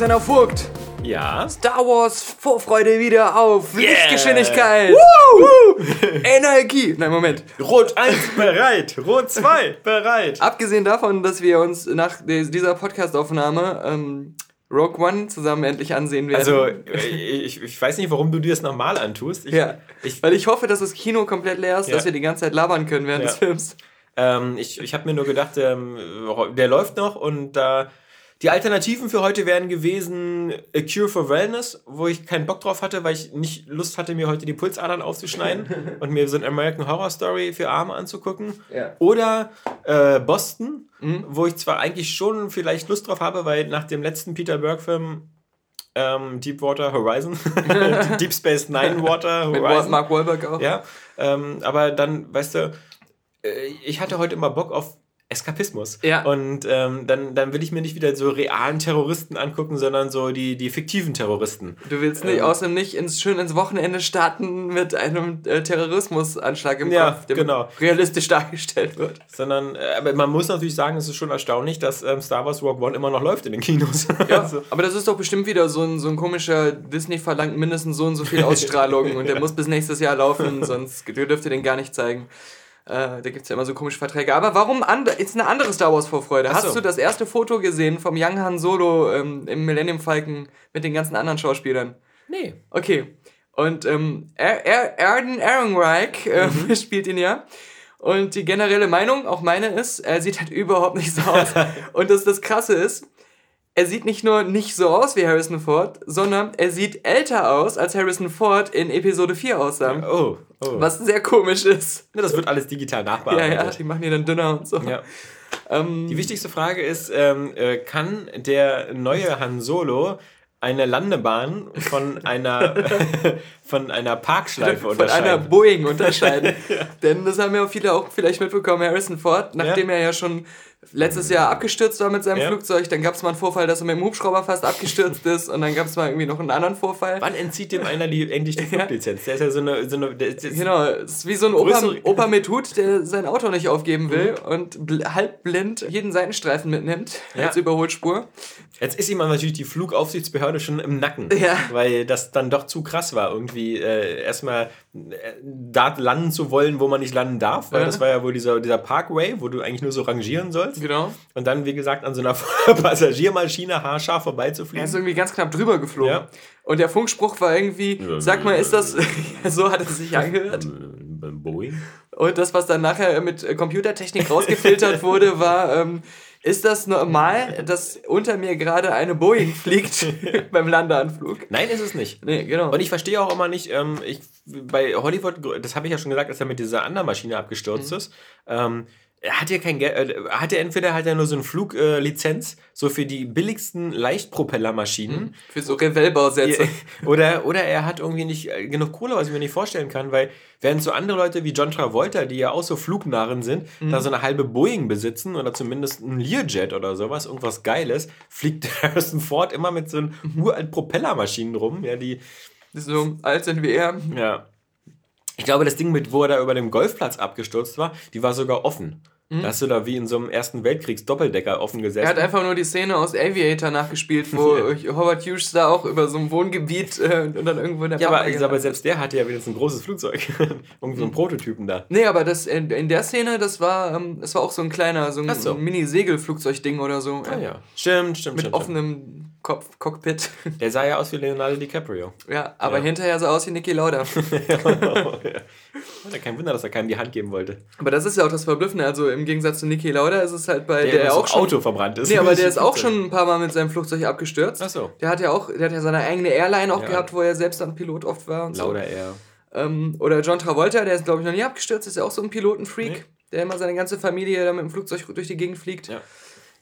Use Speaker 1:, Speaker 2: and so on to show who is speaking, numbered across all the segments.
Speaker 1: Alexander Vogt.
Speaker 2: Ja.
Speaker 1: Star Wars Vorfreude wieder auf yeah. Lichtgeschwindigkeit. Energie. Nein, Moment.
Speaker 2: Rot 1 bereit. Rot 2 bereit.
Speaker 1: Abgesehen davon, dass wir uns nach dieser Podcastaufnahme ähm, Rogue One zusammen endlich ansehen werden.
Speaker 2: Also, ich, ich weiß nicht, warum du dir das nochmal antust.
Speaker 1: Ich, ja, ich, weil ich hoffe, dass das Kino komplett leer ist, ja. dass wir die ganze Zeit labern können während ja. des Films.
Speaker 2: Ähm, ich ich habe mir nur gedacht, ähm, der läuft noch und da. Äh, die Alternativen für heute wären gewesen A Cure for Wellness, wo ich keinen Bock drauf hatte, weil ich nicht Lust hatte, mir heute die Pulsadern aufzuschneiden und mir so ein American Horror Story für Arme anzugucken. Ja. Oder äh, Boston, mhm. wo ich zwar eigentlich schon vielleicht Lust drauf habe, weil nach dem letzten Peter Berg-Film ähm, Deepwater Horizon, Deep Space Nine Water Horizon. Mit Mark Wahlberg auch. Ja, ähm, aber dann, weißt du, äh, ich hatte heute immer Bock auf Eskapismus. Ja. Und ähm, dann, dann will ich mir nicht wieder so realen Terroristen angucken, sondern so die, die fiktiven Terroristen.
Speaker 1: Du willst nicht, ähm, außerdem nicht ins, schön ins Wochenende starten mit einem äh, Terrorismusanschlag im ja, Kopf, der genau. realistisch dargestellt wird.
Speaker 2: Sondern, äh, aber man muss natürlich sagen, es ist schon erstaunlich, dass ähm, Star Wars Rogue One immer noch läuft in den Kinos.
Speaker 1: Ja, also. aber das ist doch bestimmt wieder so ein, so ein komischer, Disney verlangt mindestens so und so viel Ausstrahlung und der muss bis nächstes Jahr laufen, sonst dürft ihr den gar nicht zeigen. Äh, da gibt es ja immer so komische Verträge. Aber warum and ist eine andere Star Wars-Vorfreude? Hast du das erste Foto gesehen vom Young Han Solo ähm, im Millennium Falcon mit den ganzen anderen Schauspielern?
Speaker 2: Nee.
Speaker 1: Okay. Und ähm, er er Erden Ehrenreich äh, mhm. spielt ihn ja. Und die generelle Meinung, auch meine ist, er sieht halt überhaupt nicht so aus. Und das, das Krasse ist, er sieht nicht nur nicht so aus wie Harrison Ford, sondern er sieht älter aus, als Harrison Ford in Episode 4 aussah. Oh, oh. Was sehr komisch ist.
Speaker 2: Ja, das wird alles digital nachbearbeitet.
Speaker 1: Ja, ja, die machen ihn dann dünner und so. Ja.
Speaker 2: Ähm, die wichtigste Frage ist, ähm, äh, kann der neue Han Solo eine Landebahn von einer, von einer Parkschleife
Speaker 1: von unterscheiden. Von einer Boeing unterscheiden. ja. Denn das haben ja viele auch vielleicht mitbekommen, Harrison Ford, nachdem ja. er ja schon letztes Jahr abgestürzt war mit seinem ja. Flugzeug. Dann gab es mal einen Vorfall, dass er mit dem Hubschrauber fast abgestürzt ist. Und dann gab es mal irgendwie noch einen anderen Vorfall.
Speaker 2: Wann entzieht dem einer die, endlich die Fluglizenz? Der ist ja so eine. So eine
Speaker 1: genau, es ist wie so ein Opa, Opa mit Hut, der sein Auto nicht aufgeben will mhm. und halb blind jeden Seitenstreifen mitnimmt als Überholspur.
Speaker 2: Jetzt ist ihm natürlich die Flugaufsichtsbehörde schon im Nacken. Weil das dann doch zu krass war, irgendwie äh, erstmal äh, da landen zu wollen, wo man nicht landen darf. Weil ja. das war ja wohl dieser, dieser Parkway, wo du eigentlich nur so rangieren sollst. Genau. Und dann, wie gesagt, an so einer Passagiermaschine haarscharf vorbeizufliegen.
Speaker 1: Er ist irgendwie ganz knapp drüber geflogen. Ja. Und der Funkspruch war irgendwie, sag mal, ist das, so hat es sich angehört. Boeing. Und das, was dann nachher mit Computertechnik rausgefiltert wurde, war, ähm, ist das normal, dass unter mir gerade eine Boeing fliegt beim Landeanflug?
Speaker 2: Nein, ist es nicht. Nee, genau. Und ich verstehe auch immer nicht, ähm, ich, bei Hollywood, das habe ich ja schon gesagt, dass er mit dieser anderen Maschine abgestürzt mhm. ist. Ähm, er hat ja kein Geld, äh, hat er entweder hat er nur so eine Fluglizenz, äh, so für die billigsten Leichtpropellermaschinen. Mhm.
Speaker 1: Für so Revellbausätze.
Speaker 2: Oder, oder er hat irgendwie nicht äh, genug Kohle, was ich mir nicht vorstellen kann, weil während so andere Leute wie John Travolta, die ja auch so Flugnarren sind, mhm. da so eine halbe Boeing besitzen oder zumindest ein Learjet oder sowas, irgendwas Geiles, fliegt Harrison Ford immer mit so einen mhm. uralt Propellermaschinen rum, ja, die.
Speaker 1: So alt sind wie er.
Speaker 2: Ja. Ich glaube, das Ding, mit wo er da über dem Golfplatz abgestürzt war, die war sogar offen. Mhm. Da hast du da wie in so einem Ersten Weltkriegs-Doppeldecker offen gesessen.
Speaker 1: Er hat einfach nur die Szene aus Aviator nachgespielt, wo Howard Hughes da auch über so ein Wohngebiet äh, und dann irgendwo in der
Speaker 2: Ja, aber, aber selbst der hatte ja wieder ein großes Flugzeug. Irgend so ein Prototypen da.
Speaker 1: Nee, aber das in, in der Szene, das war, ähm, das war auch so ein kleiner, so ein, so. ein Mini-Segelflugzeugding oder so.
Speaker 2: Ah ja. Stimmt, stimmt,
Speaker 1: Mit
Speaker 2: stimmt,
Speaker 1: offenem Kopf, Cockpit.
Speaker 2: Der sah ja aus wie Leonardo DiCaprio.
Speaker 1: Ja, aber ja. hinterher sah aus wie Niki Lauda.
Speaker 2: ja, ja. Kein Wunder, dass er keinem die Hand geben wollte.
Speaker 1: Aber das ist ja auch das Verblüffende. Also im Gegensatz zu Niki Lauda ist es halt bei
Speaker 2: der, der auch schon, Auto verbrannt ist.
Speaker 1: Nee, aber der ist auch schon ein paar Mal mit seinem Flugzeug abgestürzt. Ach so. Der hat ja auch, der hat ja seine eigene Airline auch gehabt, wo er selbst dann Pilot oft war. Und
Speaker 2: Lauda so. Air.
Speaker 1: Ähm, oder John Travolta, der ist glaube ich noch nie abgestürzt, ist ja auch so ein Pilotenfreak, nee. der immer seine ganze Familie dann mit dem Flugzeug durch die Gegend fliegt. Ja.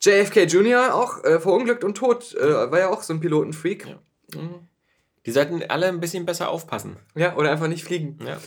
Speaker 1: JFK Jr. auch äh, verunglückt und tot, äh, war ja auch so ein Pilotenfreak.
Speaker 2: Ja. Mhm. Die sollten alle ein bisschen besser aufpassen.
Speaker 1: Ja, oder einfach nicht fliegen.
Speaker 2: Ja.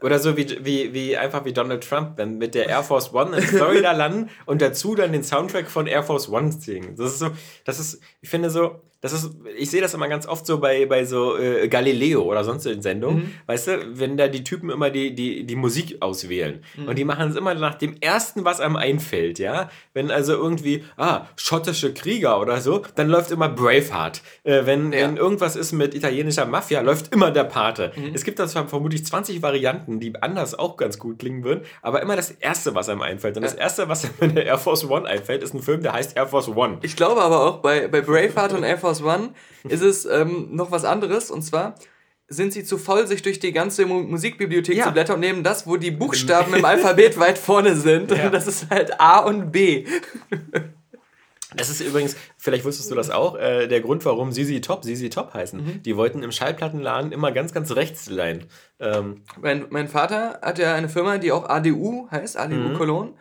Speaker 2: Oder so wie, wie, wie einfach wie Donald Trump, wenn mit der Air Force One in Florida landen und dazu dann den Soundtrack von Air Force One singen. Das ist so, das ist, ich finde so, das ist, ich sehe das immer ganz oft so bei, bei so äh, Galileo oder sonst in Sendungen, mhm. weißt du, wenn da die Typen immer die, die, die Musik auswählen. Mhm. Und die machen es immer nach dem ersten, was einem einfällt, ja. Wenn also irgendwie, ah, schottische Krieger oder so, dann läuft immer Braveheart. Äh, wenn, ja. wenn irgendwas ist mit italienischer Mafia, läuft immer der Pate. Mhm. Es gibt da zwar vermutlich 20 Varianten, die anders auch ganz gut klingen würden, aber immer das erste, was einem einfällt. Und das erste, was einem in der Air Force One einfällt, ist ein Film, der heißt Air Force One.
Speaker 1: Ich glaube aber auch bei, bei Braveheart und Air Force Force One ist es ähm, noch was anderes und zwar sind sie zu faul, sich durch die ganze Mu Musikbibliothek ja. zu blättern und nehmen das, wo die Buchstaben im Alphabet weit vorne sind. Ja. Das ist halt A und B.
Speaker 2: Das ist übrigens, vielleicht wusstest du das auch, äh, der Grund, warum Sisi Top Sisi Top heißen. Mhm. Die wollten im Schallplattenladen immer ganz, ganz rechts leihen. Ähm.
Speaker 1: Mein, mein Vater hat ja eine Firma, die auch ADU heißt, ADU mhm. Cologne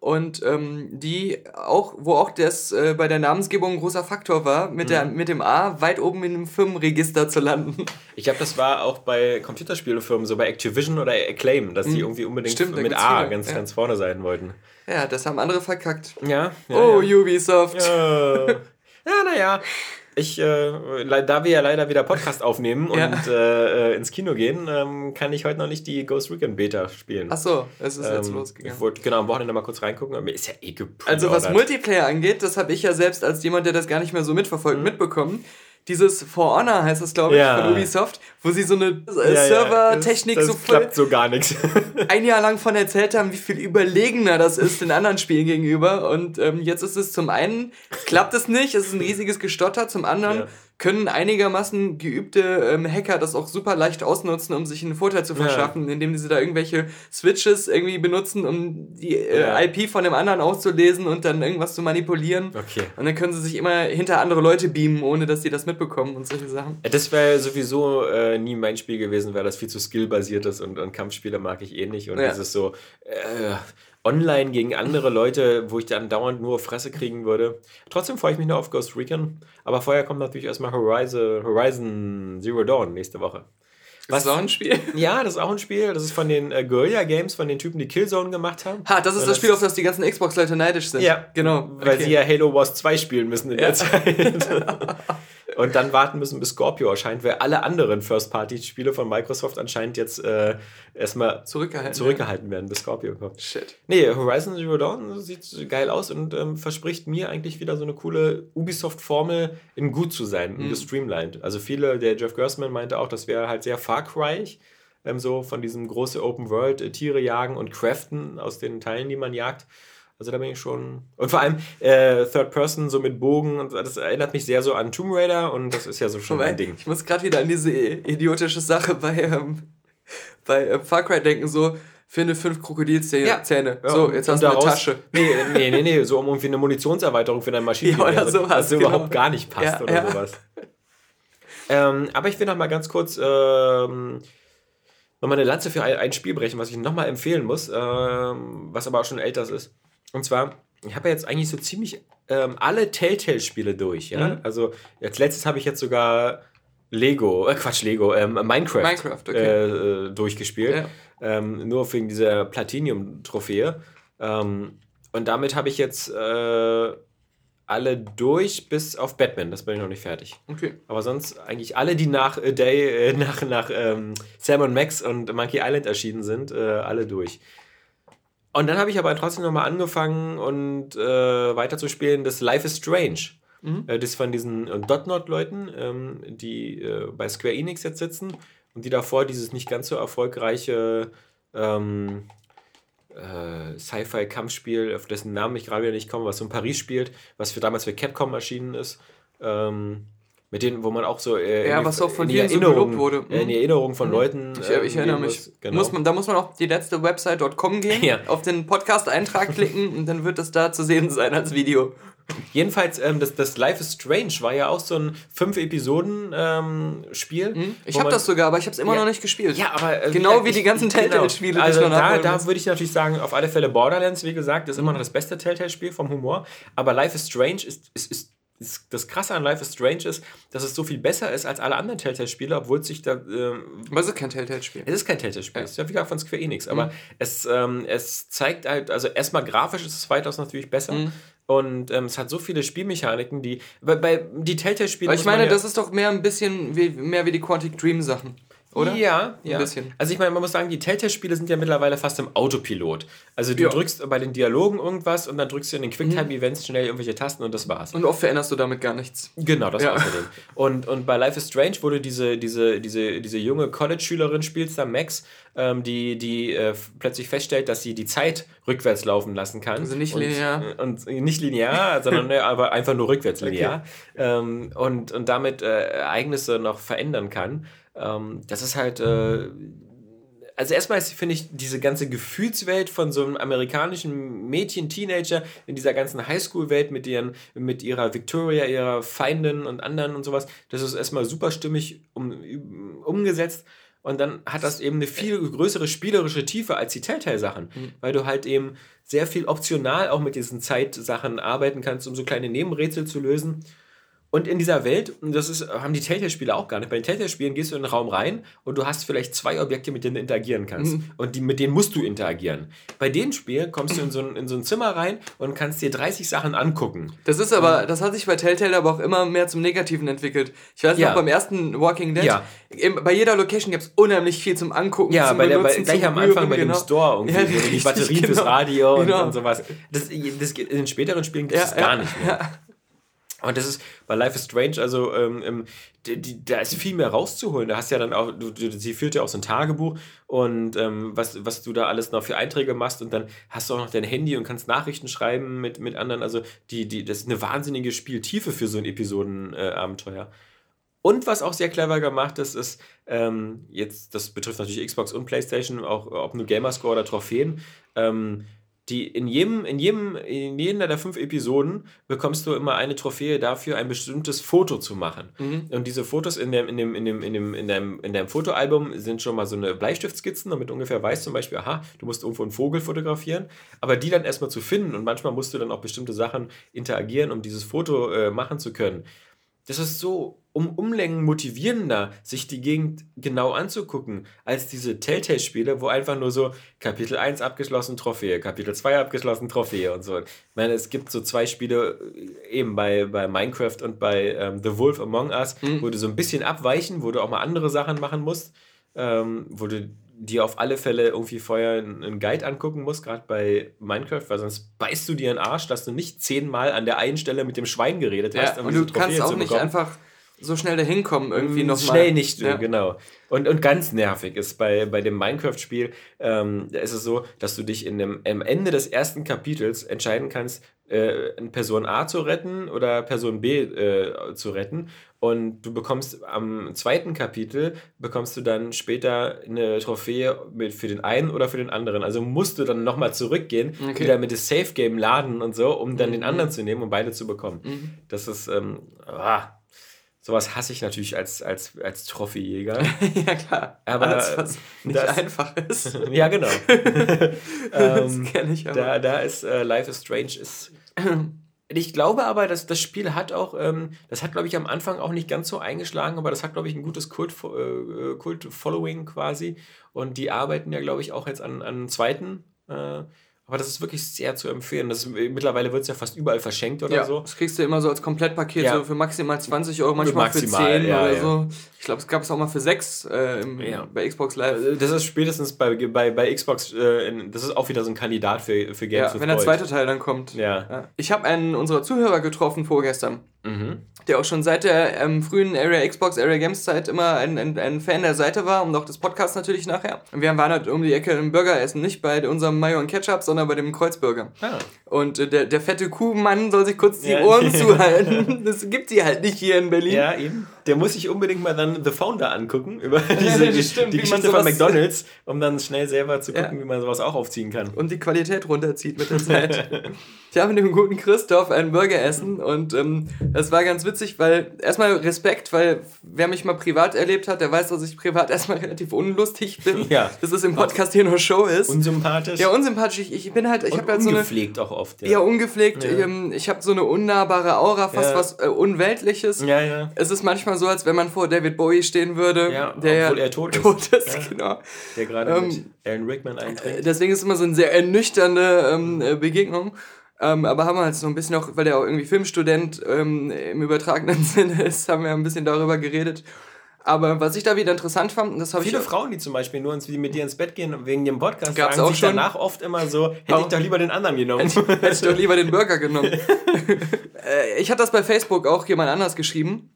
Speaker 1: und ähm, die auch, wo auch das äh, bei der Namensgebung ein großer Faktor war, mit, der, mhm. mit dem A weit oben in dem Firmenregister zu landen.
Speaker 2: Ich glaube, das war auch bei Computerspielefirmen, so bei Activision oder Acclaim, dass die mhm. irgendwie unbedingt Stimmt, mit A ganz, ja. ganz vorne sein wollten.
Speaker 1: Ja, das haben andere verkackt.
Speaker 2: Ja.
Speaker 1: ja oh, ja. Ubisoft.
Speaker 2: Ja, ja naja. Ich, äh, da wir ja leider wieder Podcast aufnehmen und ja. äh, ins Kino gehen, ähm, kann ich heute noch nicht die Ghost Recon Beta spielen.
Speaker 1: Ach so, es ist ähm, jetzt losgegangen.
Speaker 2: Ich wollte genau am Wochenende mal kurz reingucken, aber mir ist ja eh
Speaker 1: Also was Multiplayer angeht, das habe ich ja selbst als jemand, der das gar nicht mehr so mitverfolgt, mhm. mitbekommen dieses For Honor heißt das, glaube ich, ja. von Ubisoft, wo sie so eine äh, ja, Servertechnik
Speaker 2: ja. so voll klappt so gar nichts.
Speaker 1: ein Jahr lang von erzählt haben, wie viel überlegener das ist den anderen Spielen gegenüber. Und ähm, jetzt ist es zum einen, klappt es nicht, es ist ein riesiges Gestotter, zum anderen können einigermaßen geübte ähm, Hacker das auch super leicht ausnutzen, um sich einen Vorteil zu verschaffen, ja. indem sie da irgendwelche Switches irgendwie benutzen, um die äh, ja. IP von dem anderen auszulesen und dann irgendwas zu manipulieren.
Speaker 2: Okay.
Speaker 1: Und dann können sie sich immer hinter andere Leute beamen, ohne dass die das mitbekommen und solche Sachen.
Speaker 2: Das wäre sowieso äh, nie mein Spiel gewesen, weil das viel zu skillbasiert ist und, und Kampfspiele mag ich eh nicht. Und ja. dieses so, äh, online gegen andere Leute, wo ich dann dauernd nur Fresse kriegen würde. Trotzdem freue ich mich noch auf Ghost Recon. Aber vorher kommt natürlich erstmal Horizon, Horizon Zero Dawn nächste Woche.
Speaker 1: Was? Ist das auch ein Spiel?
Speaker 2: Ja, das ist auch ein Spiel. Das ist von den äh, Guerilla Games, von den Typen, die Killzone gemacht haben.
Speaker 1: Ha, das ist das, das Spiel, auf das die ganzen Xbox-Leute neidisch sind.
Speaker 2: Ja, genau. Weil okay. sie ja Halo Wars 2 spielen müssen in ja. der Zeit. und dann warten müssen, bis Scorpio erscheint, weil alle anderen First-Party-Spiele von Microsoft anscheinend jetzt äh, erstmal
Speaker 1: zurückgehalten,
Speaker 2: zurückgehalten werden. bis Scorpio kommt.
Speaker 1: Shit.
Speaker 2: Nee, Horizon Zero Dawn sieht geil aus und ähm, verspricht mir eigentlich wieder so eine coole Ubisoft-Formel, in gut zu sein, mhm. gestreamlined. Also viele, der Jeff Gersman meinte auch, das wäre halt sehr Far Cry. Ähm, so von diesem großen Open World, äh, Tiere jagen und craften aus den Teilen, die man jagt. Also da bin ich schon. Und vor allem äh, Third Person so mit Bogen und das erinnert mich sehr so an Tomb Raider und das ist ja so schon mein Ding.
Speaker 1: Ich muss gerade wieder an diese idiotische Sache bei, ähm, bei äh, Far Cry denken, so finde fünf Krokodilzähne. Ja. Zähne. So, jetzt hast du eine Tasche.
Speaker 2: Nee, nee, nee, nee, so um irgendwie eine Munitionserweiterung für deine Maschine.
Speaker 1: Ja, oder sowas.
Speaker 2: Was genau. überhaupt gar nicht passt ja, oder ja. sowas. Ähm, aber ich will noch mal ganz kurz ähm, nochmal eine Lanze für ein, ein Spiel brechen, was ich nochmal empfehlen muss, ähm, was aber auch schon älter ist. Und zwar, ich habe ja jetzt eigentlich so ziemlich ähm, alle Telltale-Spiele durch, ja. Mhm. Also als letztes habe ich jetzt sogar Lego, äh Quatsch, Lego, ähm, Minecraft,
Speaker 1: Minecraft okay.
Speaker 2: äh, äh, durchgespielt. Ja. Ähm, nur wegen dieser Platinum-Trophäe. Ähm, und damit habe ich jetzt äh, alle durch, bis auf Batman. Das bin ich noch nicht fertig.
Speaker 1: Okay.
Speaker 2: Aber sonst eigentlich alle, die nach äh, Day, äh, nach, nach ähm, Sam Max und Monkey Island erschienen sind, alle durch. Und dann habe ich aber trotzdem nochmal angefangen und äh, weiterzuspielen, das Life is Strange. Mhm. Äh, das von diesen äh, Dotnot-Leuten, ähm, die äh, bei Square Enix jetzt sitzen und die davor dieses nicht ganz so erfolgreiche ähm, äh, Sci-Fi-Kampfspiel, auf dessen Namen ich gerade wieder nicht komme, was so in Paris spielt, was für damals für Capcom erschienen ist. Ähm, Mit denen, wo man auch so äh,
Speaker 1: ja, was auch von
Speaker 2: in die
Speaker 1: so
Speaker 2: Erinnerung,
Speaker 1: gelobt wurde.
Speaker 2: äh, in die Erinnerung von Leuten.
Speaker 1: Ich,
Speaker 2: ähm,
Speaker 1: ich erinnere
Speaker 2: gehen
Speaker 1: mich.
Speaker 2: muss. Genau.
Speaker 1: Muss man, da muss man auf die letzte Website.com gehen,
Speaker 2: Ja.
Speaker 1: auf den Podcast-Eintrag klicken und dann wird das da zu sehen sein als Video.
Speaker 2: Jedenfalls, ähm, das, das Life is Strange war ja auch so ein Fünf-Episoden-Spiel.
Speaker 1: Hm? Ich habe das sogar, aber ich habe es immer
Speaker 2: Ja.
Speaker 1: noch nicht gespielt.
Speaker 2: Ja, aber äh,
Speaker 1: Genau wie die ganzen Telltale-Spiele, die
Speaker 2: Also
Speaker 1: ich
Speaker 2: da, da würde ich natürlich sagen, auf alle Fälle Borderlands, wie gesagt, ist immer noch das beste Telltale-Spiel vom Humor. Aber Life is Strange ist, ist, ist, ist das Krasse an Life is Strange ist, dass es so viel besser ist als alle anderen Telltale-Spiele, obwohl es sich da ähm,
Speaker 1: Aber es ist kein Telltale-Spiel.
Speaker 2: es ist kein Telltale-Spiel, es ist ja wie von Square Enix, aber es, ähm, es zeigt halt, also erstmal grafisch ist es weitaus natürlich besser. Und ähm, es hat so viele Spielmechaniken, die, bei, bei die Telltale-Spiele
Speaker 1: ich meine,
Speaker 2: ja-
Speaker 1: das ist doch mehr ein bisschen wie, mehr wie die Quantic Dream Sachen, oder?
Speaker 2: Ja, ja.
Speaker 1: bisschen.
Speaker 2: Also ich meine, man muss sagen, die Telltale-Spiele sind ja mittlerweile fast im Autopilot. Also du.
Speaker 1: Mhm.
Speaker 2: drückst bei den Dialogen irgendwas und dann drückst du in den Quicktime-Events schnell irgendwelche Tasten und das war's.
Speaker 1: Und oft veränderst du damit gar nichts.
Speaker 2: Genau, das
Speaker 1: Ja.
Speaker 2: außerdem. Und, und bei Life is Strange, du diese, diese, diese, diese junge College-Schülerin spielst, da Max, ähm, die, die äh, plötzlich feststellt, dass sie die Zeit rückwärts laufen lassen kann.
Speaker 1: Also nicht
Speaker 2: und,
Speaker 1: linear.
Speaker 2: Und nicht linear, sondern ne, aber einfach nur rückwärts linear. Ähm, und, und damit äh, Ereignisse noch verändern kann. Ähm, das ist halt. Äh, also erstmal finde ich, diese ganze Gefühlswelt von so einem amerikanischen Mädchen, Teenager in dieser ganzen Highschool-Welt mit, ihren, mit ihrer Victoria, ihrer Feindin und anderen und sowas, das ist erstmal super stimmig um, umgesetzt. Und dann hat das eben eine viel größere spielerische Tiefe als die Telltale-Sachen, weil du halt eben sehr viel optional auch mit diesen Zeitsachen arbeiten kannst, um so kleine Nebenrätsel zu lösen. Und in dieser Welt, und das ist, haben die Telltale-Spiele auch gar nicht. Bei den Telltale-Spielen gehst du in den Raum rein und du hast vielleicht zwei Objekte, mit denen du interagieren kannst. Und die, mit denen musst du interagieren. Bei den Spielen kommst du in so, ein, in so ein Zimmer rein und kannst dir 30 Sachen angucken.
Speaker 1: Das ist aber, das hat sich bei Telltale aber auch immer mehr zum Negativen entwickelt. Ich weiß
Speaker 2: Ja.
Speaker 1: noch, beim ersten Walking Dead,
Speaker 2: Ja.
Speaker 1: bei jeder Location gab es unheimlich viel zum Angucken,
Speaker 2: Ja,
Speaker 1: zum
Speaker 2: bei der, bei, gleich am Anfang bei dem
Speaker 1: genau.
Speaker 2: Store irgendwie,
Speaker 1: Ja,
Speaker 2: du die
Speaker 1: richtig,
Speaker 2: Batterien fürs
Speaker 1: genau.
Speaker 2: Radio und,
Speaker 1: Genau.
Speaker 2: und sowas. Das, das, geht- in den späteren Spielen gibt es gar nicht mehr. Und das ist bei Life is Strange, also ähm, ähm, die, die, da ist viel mehr rauszuholen. Da hast ja dann auch, du, du, sie führt ja auch so ein Tagebuch und ähm, was, was du da alles noch für Einträge machst und dann hast du auch noch dein Handy und kannst Nachrichten schreiben mit, mit anderen. Also die, die, das ist eine wahnsinnige Spieltiefe für so ein Episodenabenteuer. Abenteuer. Und was auch sehr clever gemacht ist, ist, ähm, jetzt, das betrifft natürlich Xbox und PlayStation, auch ob nur Gamerscore oder Trophäen, ähm, die in jedem, in jedem, in jeder der fünf Episoden bekommst du immer eine Trophäe dafür, ein bestimmtes Foto zu machen. Und diese Fotos in dem, in dem, in dem, in dem, in deinem, in deinem Fotoalbum sind schon mal so eine Bleistiftskizzen, damit du ungefähr weißt zum Beispiel, aha, du musst irgendwo einen Vogel fotografieren, aber die dann erstmal zu finden und manchmal musst du dann auch bestimmte Sachen interagieren, um dieses Foto äh, machen zu können. Das ist so um Umlängen motivierender, sich die Gegend genau anzugucken, als diese Telltale-Spiele, wo einfach nur so Kapitel 1 abgeschlossen, Trophäe, Kapitel 2 abgeschlossen, Trophäe und so. Ich meine, es gibt so zwei Spiele, äh, eben bei, bei Minecraft und bei ähm, The Wolf Among Us, wo du so ein bisschen abweichen, wo du auch mal andere Sachen machen musst, ähm, wo du dir auf alle Fälle irgendwie vorher einen Guide angucken musst, gerade bei Minecraft, weil sonst beißt du dir einen Arsch, dass du nicht zehnmal an der einen Stelle mit dem Schwein geredet hast.
Speaker 1: Ja,
Speaker 2: um
Speaker 1: und du kannst auch nicht einfach so schnell dahin kommen, irgendwie nochmal.
Speaker 2: Schnell nicht,
Speaker 1: Ja.
Speaker 2: genau. Und, und ganz nervig ist bei, bei dem Minecraft-Spiel, ähm, da ist es so, dass du dich in dem, am Ende des ersten Kapitels entscheiden kannst, äh, Person A zu retten oder Person B äh, zu retten. Und du bekommst am zweiten Kapitel, bekommst du dann später eine Trophäe mit, für den einen oder für den anderen. Also musst du dann nochmal zurückgehen,
Speaker 1: Okay.
Speaker 2: wieder mit dem Safe-Game laden und so, um dann den
Speaker 1: Mhm.
Speaker 2: anderen zu nehmen, um beide zu bekommen.
Speaker 1: Mhm.
Speaker 2: Das ist, ähm, ah, sowas hasse ich natürlich als, als, als Trophäejäger.
Speaker 1: ja, klar.
Speaker 2: Aber
Speaker 1: Alles, was nicht
Speaker 2: das-
Speaker 1: einfach ist.
Speaker 2: ja, genau.
Speaker 1: das
Speaker 2: ähm,
Speaker 1: kenne ich aber.
Speaker 2: da, da ist äh, Life is Strange ist. Ich glaube aber, dass das Spiel hat auch, ähm, das hat, glaube ich, am Anfang auch nicht ganz so eingeschlagen, aber das hat, glaube ich, ein gutes Kult, äh, Kult-Following quasi. Und die arbeiten ja, glaube ich, auch jetzt an, an einem zweiten. Äh, aber das ist wirklich sehr zu empfehlen. Das ist, mittlerweile wird es ja fast überall verschenkt oder
Speaker 1: ja,
Speaker 2: so.
Speaker 1: das kriegst du immer so als Komplettpaket,
Speaker 2: Ja.
Speaker 1: so für maximal 20 Euro, manchmal
Speaker 2: Maximal,
Speaker 1: für 10
Speaker 2: ja,
Speaker 1: oder so. Ich glaube, es gab es auch mal für 6 äh, im, bei Xbox Live.
Speaker 2: Also Das ist spätestens bei, bei, bei Xbox, äh, in, das ist auch wieder so ein Kandidat für, für Games
Speaker 1: Ja, wenn der
Speaker 2: Gold.
Speaker 1: zweite Teil dann kommt.
Speaker 2: Ja.
Speaker 1: Ja. Ich habe einen unserer Zuhörer getroffen vorgestern.
Speaker 2: Mhm.
Speaker 1: der auch schon seit der ähm, frühen Area Xbox, Area Games Zeit immer ein, ein, ein Fan der Seite war und auch des Podcasts natürlich nachher. Und wir waren halt um die Ecke im Burger essen, nicht bei unserem Mayo und Ketchup, sondern bei dem Kreuzburger.
Speaker 2: Ah.
Speaker 1: Und äh, der, der fette Kuhmann soll sich kurz die
Speaker 2: Ja.
Speaker 1: Ohren zuhalten. Das gibt sie halt nicht hier in Berlin.
Speaker 2: Ja, eben. Der muss sich unbedingt mal dann The Founder angucken, über diese, die,
Speaker 1: stimmt,
Speaker 2: die Geschichte von McDonalds, um dann schnell selber zu gucken,
Speaker 1: Ja.
Speaker 2: wie man sowas auch aufziehen kann.
Speaker 1: und die Qualität runterzieht mit der Zeit. ich habe mit dem guten Christoph einen Burger essen und ähm, das war ganz witzig, weil erstmal Respekt, weil wer mich mal privat erlebt hat, der weiß, dass ich privat erstmal relativ unlustig bin.
Speaker 2: Ja.
Speaker 1: Dass es im Podcast hier nur Show ist.
Speaker 2: Unsympathisch
Speaker 1: ja, unsympathisch. Ich, ich bin halt, ich habe halt so eine
Speaker 2: ungepflegt auch oft.
Speaker 1: ja ungepflegt.
Speaker 2: Ja.
Speaker 1: Ähm, ich habe so eine unnahbare Aura, fast
Speaker 2: Ja.
Speaker 1: was äh, unweltliches.
Speaker 2: ja, ja.
Speaker 1: Es ist manchmal so, als wenn man vor David Bowie stehen würde,
Speaker 2: Ja,
Speaker 1: der
Speaker 2: obwohl
Speaker 1: ja
Speaker 2: er tot ist.
Speaker 1: tot ist
Speaker 2: Ja.
Speaker 1: genau.
Speaker 2: Der gerade
Speaker 1: Ähm,
Speaker 2: mit Alan Rickman
Speaker 1: Äh,
Speaker 2: einträgt.
Speaker 1: Deswegen ist es immer so eine sehr ernüchternde ähm, äh, Begegnung. Ähm, aber haben wir halt so ein bisschen auch, weil der auch irgendwie Filmstudent ähm, im übertragenen Sinne ist, haben wir ein bisschen darüber geredet. Aber was ich da wieder interessant fand, das habe ich
Speaker 2: Viele Frauen, die zum Beispiel nur ins, die mit dir ins Bett gehen wegen dem Podcast,
Speaker 1: Gab's
Speaker 2: sagen
Speaker 1: auch
Speaker 2: sich
Speaker 1: schon?
Speaker 2: danach oft immer so, hätte
Speaker 1: Auch.
Speaker 2: ich doch lieber den anderen genommen.
Speaker 1: hätte ich doch lieber den Burger genommen. äh, ich hatte das bei Facebook auch jemand anders geschrieben.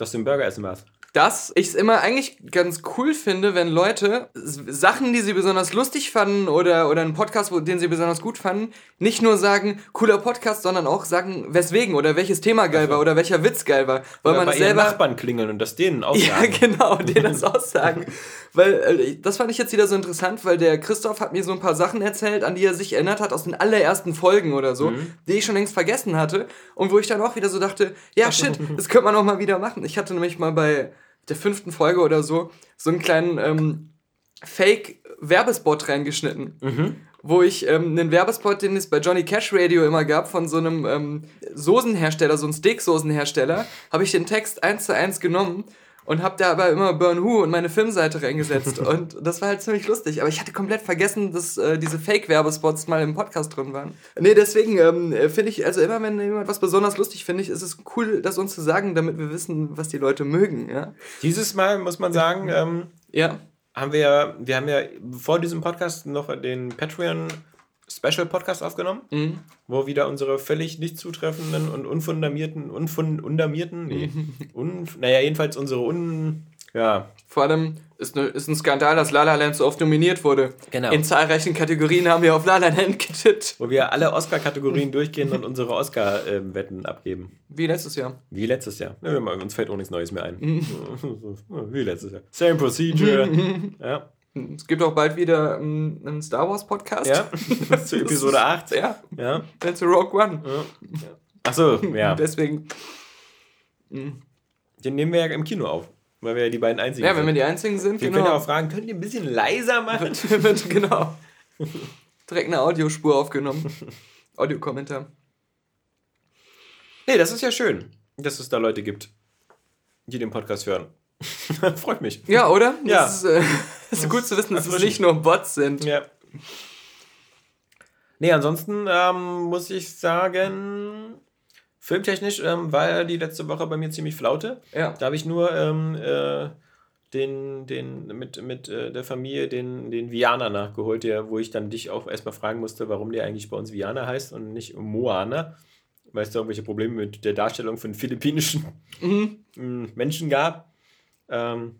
Speaker 2: Dass du den Burger essen warst.
Speaker 1: dass ich es immer eigentlich ganz cool finde, wenn Leute Sachen, die sie besonders lustig fanden oder, oder einen Podcast, den sie besonders gut fanden, nicht nur sagen, cooler Podcast, sondern auch sagen, weswegen oder welches Thema geil war oder welcher Witz geil war. Weil
Speaker 2: Oder
Speaker 1: man
Speaker 2: bei
Speaker 1: selber.
Speaker 2: Nachbarn klingeln und das denen auch
Speaker 1: Ja,
Speaker 2: sagen.
Speaker 1: genau, denen das aussagen. weil äh, das fand ich jetzt wieder so interessant, weil der Christoph hat mir so ein paar Sachen erzählt, an die er sich erinnert hat aus den allerersten Folgen oder so,
Speaker 2: Mhm.
Speaker 1: die ich schon längst vergessen hatte und wo ich dann auch wieder so dachte, ja shit, das könnte man auch mal wieder machen. Ich hatte nämlich mal bei der fünften Folge oder so so einen kleinen ähm, Fake-Werbespot reingeschnitten.
Speaker 2: Mhm.
Speaker 1: Wo ich ähm, einen Werbespot, den es bei Johnny Cash Radio immer gab, von so einem ähm, Soßenhersteller, so einem Steaksoßenhersteller, habe ich den Text eins zu eins genommen und habe da aber immer Burn Who und meine Filmseite reingesetzt. und das war halt ziemlich lustig. Aber ich hatte komplett vergessen, dass äh, diese Fake-Werbespots mal im Podcast drin waren. Nee, deswegen ähm, finde ich, also immer wenn jemand was besonders lustig finde ich, ist es cool, das uns zu sagen, damit wir wissen, was die Leute mögen. Ja.
Speaker 2: Dieses Mal muss man sagen, ähm,
Speaker 1: Ja.
Speaker 2: haben wir, ja- wir haben ja vor diesem Podcast noch den Patreon Special Podcast aufgenommen,
Speaker 1: Mhm.
Speaker 2: wo wieder unsere völlig nicht zutreffenden und unfundamierten, unfun, undamierten, nee, un, naja, jedenfalls unsere un, ja,
Speaker 1: Vor allem ist, ne, ist ein Skandal, dass La La Land so oft nominiert wurde.
Speaker 2: Genau.
Speaker 1: In zahlreichen Kategorien haben wir auf La La Land getippt.
Speaker 2: wo wir alle Oscar-Kategorien durchgehen und unsere Oscar-Wetten abgeben.
Speaker 1: Wie letztes Jahr.
Speaker 2: Wie letztes Jahr. Ja, uns fällt auch nichts Neues mehr ein. Wie letztes Jahr. Same procedure. ja.
Speaker 1: Es gibt auch bald wieder ähm, einen Star Wars Podcast.
Speaker 2: ja. Zu Episode 8.
Speaker 1: Ja,
Speaker 2: Ja.
Speaker 1: zu Rogue One.
Speaker 2: Achso, ja.
Speaker 1: Deswegen,
Speaker 2: Den nehmen wir ja im Kino auf. Weil wir ja die beiden einzigen
Speaker 1: ja, wenn wir
Speaker 2: sind.
Speaker 1: die einzigen sind,
Speaker 2: Wir
Speaker 1: genau.
Speaker 2: können ja auch fragen, könnt ihr ein bisschen leiser machen?
Speaker 1: genau. Direkt eine Audiospur aufgenommen. Audiokommentar.
Speaker 2: Nee, das ist ja schön, dass es da Leute gibt, die den Podcast hören. Freut mich.
Speaker 1: Ja, oder?
Speaker 2: Ja.
Speaker 1: Das ist, äh, ist gut zu wissen, dass es nicht nur Bots sind.
Speaker 2: Ja. Nee, ansonsten ähm, muss ich sagen, filmtechnisch ähm, war ja die letzte Woche bei mir ziemlich flaute.
Speaker 1: Ja.
Speaker 2: Da habe ich nur ähm, äh, den, den, mit, mit äh, der Familie den, den Viana nachgeholt, der, wo ich dann dich auch erstmal fragen musste, warum der eigentlich bei uns Viana heißt und nicht Moana. Weil es da irgendwelche Probleme mit der Darstellung von philippinischen mm, Menschen gab. Ähm,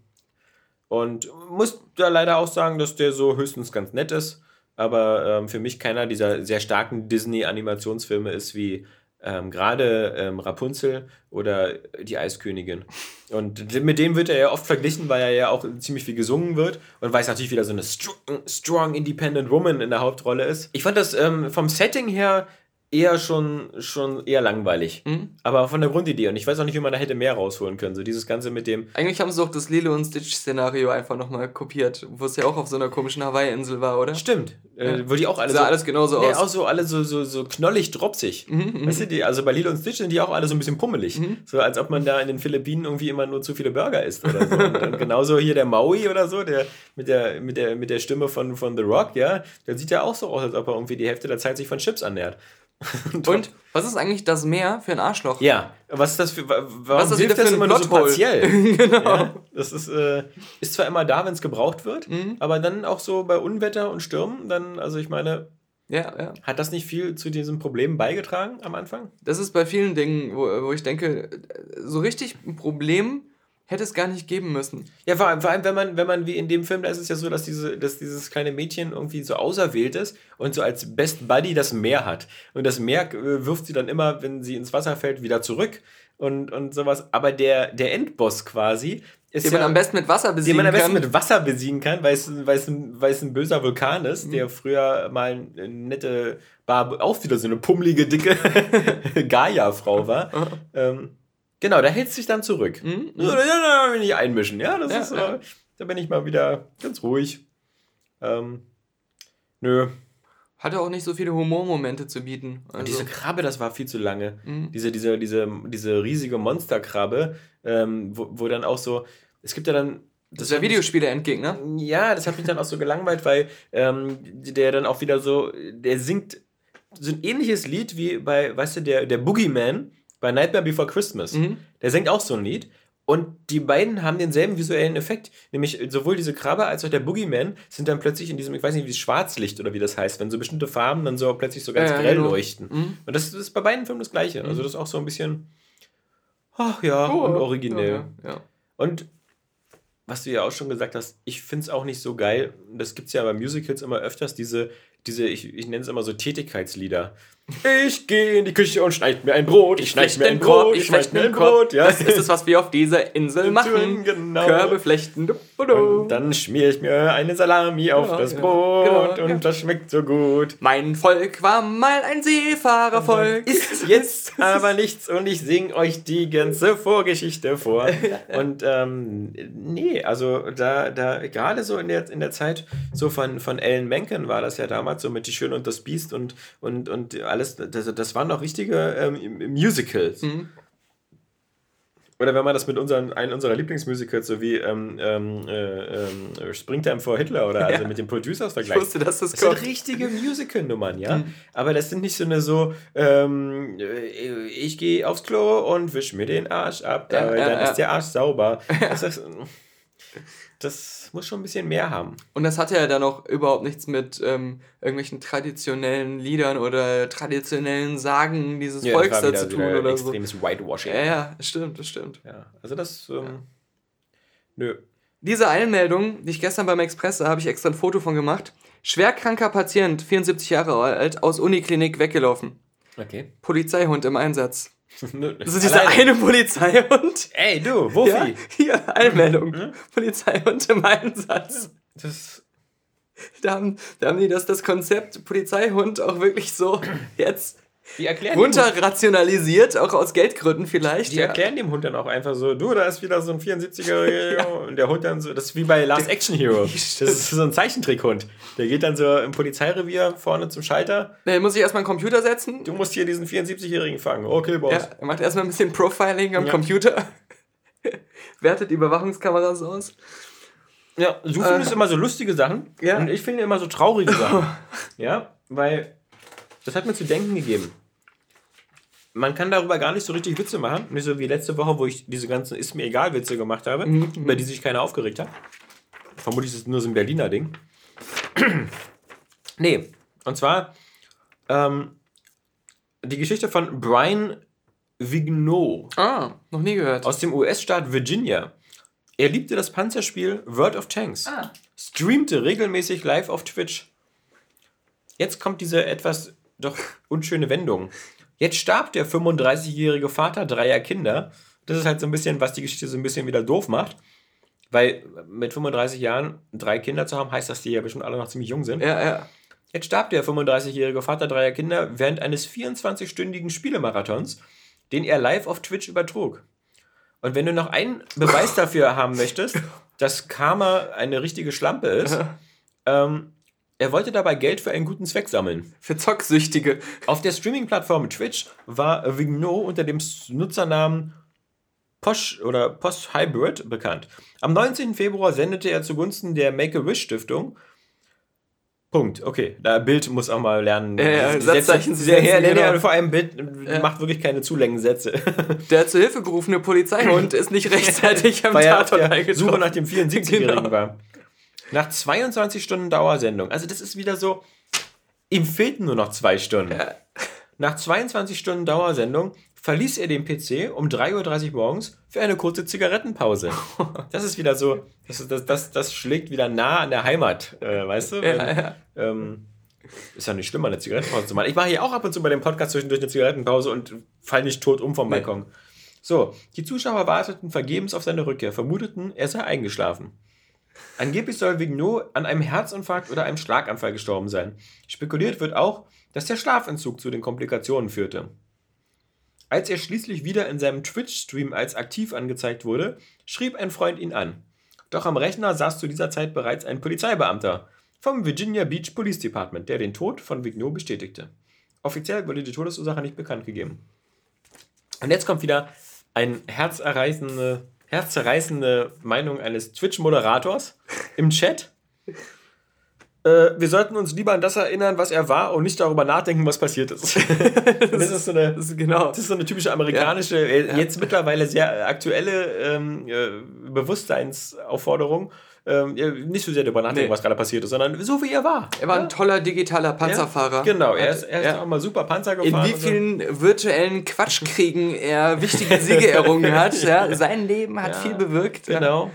Speaker 2: und muss da leider auch sagen, dass der so höchstens ganz nett ist, aber ähm, für mich keiner dieser sehr starken Disney-Animationsfilme ist wie ähm, gerade ähm, Rapunzel oder die Eiskönigin. Und mit dem wird er ja oft verglichen, weil er ja auch ziemlich viel gesungen wird und weil es natürlich wieder so eine strong, strong independent woman in der Hauptrolle ist. Ich fand das ähm, vom Setting her eher schon, schon eher langweilig. Aber von der Grundidee. Und ich weiß auch nicht, wie man da hätte mehr rausholen können. So dieses Ganze mit dem,
Speaker 1: Eigentlich haben sie doch das Lilo und Stitch-Szenario einfach nochmal kopiert, wo es ja auch auf so einer komischen Hawaii-Insel war, oder?
Speaker 2: Stimmt. Äh, wo die auch alle
Speaker 1: Sah alles genauso
Speaker 2: nee,
Speaker 1: aus. Mhm,
Speaker 2: auch so alle so, so, so knollig dropsig. weißt du, die, also bei Lilo und Stitch sind die auch alle so ein bisschen pummelig. So als ob man da in den Philippinen irgendwie immer nur zu viele Burger isst oder so. und, und genauso hier der Maui oder so, der mit der, mit der, mit der Stimme von, von The Rock, ja, der sieht ja auch so aus, als ob er irgendwie die Hälfte der Zeit sich von Chips ernährt.
Speaker 1: Und was ist eigentlich das Meer für ein Arschloch?
Speaker 2: Ja, was ist das für, wa- warum
Speaker 1: Was ist das
Speaker 2: das
Speaker 1: für ein
Speaker 2: immer nur so partiell?
Speaker 1: genau.
Speaker 2: Ja, das ist, äh, ist zwar immer da, wenn es gebraucht wird, aber dann auch so bei Unwetter und Stürmen, dann, also ich meine,
Speaker 1: Ja, ja.
Speaker 2: Hat das nicht viel zu diesem Problem beigetragen am Anfang?
Speaker 1: Das ist bei vielen Dingen, wo, wo ich denke, so richtig ein Problem hätte es gar nicht geben müssen.
Speaker 2: Ja, vor allem, vor allem wenn man, wenn man wie in dem Film, da ist es ja so, dass, diese, dass dieses kleine Mädchen irgendwie so auserwählt ist und so als Best Buddy das Meer hat. Und das Meer äh, wirft sie dann immer, wenn sie ins Wasser fällt, wieder zurück und, und sowas. Aber der, der Endboss quasi ist
Speaker 1: Den man am besten mit Wasser besiegen
Speaker 2: den man am besten
Speaker 1: kann.
Speaker 2: mit Wasser besiegen kann, weil es, weil es, ein, weil es ein böser Vulkan ist,
Speaker 1: Mhm.
Speaker 2: der früher mal eine nette, war auch wieder so eine pummelige, dicke Gaia-Frau war. ähm, genau, da hält es sich dann zurück.
Speaker 1: Mhm.
Speaker 2: Ja, da da will ich nicht einmischen. Ja, das
Speaker 1: Ja,
Speaker 2: ist so,
Speaker 1: ja.
Speaker 2: da bin ich mal wieder ganz ruhig. Ähm, nö.
Speaker 1: Hatte auch nicht so viele Humormomente zu bieten.
Speaker 2: Und
Speaker 1: Also,
Speaker 2: diese Krabbe, das war viel zu lange.
Speaker 1: Mhm.
Speaker 2: Diese, diese, diese, diese riesige Monsterkrabbe, ähm, wo, wo dann auch so, es gibt ja dann.
Speaker 1: das ist der Videospiele-Endgegner.
Speaker 2: Ja, das hat mich dann auch so gelangweilt, weil ähm, der dann auch wieder so, der singt so ein ähnliches Lied wie bei, weißt du, der, der Boogeyman bei Nightmare Before Christmas.
Speaker 1: Mhm.
Speaker 2: Der singt auch so ein Lied. Und die beiden haben denselben visuellen Effekt. Nämlich sowohl diese Krabbe als auch der Boogeyman sind dann plötzlich in diesem, ich weiß nicht, wie Schwarzlicht oder wie das heißt, wenn so bestimmte Farben dann so plötzlich so ganz
Speaker 1: Ja,
Speaker 2: grell
Speaker 1: genau.
Speaker 2: leuchten.
Speaker 1: Mhm.
Speaker 2: Und das, das ist bei beiden Filmen das Gleiche. Also das ist auch so ein bisschen, ach ja, und originell.
Speaker 1: Oh, Ja, ja.
Speaker 2: Und was du ja auch schon gesagt hast, ich finde es auch nicht so geil. Das gibt es ja bei Musicals immer öfters, diese, diese ich, ich nenne es immer so Tätigkeitslieder. Ich gehe in die Küche und schneide mir ein Brot, ich schneide mir ein Brot, ich schneide mir ein Brot. Ja.
Speaker 1: Das ist es, was wir auf dieser Insel machen.
Speaker 2: Genau.
Speaker 1: Körbe flechten.
Speaker 2: Und dann schmiere ich mir eine Salami auf
Speaker 1: Ja,
Speaker 2: das. Brot
Speaker 1: Genau,
Speaker 2: und das schmeckt so gut.
Speaker 1: Mein Volk war mal ein Seefahrervolk.
Speaker 2: Ist jetzt aber nichts und ich singe euch die ganze Vorgeschichte vor. Und ähm, nee, also da, da gerade so in der, in der Zeit so von, von Ellen Menken war das ja damals so mit Die Schöne und das Biest und, und, und alles, das, das waren noch richtige ähm, Musicals.
Speaker 1: Mhm.
Speaker 2: Oder wenn man das mit unseren, einem unserer Lieblingsmusicals, so wie ähm, ähm, äh, ähm, Springtime vor Hitler oder also
Speaker 1: Ja.
Speaker 2: mit den Producers
Speaker 1: Ich
Speaker 2: vergleicht.
Speaker 1: wusste, dass das
Speaker 2: Das sind
Speaker 1: kommt.
Speaker 2: richtige Musical-Nummern, ja.
Speaker 1: Mhm.
Speaker 2: Aber das sind nicht so eine so, ähm, äh, ich gehe aufs Klo und wisch mir den Arsch ab,
Speaker 1: ja,
Speaker 2: dann
Speaker 1: ja.
Speaker 2: ist der Arsch sauber. Das, ist, das muss schon ein bisschen mehr haben.
Speaker 1: Und das hatte ja dann auch überhaupt nichts mit ähm, irgendwelchen traditionellen Liedern oder traditionellen Sagen dieses
Speaker 2: Ja,
Speaker 1: Volks
Speaker 2: das war
Speaker 1: da
Speaker 2: wieder-
Speaker 1: zu tun
Speaker 2: wieder
Speaker 1: oder so.
Speaker 2: extremes Whitewashing.
Speaker 1: Ja, ja, das stimmt, das stimmt.
Speaker 2: Ja, also das, ähm, nö.
Speaker 1: Diese Einmeldung, die ich gestern beim Express sah, habe ich extra ein Foto von gemacht. Schwerkranker Patient, 74 Jahre alt, aus Uniklinik weggelaufen.
Speaker 2: Okay.
Speaker 1: Polizeiehund im Einsatz.
Speaker 2: Nö.
Speaker 1: Das ist dieser
Speaker 2: Alleine.
Speaker 1: eine Polizeihund.
Speaker 2: Ey, du, Wuffi.
Speaker 1: Ja, hier, Einmeldung.
Speaker 2: Mhm.
Speaker 1: Polizeiehund im Einsatz.
Speaker 2: Das,
Speaker 1: Da haben, da haben die das, das Konzept Polizeihund auch wirklich so jetzt
Speaker 2: die erklären
Speaker 1: runter rationalisiert, auch aus Geldgründen vielleicht.
Speaker 2: Die
Speaker 1: ja.
Speaker 2: erklären dem Hund dann auch einfach so, du, da ist wieder so ein 74er und der Hund dann so, das ist wie bei Last Action Hero. Das ist so ein Zeichentrickhund. Der geht dann so im Polizeirevier vorne zum Schalter.
Speaker 1: Dann muss ich erstmal einen Computer setzen.
Speaker 2: Du musst hier diesen 74-Jährigen fangen. Okay, Boss.
Speaker 1: Ja, er macht erstmal ein bisschen Profiling am
Speaker 2: Ja.
Speaker 1: Computer. Wertet die Überwachungskameras aus.
Speaker 2: Ja, du findest immer so lustige Sachen
Speaker 1: Ja.
Speaker 2: und ich finde immer so traurige Sachen. ja, weil das hat mir zu denken gegeben. Man kann darüber gar nicht so richtig Witze machen. Nicht so wie letzte Woche, wo ich diese ganzen Ist mir egal Witze gemacht habe, über die sich keiner aufgeregt hat. Vermutlich ist es nur so ein Berliner Ding. nee, und zwar ähm, die Geschichte von Brian Vigneault
Speaker 1: Ah, noch nie gehört.
Speaker 2: aus dem US-Staat Virginia. Er liebte das Panzerspiel World of Tanks.
Speaker 1: Ah.
Speaker 2: Streamte regelmäßig live auf Twitch. Jetzt kommt diese etwas doch unschöne Wendung. Jetzt starb der 35-jährige Vater dreier Kinder. Das ist halt so ein bisschen, was die Geschichte so ein bisschen wieder doof macht. Weil mit 35 Jahren drei Kinder zu haben, heißt, dass die ja bestimmt alle noch ziemlich jung sind.
Speaker 1: Ja, ja.
Speaker 2: Jetzt starb der 35-jährige Vater dreier Kinder während eines 24-stündigen Spielemarathons, den er live auf Twitch übertrug. Und wenn du noch einen Beweis dafür haben möchtest, dass Karma eine richtige Schlampe ist, ähm, er wollte dabei Geld für einen guten Zweck sammeln.
Speaker 1: Für Zocksüchtige.
Speaker 2: Auf der Streaming-Plattform Twitch war Vigneault unter dem Nutzernamen Posh oder Post Hybrid bekannt. Am 19. Februar sendete er zugunsten der Make-A-Wish-Stiftung. Punkt. Okay, da Bild muss auch mal lernen.
Speaker 1: Ja, ja, Satzzeichen
Speaker 2: Sätze-
Speaker 1: zu genau.
Speaker 2: ja, vor allem Bild
Speaker 1: Ja.
Speaker 2: macht wirklich keine Zulängensätze.
Speaker 1: Der zu Hilfe gerufene Polizeihund ist nicht rechtzeitig am Tatort eingetroffen.
Speaker 2: Suche nach dem 74-Jährigen
Speaker 1: Genau.
Speaker 2: war. Nach 22 Stunden Dauersendung. Also das ist wieder so, Ihm fehlten nur noch zwei Stunden. Ja. Nach 22 Stunden Dauersendung verließ er den PC um 3.30 Uhr morgens für eine kurze Zigarettenpause. Das ist wieder so, das, das, das, das schlägt wieder nah an der Heimat, äh, weißt du? Wenn, ja, ja. Ähm, ist ja nicht schlimm, eine Zigarettenpause zu machen. Ich mache hier auch ab und zu bei dem Podcast zwischendurch eine Zigarettenpause und fall nicht tot um vom Balkon. So, die Zuschauer warteten vergebens auf seine Rückkehr, vermuteten, er sei eingeschlafen. Angeblich soll Vigneault an einem Herzinfarkt oder einem Schlaganfall gestorben sein. Spekuliert wird auch, dass der Schlafentzug zu den Komplikationen führte. Als er schließlich wieder in seinem Twitch-Stream als aktiv angezeigt wurde, schrieb ein Freund ihn an. Doch am Rechner saß zu dieser Zeit bereits ein Polizeibeamter vom Virginia Beach Police Department, der den Tod von Vigneault bestätigte. Offiziell wurde die Todesursache nicht bekannt gegeben. Und jetzt kommt wieder eine herzerreißende, herzzerreißende Meinung eines Twitch-Moderators im Chat. Äh, wir sollten uns lieber an das erinnern, was er war und nicht darüber nachdenken, was passiert ist. das, ist so eine, das ist genau. das ist so eine typische amerikanische, ja. Jetzt ja. mittlerweile sehr aktuelle ähm, äh, Bewusstseinsaufforderung ähm, nicht so sehr darüber nachdenken, nee. was gerade passiert ist, sondern so wie er war.
Speaker 1: Er war ja? ein toller digitaler Panzerfahrer.
Speaker 2: Ja, genau, er ist, er ist ja. auch mal super Panzer
Speaker 1: gefahren. In wie vielen so. virtuellen Quatschkriegen er wichtige Siege errungen hat. Ja? Sein Leben hat viel bewirkt. Genau.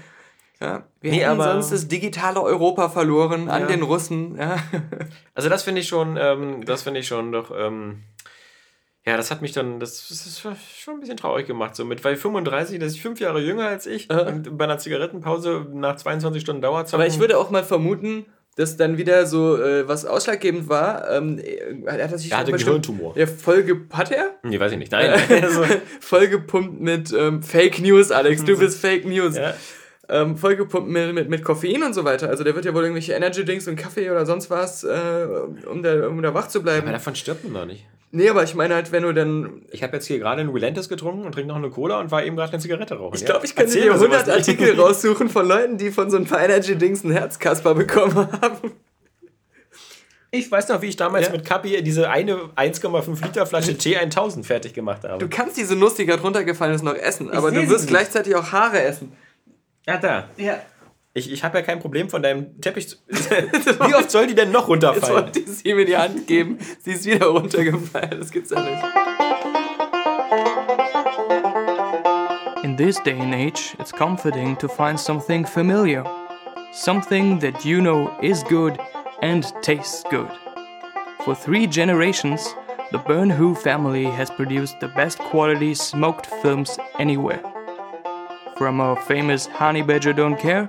Speaker 1: Ja, wir nee, hätten sonst das digitale Europa verloren an den Russen.
Speaker 2: Also das finde ich schon, ähm, das finde ich schon doch. Ähm, ja, das hat mich dann, das, das ist schon ein bisschen traurig gemacht. So mit, weil 35, das ist fünf Jahre jünger als ich und bei einer Zigarettenpause nach 22 Stunden dauert
Speaker 1: Aber ich würde auch mal vermuten, dass dann wieder so äh, was ausschlaggebend war. Ähm, er, hat sich er hatte einen Gehirntumor. Ja, voll hat er?
Speaker 2: Nee, weiß ich nicht. Nein.
Speaker 1: also, vollgepumpt mit ähm, Fake News, Alex. Du bist Fake News. Ja. Ähm, vollgepumpt mit, mit, mit Koffein und so weiter. Also der wird ja wohl irgendwelche Energy-Drinks und Kaffee oder sonst was, äh, um, da, um da wach zu bleiben.
Speaker 2: Aber davon stirbt man doch nicht.
Speaker 1: Nee, aber ich meine halt, wenn du dann.
Speaker 2: Ich habe jetzt hier gerade einen Relentless getrunken und trinke noch eine Cola und war eben gerade eine Zigarette rauchen.
Speaker 1: Ich glaube, ich könnte dir 100 Artikel raussuchen von Leuten, die von so ein paar Energy-Dings einen Herzkasper bekommen haben.
Speaker 2: Ich weiß noch, wie ich damals ja. mit Kapi diese eine 1,5 Liter Flasche Tee 1000 fertig gemacht habe.
Speaker 1: Du kannst diese Nuss, die gerade runtergefallen ist, noch essen, aber du wirst gleichzeitig auch Haare essen.
Speaker 2: Ja, da. Ja. Ich, ich habe ja kein Problem von deinem Teppich zu. Wie oft soll die denn noch runterfallen? Jetzt
Speaker 1: wollte ich sie mir die Hand geben. Sie ist wieder runtergefallen. Das gibt's ja nicht. In this day and age, it's comforting to find something familiar. Something that you know is good and tastes good. For three generations, the Burn Who family has produced the best quality smoked films anywhere. From our famous Honey Badger Don't Care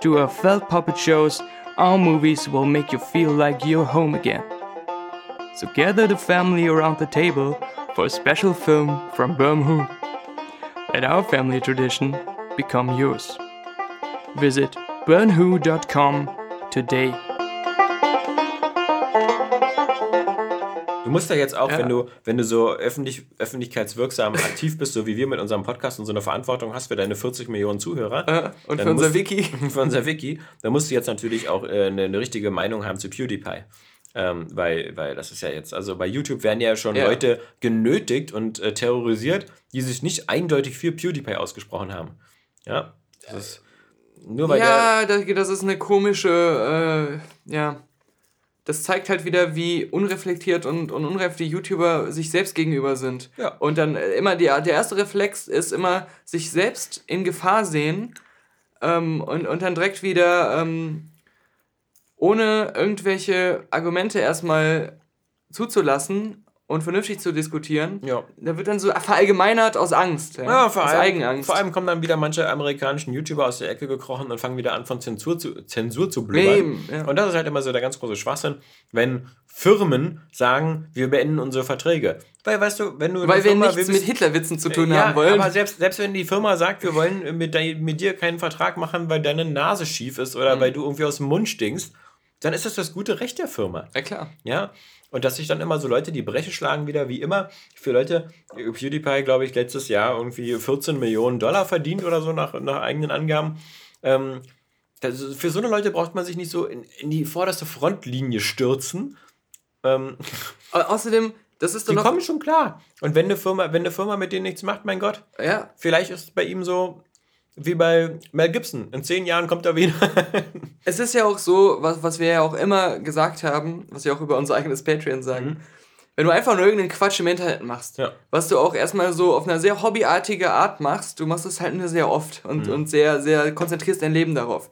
Speaker 1: to our felt puppet shows, our movies will make you feel like you're home again. So gather the family around the table for a special film from Birmingham. Let our family tradition become yours. Visit burnwho.com today.
Speaker 2: Du musst ja jetzt auch, ja. wenn du, wenn du so öffentlich, öffentlichkeitswirksam aktiv bist, so wie wir mit unserem Podcast und so eine Verantwortung hast für deine 40 Millionen Zuhörer. Ja,
Speaker 1: und für unser Wiki.
Speaker 2: Für unser Wiki. Dann musst du jetzt natürlich auch äh, eine, eine, richtige Meinung haben zu PewDiePie. Ähm, weil, weil das ist ja jetzt, also bei YouTube werden ja schon ja. Leute genötigt und äh, terrorisiert, die sich nicht eindeutig für PewDiePie ausgesprochen haben. Ja, das ist
Speaker 1: nur weil Ja, das ist eine komische, äh, ja das zeigt halt wieder, wie unreflektiert und, und unreif die YouTuber sich selbst gegenüber sind. Ja. Und dann äh, immer die, der erste Reflex ist immer, sich selbst in Gefahr sehen ähm, und, und dann direkt wieder ähm, ohne irgendwelche Argumente erstmal zuzulassen, und vernünftig zu diskutieren. Ja. Da wird dann so verallgemeinert aus Angst. Ja, ja
Speaker 2: vor, aus allem, Eigenangst. vor allem kommen dann wieder manche amerikanischen YouTuber aus der Ecke gekrochen und fangen wieder an von Zensur zu, Zensur zu blubbern. Ja. Und das ist halt immer so der ganz große Schwachsinn, wenn Firmen sagen, wir beenden unsere Verträge. Weil, weißt du, wenn du.
Speaker 1: Weil wir Firma, nichts wir mit Hitlerwitzen zu tun ja, haben wollen.
Speaker 2: Aber selbst, selbst wenn die Firma sagt, wir wollen mit, mit dir keinen Vertrag machen, weil deine Nase schief ist oder mhm. weil du irgendwie aus dem Mund stinkst, dann ist das das gute Recht der Firma.
Speaker 1: Ja, klar.
Speaker 2: Ja. Und dass sich dann immer so Leute die Breche schlagen, wieder wie immer. Für Leute, PewDiePie, glaube ich, letztes Jahr irgendwie 14 Millionen Dollar verdient oder so nach, nach eigenen Angaben. Ähm, das, für so eine Leute braucht man sich nicht so in, in die vorderste Frontlinie stürzen. Ähm,
Speaker 1: Außerdem, das ist
Speaker 2: doch Die kommen schon klar. Und wenn eine Firma, wenn eine Firma mit denen nichts macht, mein Gott.
Speaker 1: Ja.
Speaker 2: Vielleicht ist es bei ihm so, wie bei Mel Gibson. In zehn Jahren kommt er wieder.
Speaker 1: es ist ja auch so, was, was wir ja auch immer gesagt haben, was wir auch über unser eigenes Patreon sagen. Mhm. Wenn du einfach nur irgendeinen Quatsch im Internet machst, ja. was du auch erstmal so auf einer sehr hobbyartige Art machst, du machst es halt nur sehr oft und, mhm. und sehr, sehr konzentrierst dein Leben darauf.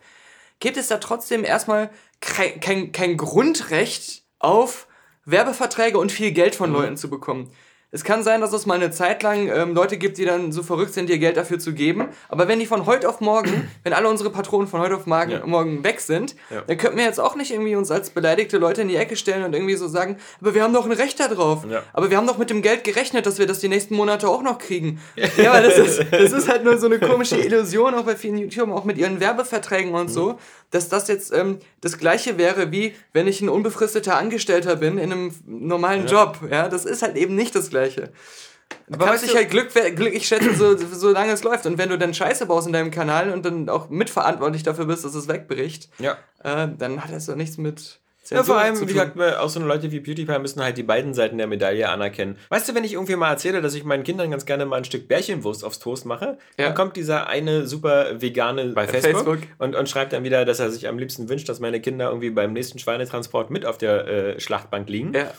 Speaker 1: Gibt es da trotzdem erstmal kein, kein, kein Grundrecht auf Werbeverträge und viel Geld von mhm. Leuten zu bekommen? Es kann sein, dass es mal eine Zeit lang ähm, Leute gibt, die dann so verrückt sind, dir Geld dafür zu geben. Aber wenn die von heute auf morgen, wenn alle unsere Patronen von heute auf morgen, ja. morgen weg sind, ja. dann könnten wir jetzt auch nicht irgendwie uns als beleidigte Leute in die Ecke stellen und irgendwie so sagen, aber wir haben doch ein Recht darauf. Ja. Aber wir haben doch mit dem Geld gerechnet, dass wir das die nächsten Monate auch noch kriegen. ja, weil das ist, das ist halt nur so eine komische Illusion, auch bei vielen YouTubern, auch mit ihren Werbeverträgen und mhm. so, dass das jetzt ähm, das gleiche wäre, wie wenn ich ein unbefristeter Angestellter bin in einem normalen Job. Ja, das ist halt eben nicht das gleiche. Gleiche. Du kannst dich halt Glück, glücklich schätzen, so, solange es läuft. Und wenn du dann Scheiße baust in deinem Kanal und dann auch mitverantwortlich dafür bist, dass es wegbricht, ja. äh, dann hat das doch nichts mit.
Speaker 2: ja, vor allem, wie gesagt, auch so Leute wie PewDiePie müssen halt die beiden Seiten der Medaille anerkennen. Weißt du, wenn ich irgendwie mal erzähle, dass ich meinen Kindern ganz gerne mal ein Stück Bärchenwurst aufs Toast mache, ja. dann kommt dieser eine super Vegane bei Facebook, Facebook. Und, und schreibt dann wieder, dass er sich am liebsten wünscht, dass meine Kinder irgendwie beim nächsten Schweinetransport mit auf der äh, Schlachtbank liegen. Ja.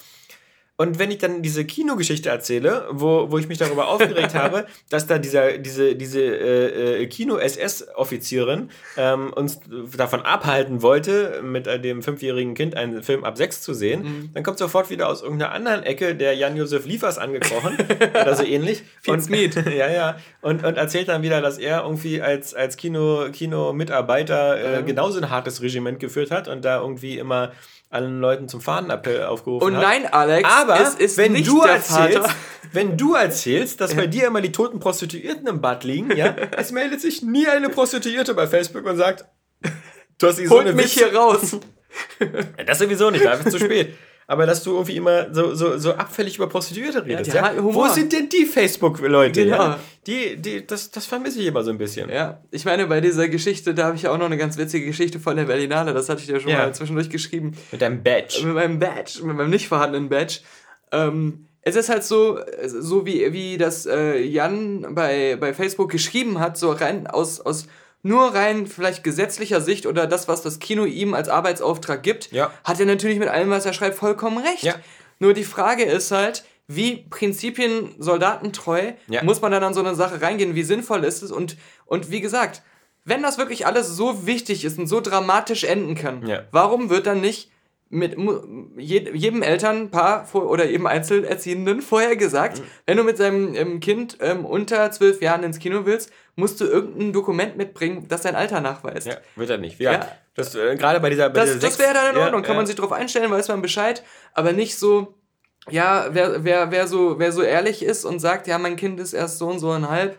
Speaker 2: Und wenn ich dann diese Kinogeschichte erzähle, wo, wo ich mich darüber aufgeregt habe, dass da dieser, diese, diese äh, äh Kino-SS-Offizierin ähm, uns davon abhalten wollte, mit äh, dem fünfjährigen Kind einen Film ab sechs zu sehen, mhm. dann kommt sofort wieder aus irgendeiner anderen Ecke der Jan-Josef Liefers angekrochen oder so ähnlich. und, ja, ja. Und, und erzählt dann wieder, dass er irgendwie als, als Kino, Kino-Mitarbeiter äh, mhm. genauso ein hartes Regiment geführt hat und da irgendwie immer allen Leuten zum Fahnenappell aufgerufen
Speaker 1: Und nein, Alex,
Speaker 2: aber es ist wenn nicht du der erzählst, Vater. wenn du erzählst, dass bei dir immer die toten Prostituierten im Bad liegen, ja, es meldet sich nie eine Prostituierte bei Facebook und sagt,
Speaker 1: du hast die Holt mich Witze. hier raus.
Speaker 2: das sowieso nicht, dafür zu spät aber dass du irgendwie immer so, so, so abfällig über Prostituierte redest. Ja, ja? Wo sind denn die Facebook-Leute? Genau. Ja? Die, die, das, das vermisse ich immer so ein bisschen.
Speaker 1: Ja, ich meine, bei dieser Geschichte, da habe ich ja auch noch eine ganz witzige Geschichte von der Berlinale, das hatte ich dir schon ja. mal zwischendurch geschrieben.
Speaker 2: Mit deinem Badge.
Speaker 1: Mit meinem Badge, mit meinem nicht vorhandenen Badge. Ähm, es ist halt so, so wie, wie das äh, Jan bei, bei Facebook geschrieben hat, so rein aus, aus nur rein vielleicht gesetzlicher Sicht oder das, was das Kino ihm als Arbeitsauftrag gibt, ja. hat er natürlich mit allem, was er schreibt, vollkommen recht. Ja. Nur die Frage ist halt, wie Prinzipien soldatentreu ja. muss man dann an so eine Sache reingehen, wie sinnvoll ist es und, und wie gesagt, wenn das wirklich alles so wichtig ist und so dramatisch enden kann, warum wird dann nicht mit jedem Elternpaar oder jedem Einzelerziehenden vorher gesagt, mhm. wenn du mit seinem ähm, Kind ähm, unter zwölf Jahren ins Kino willst, musst du irgendein Dokument mitbringen, das dein Alter nachweist.
Speaker 2: Ja, wird er nicht. Ja, ja. Das, äh, gerade bei dieser. Bei
Speaker 1: das, das wäre dann in Ordnung, ja, kann man sich darauf einstellen, weiß man Bescheid, aber nicht so, ja, wer, wer, wer, so, wer so ehrlich ist und sagt, ja, mein Kind ist erst so und so ein halb,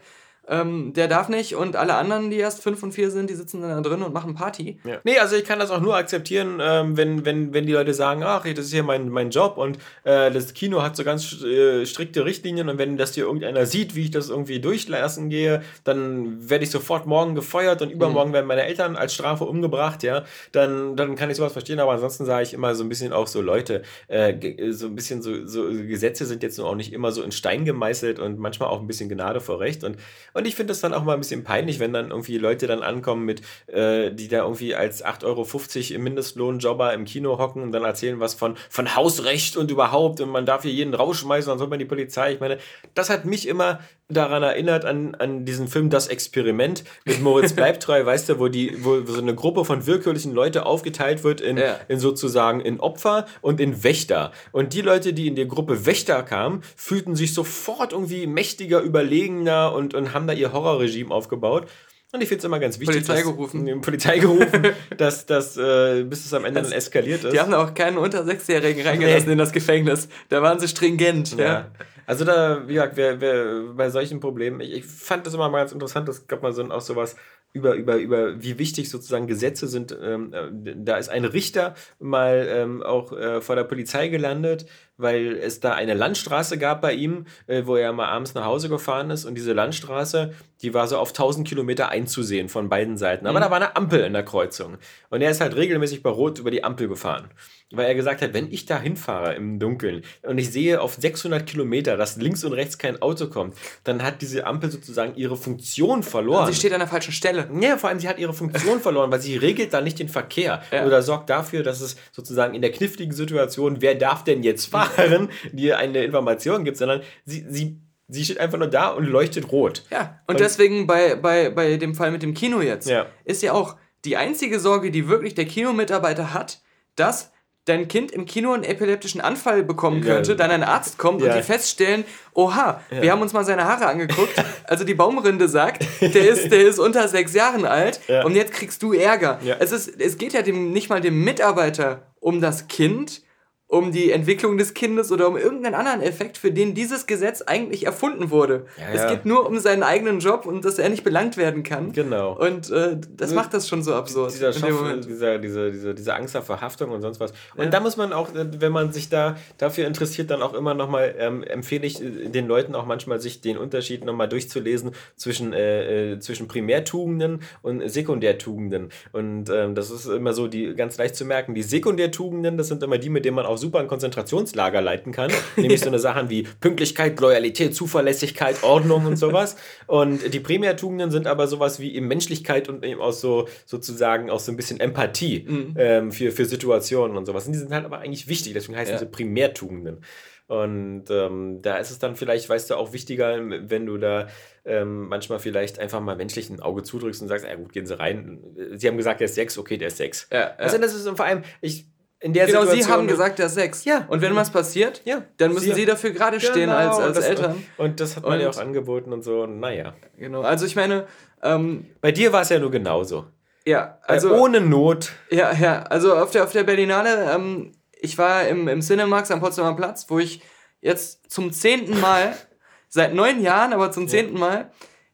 Speaker 1: ähm, der darf nicht und alle anderen, die erst fünf und vier sind, die sitzen dann da drin und machen Party.
Speaker 2: Ja. Nee, also ich kann das auch nur akzeptieren, ähm, wenn, wenn, wenn die Leute sagen, ach, das ist hier mein, mein Job und äh, das Kino hat so ganz äh, strikte Richtlinien und wenn das hier irgendeiner sieht, wie ich das irgendwie durchlassen gehe, dann werde ich sofort morgen gefeuert und übermorgen mhm. werden meine Eltern als Strafe umgebracht, ja, dann, dann kann ich sowas verstehen, aber ansonsten sage ich immer so ein bisschen auch so, Leute, äh, so ein bisschen so, so Gesetze sind jetzt auch nicht immer so in Stein gemeißelt und manchmal auch ein bisschen Gnade vor Recht und und ich finde das dann auch mal ein bisschen peinlich, wenn dann irgendwie Leute dann ankommen mit, äh, die da irgendwie als 8,50 Euro im Mindestlohnjobber im Kino hocken und dann erzählen was von, von Hausrecht und überhaupt und man darf hier jeden rausschmeißen, dann soll man die Polizei. Ich meine, das hat mich immer daran erinnert an, an diesen Film Das Experiment mit Moritz Bleibtreu, weißt du, wo die, wo so eine Gruppe von willkürlichen Leute aufgeteilt wird in, ja. in sozusagen in Opfer und in Wächter. Und die Leute, die in die Gruppe Wächter kamen, fühlten sich sofort irgendwie mächtiger, überlegener und, und haben da ihr Horrorregime aufgebaut. Und ich finde es immer ganz wichtig.
Speaker 1: Polizei dass, gerufen.
Speaker 2: Polizei gerufen, dass, dass äh, bis es am Ende das, dann eskaliert ist.
Speaker 1: Die haben auch keinen unter Sechsjährigen reingelassen nee. in das Gefängnis. Da waren sie stringent. Ja. ja.
Speaker 2: Also da, wie gesagt, wer, wer bei solchen Problemen, ich, ich, fand das immer mal ganz interessant, es gab mal so auch sowas über, über, über wie wichtig sozusagen Gesetze sind. Ähm, da ist ein Richter mal ähm, auch äh, vor der Polizei gelandet, weil es da eine Landstraße gab bei ihm, äh, wo er mal abends nach Hause gefahren ist und diese Landstraße, die war so auf 1000 Kilometer einzusehen von beiden Seiten. Aber mhm. da war eine Ampel in der Kreuzung und er ist halt regelmäßig bei Rot über die Ampel gefahren weil er gesagt hat, wenn ich da hinfahre im Dunkeln und ich sehe auf 600 Kilometer, dass links und rechts kein Auto kommt, dann hat diese Ampel sozusagen ihre Funktion verloren.
Speaker 1: Und sie steht an der falschen Stelle.
Speaker 2: Ja, vor allem sie hat ihre Funktion verloren, weil sie regelt da nicht den Verkehr ja. oder sorgt dafür, dass es sozusagen in der kniffligen Situation, wer darf denn jetzt fahren, dir eine Information gibt, sondern sie, sie Sie steht einfach nur da und leuchtet rot.
Speaker 1: Ja, und, und deswegen bei, bei, bei dem Fall mit dem Kino jetzt, ja. ist ja auch die einzige Sorge, die wirklich der Kinomitarbeiter hat, dass dein Kind im Kino einen epileptischen Anfall bekommen könnte, ja. dann ein Arzt kommt ja. und die feststellen, oha, ja. wir haben uns mal seine Haare angeguckt, also die Baumrinde sagt, der ist, der ist unter sechs Jahren alt und jetzt kriegst du Ärger. Es, ist, es geht ja dem, nicht mal dem Mitarbeiter um das Kind, um die Entwicklung des Kindes oder um irgendeinen anderen Effekt, für den dieses Gesetz eigentlich erfunden wurde. Ja, es ja. geht nur um seinen eigenen Job und dass er nicht belangt werden kann. Genau. Und äh, das macht das schon so absurd.
Speaker 2: Dieser, Schoff, dieser, diese, diese, diese Angst vor Verhaftung und sonst was. Und ja. da muss man auch, wenn man sich da dafür interessiert, dann auch immer nochmal, ähm, empfehle ich äh, den Leuten auch manchmal, sich den Unterschied nochmal durchzulesen zwischen, äh, äh, zwischen Primärtugenden und Sekundärtugenden. Und ähm, das ist immer so die ganz leicht zu merken. Die Sekundärtugenden, das sind immer die, mit denen man auch super ein Konzentrationslager leiten kann. Nämlich so eine Sachen wie Pünktlichkeit, Loyalität, Zuverlässigkeit, Ordnung und sowas. Und die Primärtugenden sind aber sowas wie eben Menschlichkeit und eben auch so sozusagen auch so ein bisschen Empathie mhm. ähm, für, für Situationen und sowas. Und die sind halt aber eigentlich wichtig, deswegen heißen ja. sie Primärtugenden. Und ähm, da ist es dann vielleicht, weißt du, auch wichtiger, wenn du da ähm, manchmal vielleicht einfach mal menschlich ein Auge zudrückst und sagst, ja gut, gehen Sie rein. Sie haben gesagt, der ist sechs, okay, der ist sechs. Ja, ja. Also das ist vor allem, ich
Speaker 1: in der genau, Situation. Sie haben gesagt, der sechs. Ja. Und wenn was passiert, ja. dann müssen Sie, Sie dafür gerade genau, stehen als, als
Speaker 2: das,
Speaker 1: Eltern.
Speaker 2: Und das hat man und, ja auch angeboten und so. Und naja.
Speaker 1: Genau. Also ich meine. Ähm,
Speaker 2: Bei dir war es ja nur genauso. Ja, also. Ohne Not.
Speaker 1: Ja, ja. Also auf der, auf der Berlinale, ähm, ich war im, im Cinemax am Potsdamer Platz, wo ich jetzt zum zehnten Mal, seit neun Jahren, aber zum zehnten ja. Mal,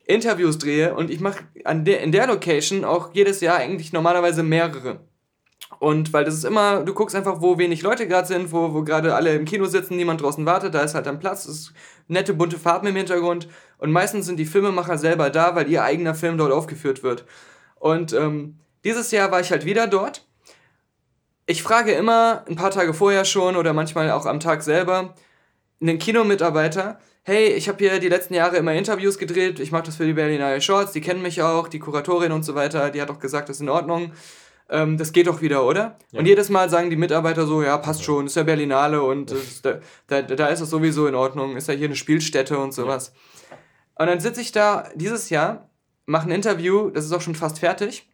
Speaker 1: Interviews drehe. Und ich mache in der Location auch jedes Jahr eigentlich normalerweise mehrere. Und weil das ist immer, du guckst einfach, wo wenig Leute gerade sind, wo, wo gerade alle im Kino sitzen, niemand draußen wartet, da ist halt ein Platz, ist nette bunte Farben im Hintergrund und meistens sind die Filmemacher selber da, weil ihr eigener Film dort aufgeführt wird. Und ähm, dieses Jahr war ich halt wieder dort. Ich frage immer, ein paar Tage vorher schon oder manchmal auch am Tag selber, einen Kinomitarbeiter, hey, ich habe hier die letzten Jahre immer Interviews gedreht, ich mache das für die Berlinale Shorts, die kennen mich auch, die Kuratorin und so weiter, die hat auch gesagt, das ist in Ordnung ähm, das geht doch wieder, oder? Ja. Und jedes Mal sagen die Mitarbeiter so, ja, passt schon, ist ja Berlinale und ist, da, da, da, ist es sowieso in Ordnung, ist ja hier eine Spielstätte und sowas. Und dann sitze ich da dieses Jahr, mache ein Interview, das ist auch schon fast fertig.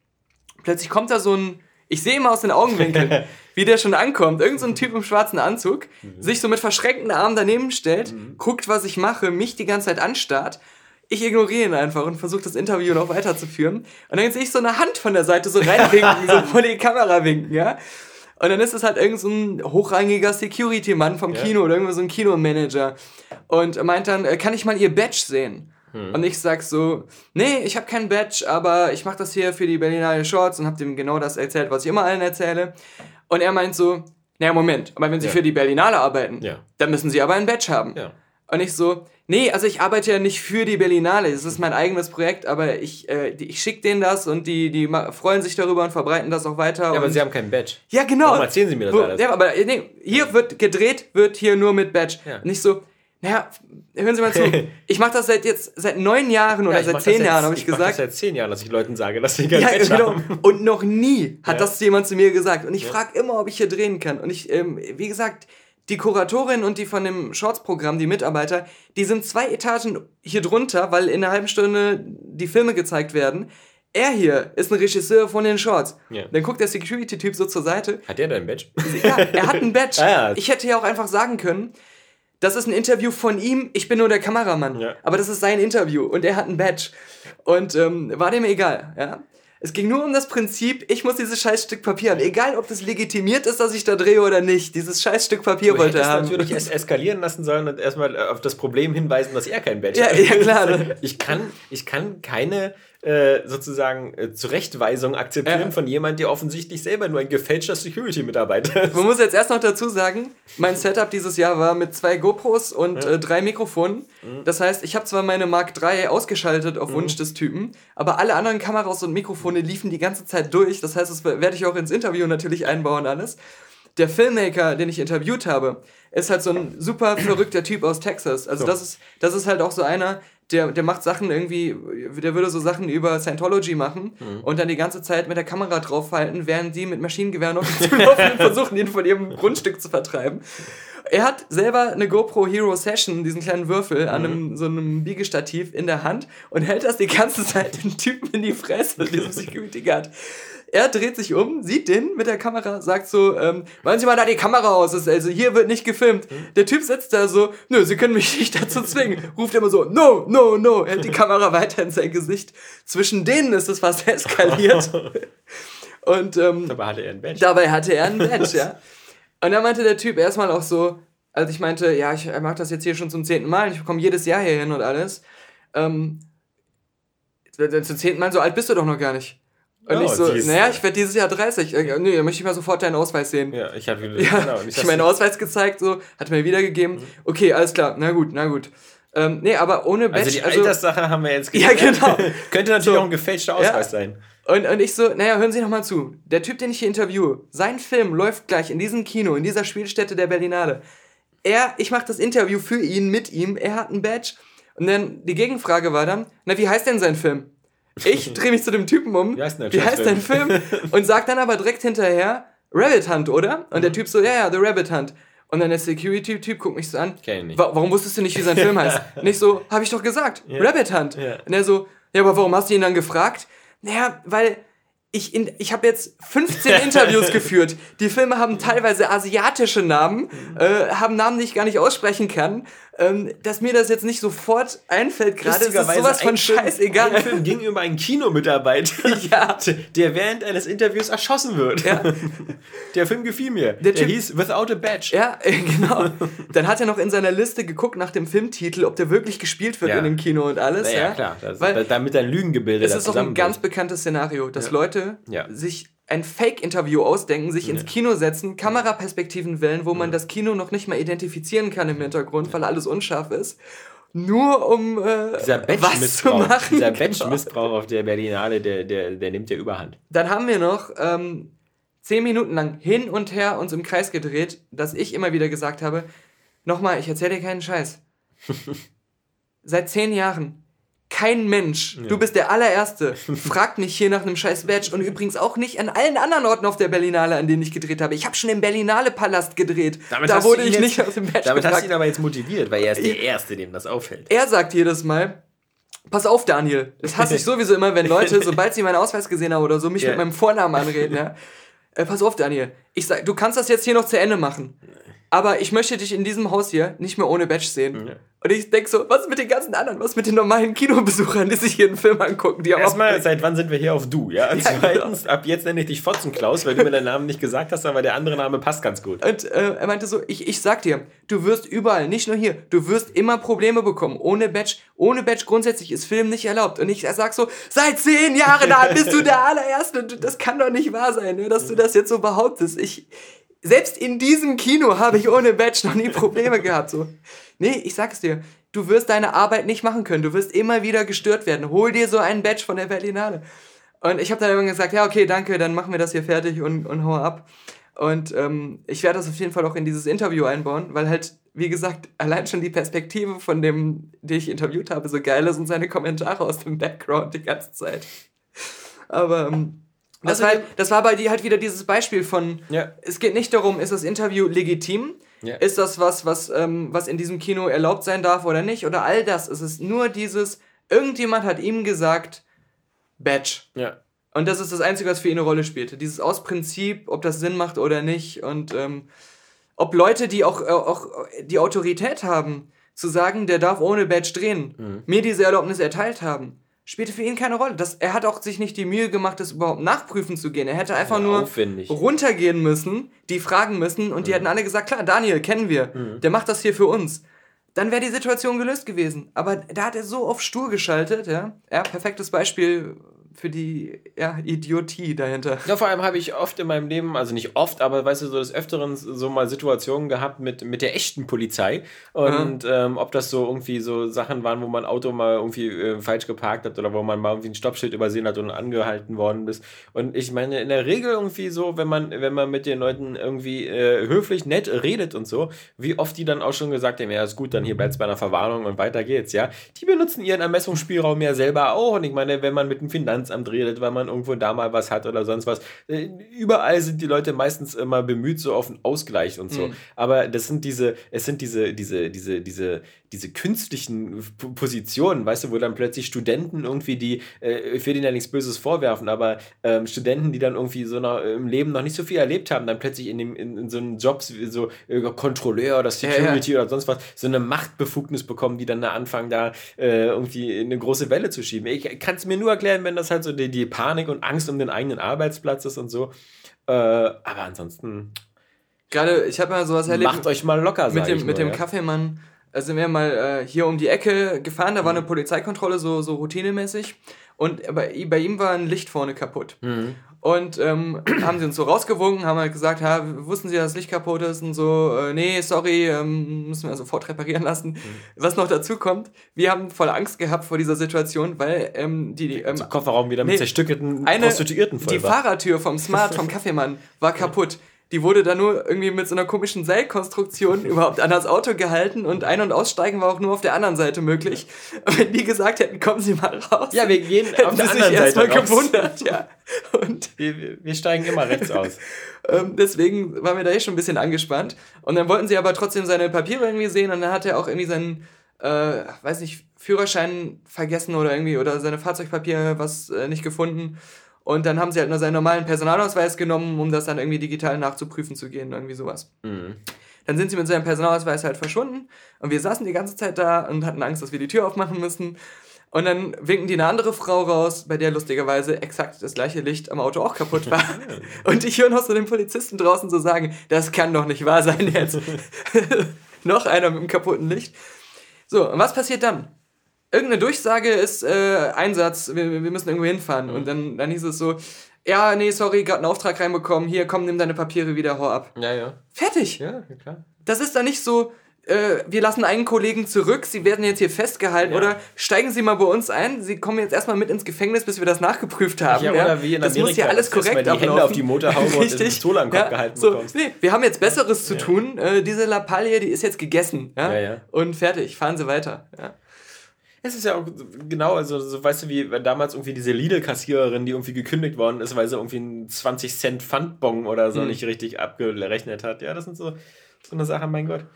Speaker 1: Plötzlich kommt da so ein, ich sehe immer aus den Augenwinkeln, wie der schon ankommt. Irgend so ein Typ im schwarzen Anzug, mhm. sich so mit verschränkten Armen daneben stellt, mhm. guckt, was ich mache, mich die ganze Zeit anstarrt ich ignoriere ihn einfach und versuche das Interview noch weiterzuführen. Und dann sehe ich so eine Hand von der Seite so reinwinken, so vor die Kamera winken, ja. Und dann ist es halt irgend so ein hochrangiger Security-Mann vom Kino ja. oder irgendwo so ein Kinomanager. Und meint dann, äh, kann ich mal ihr Badge sehen? Hm. Und ich sag so, nee, ich habe kein Badge, aber ich mache das hier für die Berlinale Shorts und habe dem genau das erzählt, was ich immer allen erzähle. Und er meint so, naja, Moment, aber wenn Sie ja. für die Berlinale arbeiten, ja. dann müssen Sie aber ein Badge haben. Ja. Und ich so, nee, also ich arbeite ja nicht für die Berlinale, das ist mein eigenes Projekt, aber ich, äh, ich schicke denen das und die, die freuen sich darüber und verbreiten das auch weiter.
Speaker 2: Ja, aber sie haben kein Badge.
Speaker 1: Ja, genau. Warum erzählen sie mir das Wo, alles? Ja, aber nee, hier wird gedreht, wird hier nur mit Badge. Ja. Nicht so, naja, hören Sie mal zu. Ich mache das seit jetzt seit neun Jahren oder ja, seit zehn Jahren, habe ich, ich gesagt. Ich
Speaker 2: das seit zehn Jahren, dass ich Leuten sage, dass sie kein ja, Badge genau. haben.
Speaker 1: Und noch nie hat ja. das jemand zu mir gesagt. Und ich ja. frage immer, ob ich hier drehen kann. Und ich, ähm, wie gesagt, die Kuratorin und die von dem Shorts-Programm, die Mitarbeiter, die sind zwei Etagen hier drunter, weil in einer halben Stunde die Filme gezeigt werden. Er hier ist ein Regisseur von den Shorts. Ja. Dann guckt der Security-Typ so zur Seite.
Speaker 2: Hat der da ein Badge?
Speaker 1: Ja, er hat ein Badge. ah, ja. Ich hätte ja auch einfach sagen können, das ist ein Interview von ihm, ich bin nur der Kameramann. Ja. Aber das ist sein Interview und er hat ein Badge. Und ähm, war dem egal, ja. Es ging nur um das Prinzip, ich muss dieses Scheißstück Papier haben. Egal, ob das legitimiert ist, dass ich da drehe oder nicht. Dieses Scheißstück Papier wollte er haben.
Speaker 2: natürlich es eskalieren lassen sollen und erstmal auf das Problem hinweisen, dass er kein Badge ja, hat. Ja, klar. Ich kann, ich kann keine äh, sozusagen äh, Zurechtweisung akzeptieren
Speaker 1: Ja.
Speaker 2: von jemand, der offensichtlich selber nur ein gefälschter Security-Mitarbeiter ist.
Speaker 1: Man muss jetzt erst noch dazu sagen, mein Setup dieses Jahr war mit zwei GoPros und äh, drei Mikrofonen. Das heißt, ich habe zwar meine Mark III ausgeschaltet auf Wunsch des Typen, aber alle anderen Kameras und Mikrofone liefen die ganze Zeit durch. Das heißt, das werde ich auch ins Interview natürlich einbauen alles. Der Filmmaker, den ich interviewt habe, ist halt so ein super verrückter Typ aus Texas. Also das ist, das ist halt auch so einer, der, der macht Sachen irgendwie, der würde so Sachen über Scientology machen und dann die ganze Zeit mit der Kamera draufhalten, während die mit Maschinengewehren auf ihn zulaufen und versuchen, ihn von ihrem Grundstück zu vertreiben. Er hat selber eine GoPro Hero Session, diesen kleinen Würfel, an einem, so einem Biegestativ in der Hand und hält das die ganze Zeit den Typen in die Fresse, diesem Security Guard. Er dreht sich um, sieht den mit der Kamera, sagt so, ähm, wollen Sie mal da die Kamera aus, ist- also hier wird nicht gefilmt. Der Typ sitzt da so, nö, Sie können mich nicht dazu zwingen. Ruft immer so, no, no, no, hält die Kamera weiter in sein Gesicht. Zwischen denen ist es fast eskaliert. Und ähm,
Speaker 2: Dabei hatte er ein Badge.
Speaker 1: Dabei hatte er ein Badge, ja. Und dann meinte der Typ erstmal auch so, als ich meinte, ja, ich mache das jetzt hier schon zum zehnten Mal, ich komme jedes Jahr hier hin und alles. Ähm, zum zehnten Mal, so alt bist du doch noch gar nicht. Und
Speaker 2: Oh,
Speaker 1: ich so, naja, ich werde dieses Jahr 30. Äh, nee, dann möchte ich mal sofort deinen Ausweis sehen.
Speaker 2: ja, ich hatte
Speaker 1: Ja,
Speaker 2: genau,
Speaker 1: ich meinen Ausweis gezeigt, so, hat mir wiedergegeben. Okay, alles klar, na gut, na gut. Ähm, nee, aber ohne Badge.
Speaker 2: Also die Alterssache haben wir jetzt
Speaker 1: Ja, genau.
Speaker 2: Könnte natürlich
Speaker 1: So.
Speaker 2: auch ein gefälschter Ausweis
Speaker 1: Ja.
Speaker 2: sein.
Speaker 1: Und, und ich so, naja, hören Sie noch mal zu. Der Typ, den ich hier interviewe, sein Film läuft gleich in diesem Kino, in dieser Spielstätte der Berlinale. Er, ich mache das Interview für ihn, mit ihm, er hat ein Badge. Und dann die Gegenfrage war dann, na, wie heißt denn sein Film? Ich drehe mich zu dem Typen um,
Speaker 2: Wie heißt denn der
Speaker 1: wie heißt dein? Film? Und sag dann aber direkt hinterher, Rabbit Hunt, oder? Und
Speaker 2: Mhm.
Speaker 1: der Typ so, ja, ja, The Rabbit Hunt. Und dann der Security-Typ guckt mich so an,
Speaker 2: Kenn ich nicht.
Speaker 1: "Wa- warum wusstest du nicht, wie sein Film heißt? Nicht so, habe ich doch gesagt, Rabbit Hunt. Und er so, ja, aber warum hast du ihn dann gefragt? Naja, weil ich, in, ich habe jetzt 15 Interviews geführt. Die Filme haben teilweise asiatische Namen, äh, haben Namen, die ich gar nicht aussprechen kann. Ähm, dass mir das jetzt nicht sofort einfällt, gerade ist sowas von
Speaker 2: ein
Speaker 1: scheißegal.
Speaker 2: Ein Film ging über einen Kinomitarbeiter,
Speaker 1: Ja.
Speaker 2: der während eines Interviews erschossen wird.
Speaker 1: Ja.
Speaker 2: Der Film gefiel mir.
Speaker 1: Der
Speaker 2: Der,
Speaker 1: Typ-
Speaker 2: hieß Without a Badge.
Speaker 1: Ja, genau. Dann hat er noch in seiner Liste geguckt nach dem Filmtitel, ob der wirklich gespielt wird
Speaker 2: Ja.
Speaker 1: in dem Kino und alles.
Speaker 2: Ja, klar. Das,
Speaker 1: Weil
Speaker 2: damit dein Lügengebilde
Speaker 1: es
Speaker 2: da
Speaker 1: ist auch ein ganz bekanntes Szenario, dass Leute sich ein Fake-Interview ausdenken, sich ins Kino setzen, Kameraperspektiven wählen, wo man das Kino noch nicht mal identifizieren kann im Hintergrund, weil alles unscharf ist. Nur um äh, was zu machen.
Speaker 2: dieser
Speaker 1: Genau.
Speaker 2: Badge-Missbrauch auf der Berlinale, der, der, der nimmt ja überhand.
Speaker 1: Dann haben wir noch ähm, zehn Minuten lang hin und her uns im Kreis gedreht, dass ich immer wieder gesagt habe, nochmal, ich erzähle dir keinen Scheiß. Seit zehn Jahren, kein Mensch, du bist der allererste, fragt mich hier nach einem scheiß Badge und übrigens auch nicht an allen anderen Orten auf der Berlinale, an denen ich gedreht habe. Ich habe schon im Berlinale Palast gedreht.
Speaker 2: Damit
Speaker 1: da wurde ich
Speaker 2: jetzt-
Speaker 1: nicht aus dem Badge
Speaker 2: Damit hast du
Speaker 1: gefragt.
Speaker 2: ihn aber jetzt motiviert, weil er ist der Erste, dem das auffällt.
Speaker 1: Er sagt jedes Mal, pass auf, Daniel. Das hasse ich sowieso immer, wenn Leute, sobald sie meinen Ausweis gesehen haben oder so, mich
Speaker 2: Ja.
Speaker 1: mit meinem Vornamen anreden. Ja. Äh, pass auf, Daniel. Ich sag, du kannst das jetzt hier noch zu Ende machen. Aber ich möchte dich in diesem Haus hier nicht mehr ohne Badge sehen.
Speaker 2: Ja.
Speaker 1: Und ich denk so, was ist mit den ganzen anderen? Was ist mit den normalen Kinobesuchern, die sich hier einen Film angucken? Die
Speaker 2: Erstmal, seit wann sind wir hier auf Du? Ja, und
Speaker 1: Ja, genau.
Speaker 2: zweitens, ab jetzt nenne ich dich Fotzenklaus, weil du mir deinen Namen nicht gesagt hast, aber der andere Name passt ganz gut.
Speaker 1: Und äh, er meinte so, ich, ich sag dir, du wirst überall, nicht nur hier, du wirst immer Probleme bekommen. Ohne Badge, ohne Badge grundsätzlich ist Film nicht erlaubt. Und ich sag so, seit zehn Jahren Alter, bist du der allererste. Das kann doch nicht wahr sein, ne, dass du das jetzt so behauptest. Ich, selbst in diesem Kino habe ich ohne Badge noch nie Probleme gehabt. So. Nee, ich sag's dir, du wirst deine Arbeit nicht machen können. Du wirst immer wieder gestört werden. Hol dir so einen Badge von der Berlinale. Und ich habe dann irgendwann gesagt, ja, okay, danke, dann machen wir das hier fertig und, und hau ab. Und ähm, ich werde das auf jeden Fall auch in dieses Interview einbauen, weil halt, wie gesagt, allein schon die Perspektive von dem, den ich interviewt habe, so geil ist und seine Kommentare aus dem Background die ganze Zeit. Aber ähm, das, war,
Speaker 2: Außerdem-
Speaker 1: das war bei dir halt wieder dieses Beispiel von,
Speaker 2: Ja.
Speaker 1: es geht nicht darum, ist das Interview legitim?
Speaker 2: Ja.
Speaker 1: Ist das was, was, ähm, was in diesem Kino erlaubt sein darf oder nicht? Oder all das. Es ist nur dieses, irgendjemand hat ihm gesagt, Badge.
Speaker 2: Ja.
Speaker 1: Und das ist das Einzige, was für ihn eine Rolle spielt. Dieses aus Prinzip, ob das Sinn macht oder nicht. Und ähm, ob Leute, die auch, äh, auch die Autorität haben, zu sagen, der darf ohne Badge drehen, mir diese Erlaubnis erteilt haben, spielte für ihn keine Rolle. Das, er hat auch sich nicht die Mühe gemacht, das überhaupt nachprüfen zu gehen. Er hätte einfach
Speaker 2: Ja,
Speaker 1: nur
Speaker 2: aufwendig.
Speaker 1: runtergehen müssen, die fragen müssen und die hätten alle gesagt, klar, Daniel, kennen wir, der macht das hier für uns. dann wäre die Situation gelöst gewesen. Aber da hat er so auf stur geschaltet, ja. Ja, perfektes Beispiel für die ja, Idiotie dahinter.
Speaker 2: Ja, vor allem habe ich oft in meinem Leben, also nicht oft, aber weißt du, so des Öfteren so mal Situationen gehabt mit, mit der echten Polizei. Und mhm. ähm, ob das so irgendwie so Sachen waren, wo man Auto mal irgendwie äh, falsch geparkt hat oder wo man mal irgendwie ein Stoppschild übersehen hat und angehalten worden ist. Und ich meine, in der Regel irgendwie so, wenn man, wenn man mit den Leuten irgendwie äh, höflich, nett redet und so, wie oft die dann auch schon gesagt haben, ja, ist gut, dann hier bleibt es bei einer Verwarnung und weiter geht's, ja. Die benutzen ihren Ermessungsspielraum ja selber auch. Und ich meine, wenn man mit dem Finanz Finanzamt redet, weil man irgendwo da mal was hat oder sonst was. Äh, überall sind die Leute meistens immer bemüht, so auf einen Ausgleich und so. Mhm. Aber das sind diese, es sind diese, diese, diese, diese, diese künstlichen Positionen, weißt du, wo dann plötzlich Studenten irgendwie, die, äh, ich will denen ja nichts Böses vorwerfen, aber ähm, Studenten, die dann irgendwie so noch, im Leben noch nicht so viel erlebt haben, dann plötzlich in, dem, in, in so einem Job, so äh, Kontrolleur oder Security ja, ja. oder sonst was, so eine Machtbefugnis bekommen, die dann da anfangen, da äh, irgendwie eine große Welle zu schieben. Ich kann es mir nur erklären, wenn das halt so die, die Panik und Angst um den eigenen Arbeitsplatz ist und so. Äh, aber ansonsten.
Speaker 1: Gerade, ich habe mal sowas
Speaker 2: erlebt. Macht euch mal locker,
Speaker 1: mit dem, nur, mit dem ja. Kaffeemann äh, sind wir mal äh, hier um die Ecke gefahren, da war eine Polizeikontrolle, so, so routinemäßig. Und bei, bei ihm war ein Licht vorne kaputt. Mhm. Und ähm, haben sie uns so rausgewunken, haben halt gesagt, ha, wussten sie, dass das Licht kaputt ist? Und so, äh, nee, sorry, ähm, müssen wir sofort reparieren lassen. Mhm. Was noch dazu kommt, wir haben voll Angst gehabt vor dieser Situation, weil ähm, die... ähm,
Speaker 2: Kofferraum wieder mit nee, zerstückelten
Speaker 1: Prostituierten voll Die war. Fahrertür vom Smart, vom Kaffeemann, war kaputt die wurde da nur irgendwie mit so einer komischen Seilkonstruktion überhaupt an das Auto gehalten und Ein- und Aussteigen war auch nur auf der anderen Seite möglich. Wenn die gesagt hätten, kommen Sie mal raus.
Speaker 2: Ja, wir gehen auf der anderen Seite erstmal gewundert, ja. Und wir, wir steigen immer rechts aus.
Speaker 1: ähm, deswegen waren wir da eh schon ein bisschen angespannt. Und dann wollten sie aber trotzdem seine Papiere irgendwie sehen und dann hat er auch irgendwie seinen, äh, weiß nicht, Führerschein vergessen oder irgendwie oder seine Fahrzeugpapiere was äh, nicht gefunden. Und dann haben sie halt nur seinen normalen Personalausweis genommen, um das dann irgendwie digital nachzuprüfen zu gehen, irgendwie sowas. Mhm. Dann sind sie mit seinem Personalausweis halt verschwunden und wir saßen die ganze Zeit da und hatten Angst, dass wir die Tür aufmachen müssen. Und dann winken die eine andere Frau raus, bei der lustigerweise exakt das gleiche Licht am Auto auch kaputt war. und ich höre noch so den Polizisten draußen so sagen, das kann doch nicht wahr sein jetzt. noch einer mit einem kaputten Licht. So, und was passiert dann? Irgendeine Durchsage ist äh, Einsatz, wir, wir müssen irgendwo hinfahren. Mhm. Und dann, dann hieß es so, ja, nee, sorry, gerade einen Auftrag reinbekommen, hier, komm, nimm deine Papiere wieder, hau ab.
Speaker 2: Ja, ja.
Speaker 1: Fertig.
Speaker 2: Ja, klar.
Speaker 1: Das ist dann nicht so, äh, wir lassen einen Kollegen zurück, sie werden jetzt hier festgehalten ja. oder steigen Sie mal bei uns ein, Sie kommen jetzt erstmal mit ins Gefängnis, bis wir das nachgeprüft haben. Ja, ja. wie in das Amerika, muss ja alles korrekt
Speaker 2: die Hände auf die Motorhaube und die Pistole am Kopf
Speaker 1: ja, gehalten so, bekommst. Nee, wir haben jetzt Besseres zu tun, äh, diese Lappalie, die ist jetzt gegessen. Ja? Ja, Und fertig, fahren Sie weiter. Ja.
Speaker 2: Es ist ja auch genau, also so, weißt du, wie damals irgendwie diese Lidl-Kassiererin, die irgendwie gekündigt worden ist, weil sie irgendwie einen 20 Cent Pfandbon oder so mhm. nicht richtig abgerechnet hat. Ja, das sind so, so eine Sache, mein Gott.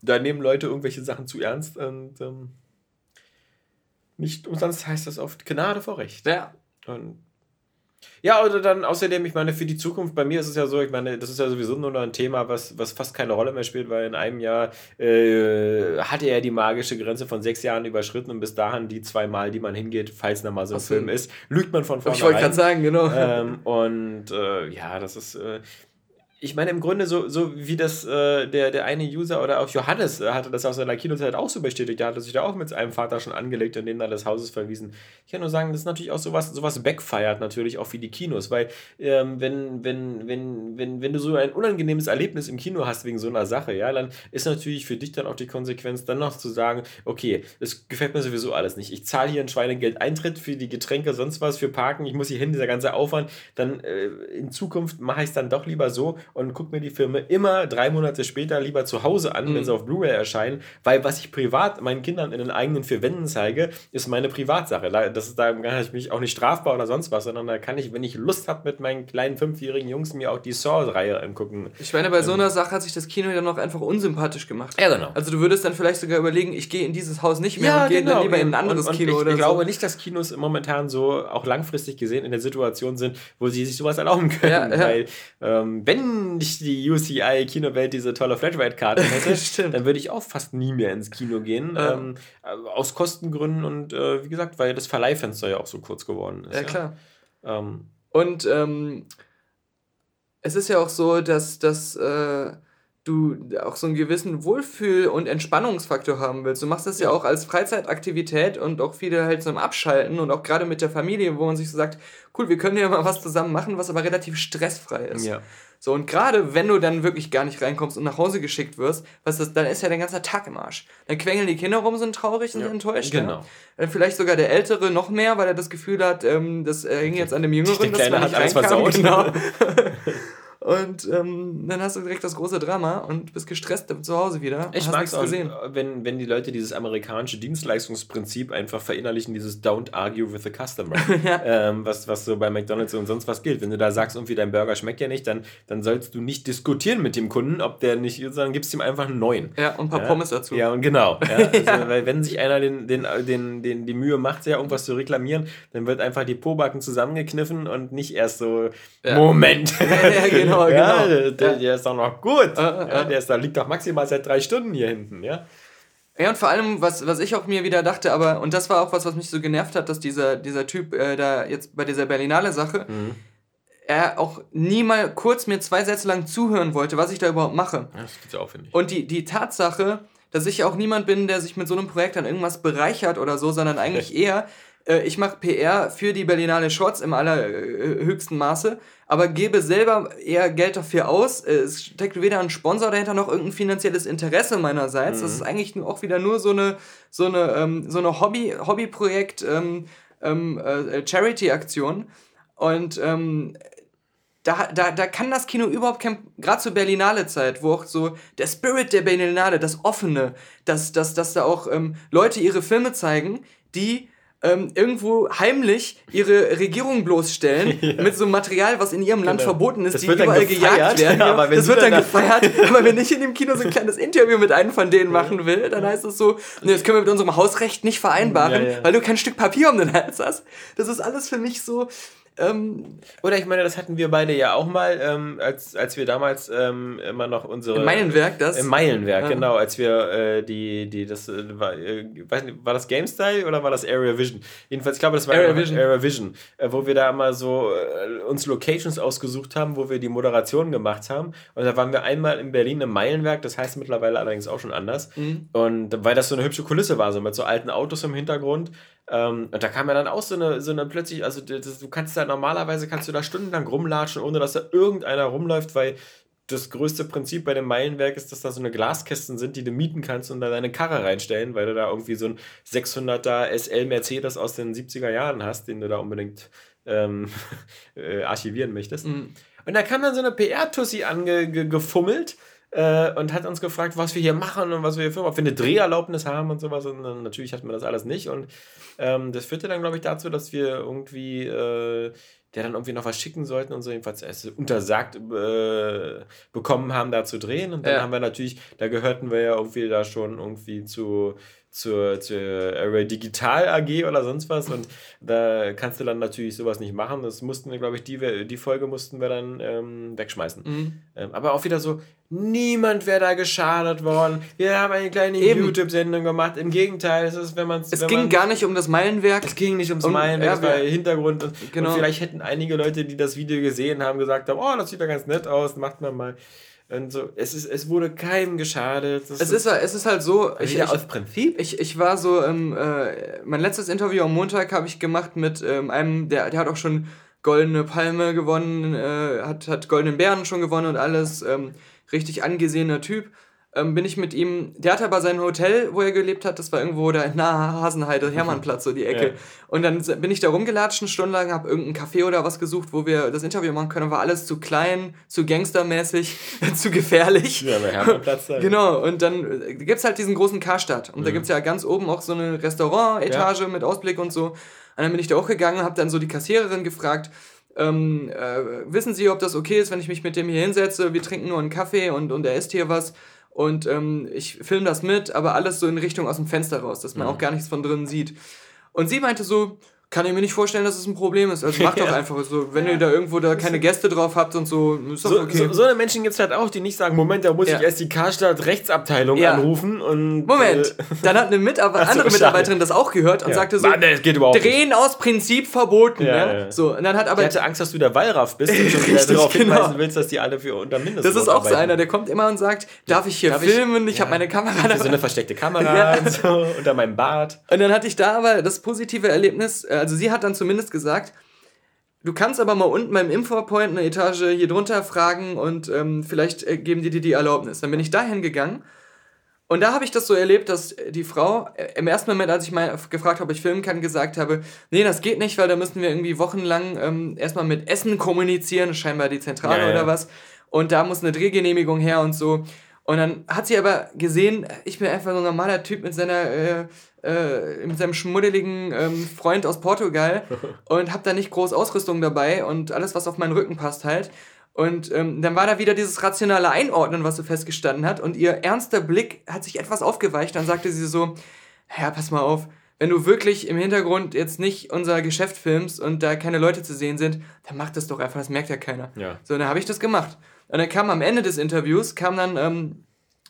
Speaker 2: Da nehmen Leute irgendwelche Sachen zu ernst und ähm, nicht umsonst heißt das oft Gnade vor Recht. Ja. Und ja, oder dann außerdem, ich meine, für die Zukunft, bei mir ist es ja so, ich meine, das ist ja sowieso nur noch ein Thema, was, was fast keine Rolle mehr spielt, weil in einem Jahr äh, hatte er die magische Grenze von sechs Jahren überschritten und bis dahin die zwei Mal, die man hingeht, falls nochmal so ein Film ist, lügt man von vornherein. Ich wollte gerade sagen, genau. Ähm, und äh, ja, das ist, äh, ich meine, im Grunde so, so wie das äh, der, der eine User oder auch Johannes äh, hatte das aus seiner Kinozeit auch so bestätigt. Der hatte sich da auch mit seinem Vater schon angelegt und den dann des Hauses verwiesen. Ich kann nur sagen, das ist natürlich auch sowas, sowas backfeiert natürlich auch wie die Kinos, weil ähm, wenn, wenn, wenn, wenn, wenn du so ein unangenehmes Erlebnis im Kino hast wegen so einer Sache, ja, dann ist natürlich für dich dann auch die Konsequenz, dann noch zu sagen, okay, das gefällt mir sowieso alles nicht. Ich zahle hier ein Schweinegeld Eintritt für die Getränke, sonst was, für Parken, ich muss hier hin, dieser ganze Aufwand, dann äh, in Zukunft mache ich es dann doch lieber so und gucke mir die Filme immer drei Monate später lieber zu Hause an, mhm. wenn sie auf Blu-ray erscheinen, weil was ich privat meinen Kindern in den eigenen vier Wänden zeige, ist meine Privatsache. Das ist, da kann ich mich auch nicht strafbar oder sonst was, sondern da kann ich, wenn ich Lust habe, mit meinen kleinen fünfjährigen Jungs mir auch die Saw-Reihe angucken.
Speaker 1: Ich meine, bei ähm, so einer Sache hat sich das Kino ja noch einfach unsympathisch gemacht. Ja, genau. Also du würdest dann vielleicht sogar überlegen, ich gehe in dieses Haus nicht mehr ja, und gehe genau. dann lieber in ein anderes
Speaker 2: und, und Kino ich, oder ich so. Ich glaube nicht, dass Kinos momentan so auch langfristig gesehen in der Situation sind, wo sie sich sowas erlauben können. Ja, ja. Weil ähm, wenn nicht die UCI Kinowelt diese tolle Flatrate-Karte hätte, dann würde ich auch fast nie mehr ins Kino gehen. Ja. Ähm, aus Kostengründen und äh, wie gesagt, weil das Verleihfenster ja auch so kurz geworden ist.
Speaker 1: Ja, klar. Ähm, und ähm, es ist ja auch so, dass, dass äh, du auch so einen gewissen Wohlfühl- und Entspannungsfaktor haben willst. Du machst das ja, auch als Freizeitaktivität und auch viele halt zum Abschalten und auch gerade mit der Familie, wo man sich so sagt, cool, wir können ja mal was zusammen machen, was aber relativ stressfrei ist. Ja. So, und gerade wenn du dann wirklich gar nicht reinkommst und nach Hause geschickt wirst, was das, dann ist ja dein ganzer Tag im Arsch. Dann quengeln die Kinder rum, sind traurig, sind ja, enttäuscht. Genau. Ja. Dann vielleicht sogar der Ältere noch mehr, weil er das Gefühl hat, ähm, das äh, hing jetzt an dem Jüngeren, der Kleine dass man nicht hat reinkam. Alles versaut. Genau. Und ähm, dann hast du direkt das große Drama und bist gestresst zu Hause wieder. Ich mag
Speaker 2: es auch, gesehen. Wenn, wenn die Leute dieses amerikanische Dienstleistungsprinzip einfach verinnerlichen, dieses Don't argue with the customer. ja. ähm, was, was so bei McDonalds und sonst was gilt. Wenn du da sagst, irgendwie dein Burger schmeckt ja nicht, dann, dann sollst du nicht diskutieren mit dem Kunden, ob der nicht, sondern gibst ihm einfach einen neuen. Ja, und ein paar ja? Pommes dazu. Ja, und genau. Ja? Also, weil wenn sich einer den, den, den, den, die Mühe macht, ja irgendwas zu reklamieren, dann wird einfach die Pobacken zusammengekniffen und nicht erst so, Moment. ja, genau genau, ja, genau. Der, der, ist doch noch gut. Ah, ja, der ist, da liegt doch maximal seit drei Stunden hier hinten, ja.
Speaker 1: Ja, und vor allem, was, was ich auch mir wieder dachte, aber, und das war auch was, was mich so genervt hat, dass dieser, dieser Typ äh, da jetzt bei dieser Berlinale-Sache, mhm. er auch nie mal kurz mir zwei Sätze lang zuhören wollte, was ich da überhaupt mache. Ja, das gibt's auch, finde ich. Und die, die Tatsache, dass ich auch niemand bin, der sich mit so einem Projekt an irgendwas bereichert oder so, sondern eigentlich eher, äh, ich mache PR für die Berlinale Shorts im allerhöchsten Maße aber gebe selber eher Geld dafür aus. Äh, es steckt weder ein Sponsor dahinter noch irgendein finanzielles Interesse meinerseits. Mhm. Das ist eigentlich auch wieder nur so eine, so eine, ähm, so eine Hobby, Hobbyprojekt, ähm, ähm, äh, Charity-Aktion. Und ähm, da, da, da kann das Kino überhaupt kein, gerade zur Berlinale-Zeit, wo auch so der Spirit der Berlinale, das Offene, dass, dass, dass da auch ähm, Leute ihre Filme zeigen, die ähm, irgendwo heimlich ihre Regierung bloßstellen ja. mit so Material, was in ihrem Land genau. verboten ist, das die überall gejagt werden. Ja, das wird dann gefeiert. aber wenn ich in dem Kino so ein kleines Interview mit einem von denen machen will, dann heißt es so, nee, das können wir mit unserem Hausrecht nicht vereinbaren, ja, weil du kein Stück Papier um den Hals hast. Das ist alles für mich so,
Speaker 2: ähm, Oder ich meine, das hatten wir beide ja auch mal, ähm, als, als wir damals ähm, immer noch unsere. Im Meilenwerk, das? Im Meilenwerk, ja. genau, als wir äh, die, die, das äh, war, äh, weiß nicht, war das GameStyle oder war das Area Vision? Jedenfalls, ich glaube, das war Area Vision, Area Vision äh, wo wir da immer so äh, uns Locations ausgesucht haben, wo wir die Moderation gemacht haben. Und da waren wir einmal in Berlin im Meilenwerk, das heißt mittlerweile allerdings auch schon anders. Mhm. Und weil das so eine hübsche Kulisse war, so mit so alten Autos im Hintergrund. Ähm, und da kam ja dann auch so eine, so eine plötzlich, also das, du kannst da normalerweise kannst du da stundenlang rumlatschen, ohne dass da irgendeiner rumläuft, weil das größte Prinzip bei dem Meilenwerk ist, dass da so eine Glaskästen sind, die du mieten kannst und da deine Karre reinstellen, weil du da irgendwie so ein 600er SL Mercedes aus den 70er Jahren hast, den du da unbedingt ähm, äh, archivieren möchtest. Mhm. Und da kam dann so eine PR-Tussi angefummelt. Ange äh, und hat uns gefragt, was wir hier machen und was wir hier filmen, ob wir eine Dreherlaubnis haben und sowas. Und dann, natürlich hatten wir das alles nicht. Und ähm, das führte dann, glaube ich, dazu, dass wir irgendwie äh, der dann irgendwie noch was schicken sollten und so jedenfalls es untersagt äh, bekommen haben, da zu drehen. Und dann ja. haben wir natürlich, da gehörten wir ja irgendwie da schon irgendwie zu zur, zur Array Digital AG oder sonst was und da kannst du dann natürlich sowas nicht machen. Das mussten wir, glaube ich, die, die Folge mussten wir dann ähm, wegschmeißen. Mhm. Ähm, aber auch wieder so, niemand wäre da geschadet worden. Wir haben eine kleine YouTube-Sendung gemacht. Im Gegenteil, es ist, wenn man
Speaker 1: es. Es ging gar nicht um das Meilenwerk.
Speaker 2: Es ging nicht ums um, Meilenwerk, es war Hintergrund. Und, genau. und vielleicht hätten einige Leute, die das Video gesehen haben, gesagt haben, oh, das sieht ja ganz nett aus, macht man mal. Und so, es, ist, es wurde keinem geschadet.
Speaker 1: Es ist, es ist halt so. Ich, ich, aus Prinzip? Ich, ich war so, ähm, äh, mein letztes Interview am Montag habe ich gemacht mit ähm, einem, der, der hat auch schon Goldene Palme gewonnen, äh, hat, hat Goldenen Bären schon gewonnen und alles. Ähm, richtig angesehener Typ ähm, bin ich mit ihm, der hatte aber sein Hotel, wo er gelebt hat, das war irgendwo da in nahe Hasenheide, Hermannplatz, so die Ecke. Ja. Und dann bin ich da rumgelatscht, eine Stunde lang, hab irgendein Café oder was gesucht, wo wir das Interview machen können, war alles zu klein, zu gangstermäßig, zu gefährlich. Ja, bei Hermannplatz da. Genau, und dann äh, gibt's halt diesen großen Karstadt. Und mhm. da gibt's ja ganz oben auch so eine Restaurant-Etage ja. mit Ausblick und so. Und dann bin ich da auch gegangen, hab dann so die Kassiererin gefragt, ähm, äh, wissen Sie, ob das okay ist, wenn ich mich mit dem hier hinsetze? Wir trinken nur einen Kaffee und, und er isst hier was und ähm, ich filme das mit, aber alles so in Richtung aus dem Fenster raus, dass man mhm. auch gar nichts von drinnen sieht. Und sie meinte so, kann ich mir nicht vorstellen, dass es ein Problem ist. Also mach doch
Speaker 2: Ja.
Speaker 1: einfach so. Wenn ihr da irgendwo da keine Gäste drauf habt und so, ist doch
Speaker 2: So,
Speaker 1: okay.
Speaker 2: so, so eine Menschen gibt es halt auch, die nicht sagen, Moment, da muss
Speaker 1: Ja.
Speaker 2: ich erst die Karstadt Rechtsabteilung
Speaker 1: Ja.
Speaker 2: anrufen und...
Speaker 1: Moment,
Speaker 2: Äh,
Speaker 1: dann hat eine Mitarbeiter,
Speaker 2: so,
Speaker 1: andere
Speaker 2: schade.
Speaker 1: Mitarbeiterin das auch gehört und
Speaker 2: ja.
Speaker 1: sagte so,
Speaker 2: Mann, das geht überhaupt nicht.
Speaker 1: drehen aus Prinzip verboten.
Speaker 2: Ja,
Speaker 1: Ja,
Speaker 2: ja.
Speaker 1: So, und dann hat aber
Speaker 2: Ich hatte Angst, dass du der Wallraff bist und schon wieder
Speaker 1: Richtig,
Speaker 2: darauf hinweisen
Speaker 1: genau.
Speaker 2: willst, dass die alle für unter Mindestlohn
Speaker 1: Das ist auch so
Speaker 2: arbeiten.
Speaker 1: einer, der kommt immer und sagt, darf ich hier
Speaker 2: Darf ich-
Speaker 1: filmen? Ich,
Speaker 2: Ja.
Speaker 1: habe meine Kamera
Speaker 2: Für so
Speaker 1: dabei.
Speaker 2: eine versteckte Kamera
Speaker 1: Ja.
Speaker 2: und so unter meinem Bart.
Speaker 1: Und dann hatte ich da aber das positive Erlebnis, äh, also sie hat dann zumindest gesagt, du kannst aber mal unten beim Infopoint eine Etage hier drunter fragen und ähm, vielleicht äh, geben die dir die Erlaubnis. Dann bin ich dahin gegangen und da habe ich das so erlebt, dass die Frau äh, im ersten Moment, als ich mal gefragt habe, ob ich filmen kann, gesagt habe, nee, das geht nicht, weil da müssen wir irgendwie wochenlang ähm, erstmal mit Essen kommunizieren, scheinbar die Zentrale
Speaker 2: Ja, ja.
Speaker 1: oder was. Und da muss eine Drehgenehmigung her und so. Und dann hat sie aber gesehen, ich bin einfach so ein normaler Typ mit seiner, äh, äh, mit seinem schmuddeligen ähm, Freund aus Portugal und hab da nicht groß Ausrüstung dabei und alles, was auf meinen Rücken passt halt. Und ähm, dann war da wieder dieses rationale Einordnen, was so festgestanden hat. Und ihr ernster Blick hat sich etwas aufgeweicht. Dann sagte sie so, ja, pass mal auf, wenn du wirklich im Hintergrund jetzt nicht unser Geschäft filmst und da keine Leute zu sehen sind, dann mach das doch einfach, das merkt ja keiner.
Speaker 2: Ja.
Speaker 1: So, dann habe ich das gemacht. Und dann kam am Ende des Interviews, kam dann ähm,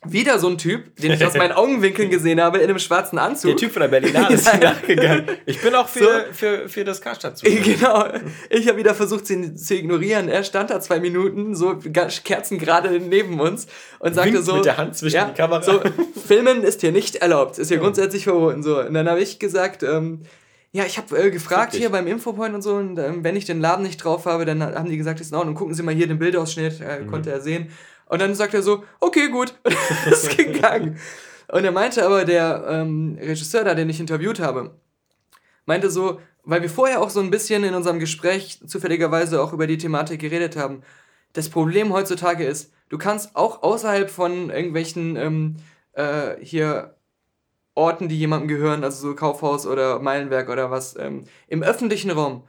Speaker 1: wieder so ein Typ, den ich aus meinen Augenwinkeln gesehen habe, in einem schwarzen Anzug.
Speaker 2: Der Typ von der Berlinale ist
Speaker 1: Ja.
Speaker 2: nachgegangen. Ich bin auch für, für, für das Karstadt zu.
Speaker 1: Genau. Ich habe wieder versucht, sie zu ignorieren. Er stand da zwei Minuten, so ganz kerzengerade neben uns und sagte
Speaker 2: Winkt
Speaker 1: so.
Speaker 2: mit der Hand zwischen die Kamera.
Speaker 1: So, Filmen ist hier nicht erlaubt, ist hier grundsätzlich verboten. So. Und dann habe ich gesagt, ähm, ja, ich habe äh, gefragt
Speaker 2: Fick dich.
Speaker 1: hier beim Infopoint und so, und ähm, wenn ich den Laden nicht drauf habe, dann haben die gesagt, ist in Ordnung, gucken Sie mal hier den Bildausschnitt, äh,
Speaker 2: Mhm.
Speaker 1: konnte er sehen. Und dann sagt er so, okay, gut, und ist gegangen. Und er meinte aber, der ähm, Regisseur da, den ich interviewt habe, meinte so, weil wir vorher auch so ein bisschen in unserem Gespräch zufälligerweise auch über die Thematik geredet haben, das Problem heutzutage ist, du kannst auch außerhalb von irgendwelchen ähm, äh, hier Orten, die jemandem gehören, also so Kaufhaus oder Meilenwerk oder was, ähm, im öffentlichen Raum.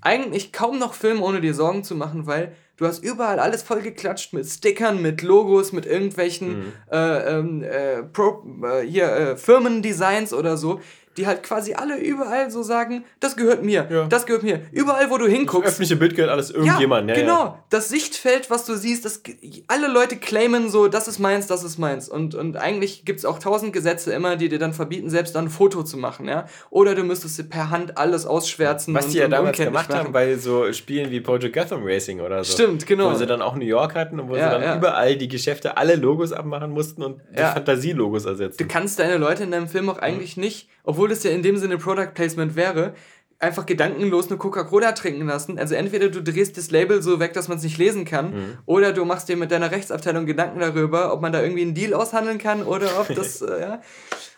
Speaker 1: Eigentlich kaum noch filmen, ohne dir Sorgen zu machen, weil du hast überall alles vollgeklatscht mit Stickern, mit Logos, mit irgendwelchen äh, ähm, äh, Pro, äh, hier, äh, Firmendesigns oder so, die halt quasi alle überall so sagen, das gehört mir,
Speaker 2: Ja.
Speaker 1: das gehört mir. Überall, wo du hinguckst,
Speaker 2: öffentliche Bild gehört alles irgendjemand.
Speaker 1: ja,
Speaker 2: Ja,
Speaker 1: genau. Das Sichtfeld, was du siehst, das, alle Leute claimen so, das ist meins, das ist meins. Und, und eigentlich gibt es auch tausend Gesetze immer, die dir dann verbieten, selbst dann ein Foto zu machen, ja. Oder du müsstest per Hand alles ausschwärzen.
Speaker 2: Was
Speaker 1: und,
Speaker 2: die ja damals gemacht haben bei so Spielen wie Project Gotham Racing oder so.
Speaker 1: Stimmt, genau.
Speaker 2: Wo sie dann auch New York hatten und wo
Speaker 1: Ja,
Speaker 2: sie dann
Speaker 1: ja.
Speaker 2: überall die Geschäfte alle Logos abmachen mussten und die. Fantasielogos ersetzen.
Speaker 1: Du kannst deine Leute in deinem Film auch eigentlich nicht, obwohl das ja in dem Sinne Product Placement wäre, einfach gedankenlos eine Coca-Cola trinken lassen. Also entweder du drehst das Label so weg, dass man es nicht lesen kann, oder du machst dir mit deiner Rechtsabteilung Gedanken darüber, ob man da irgendwie einen Deal aushandeln kann oder ob das, äh, ja.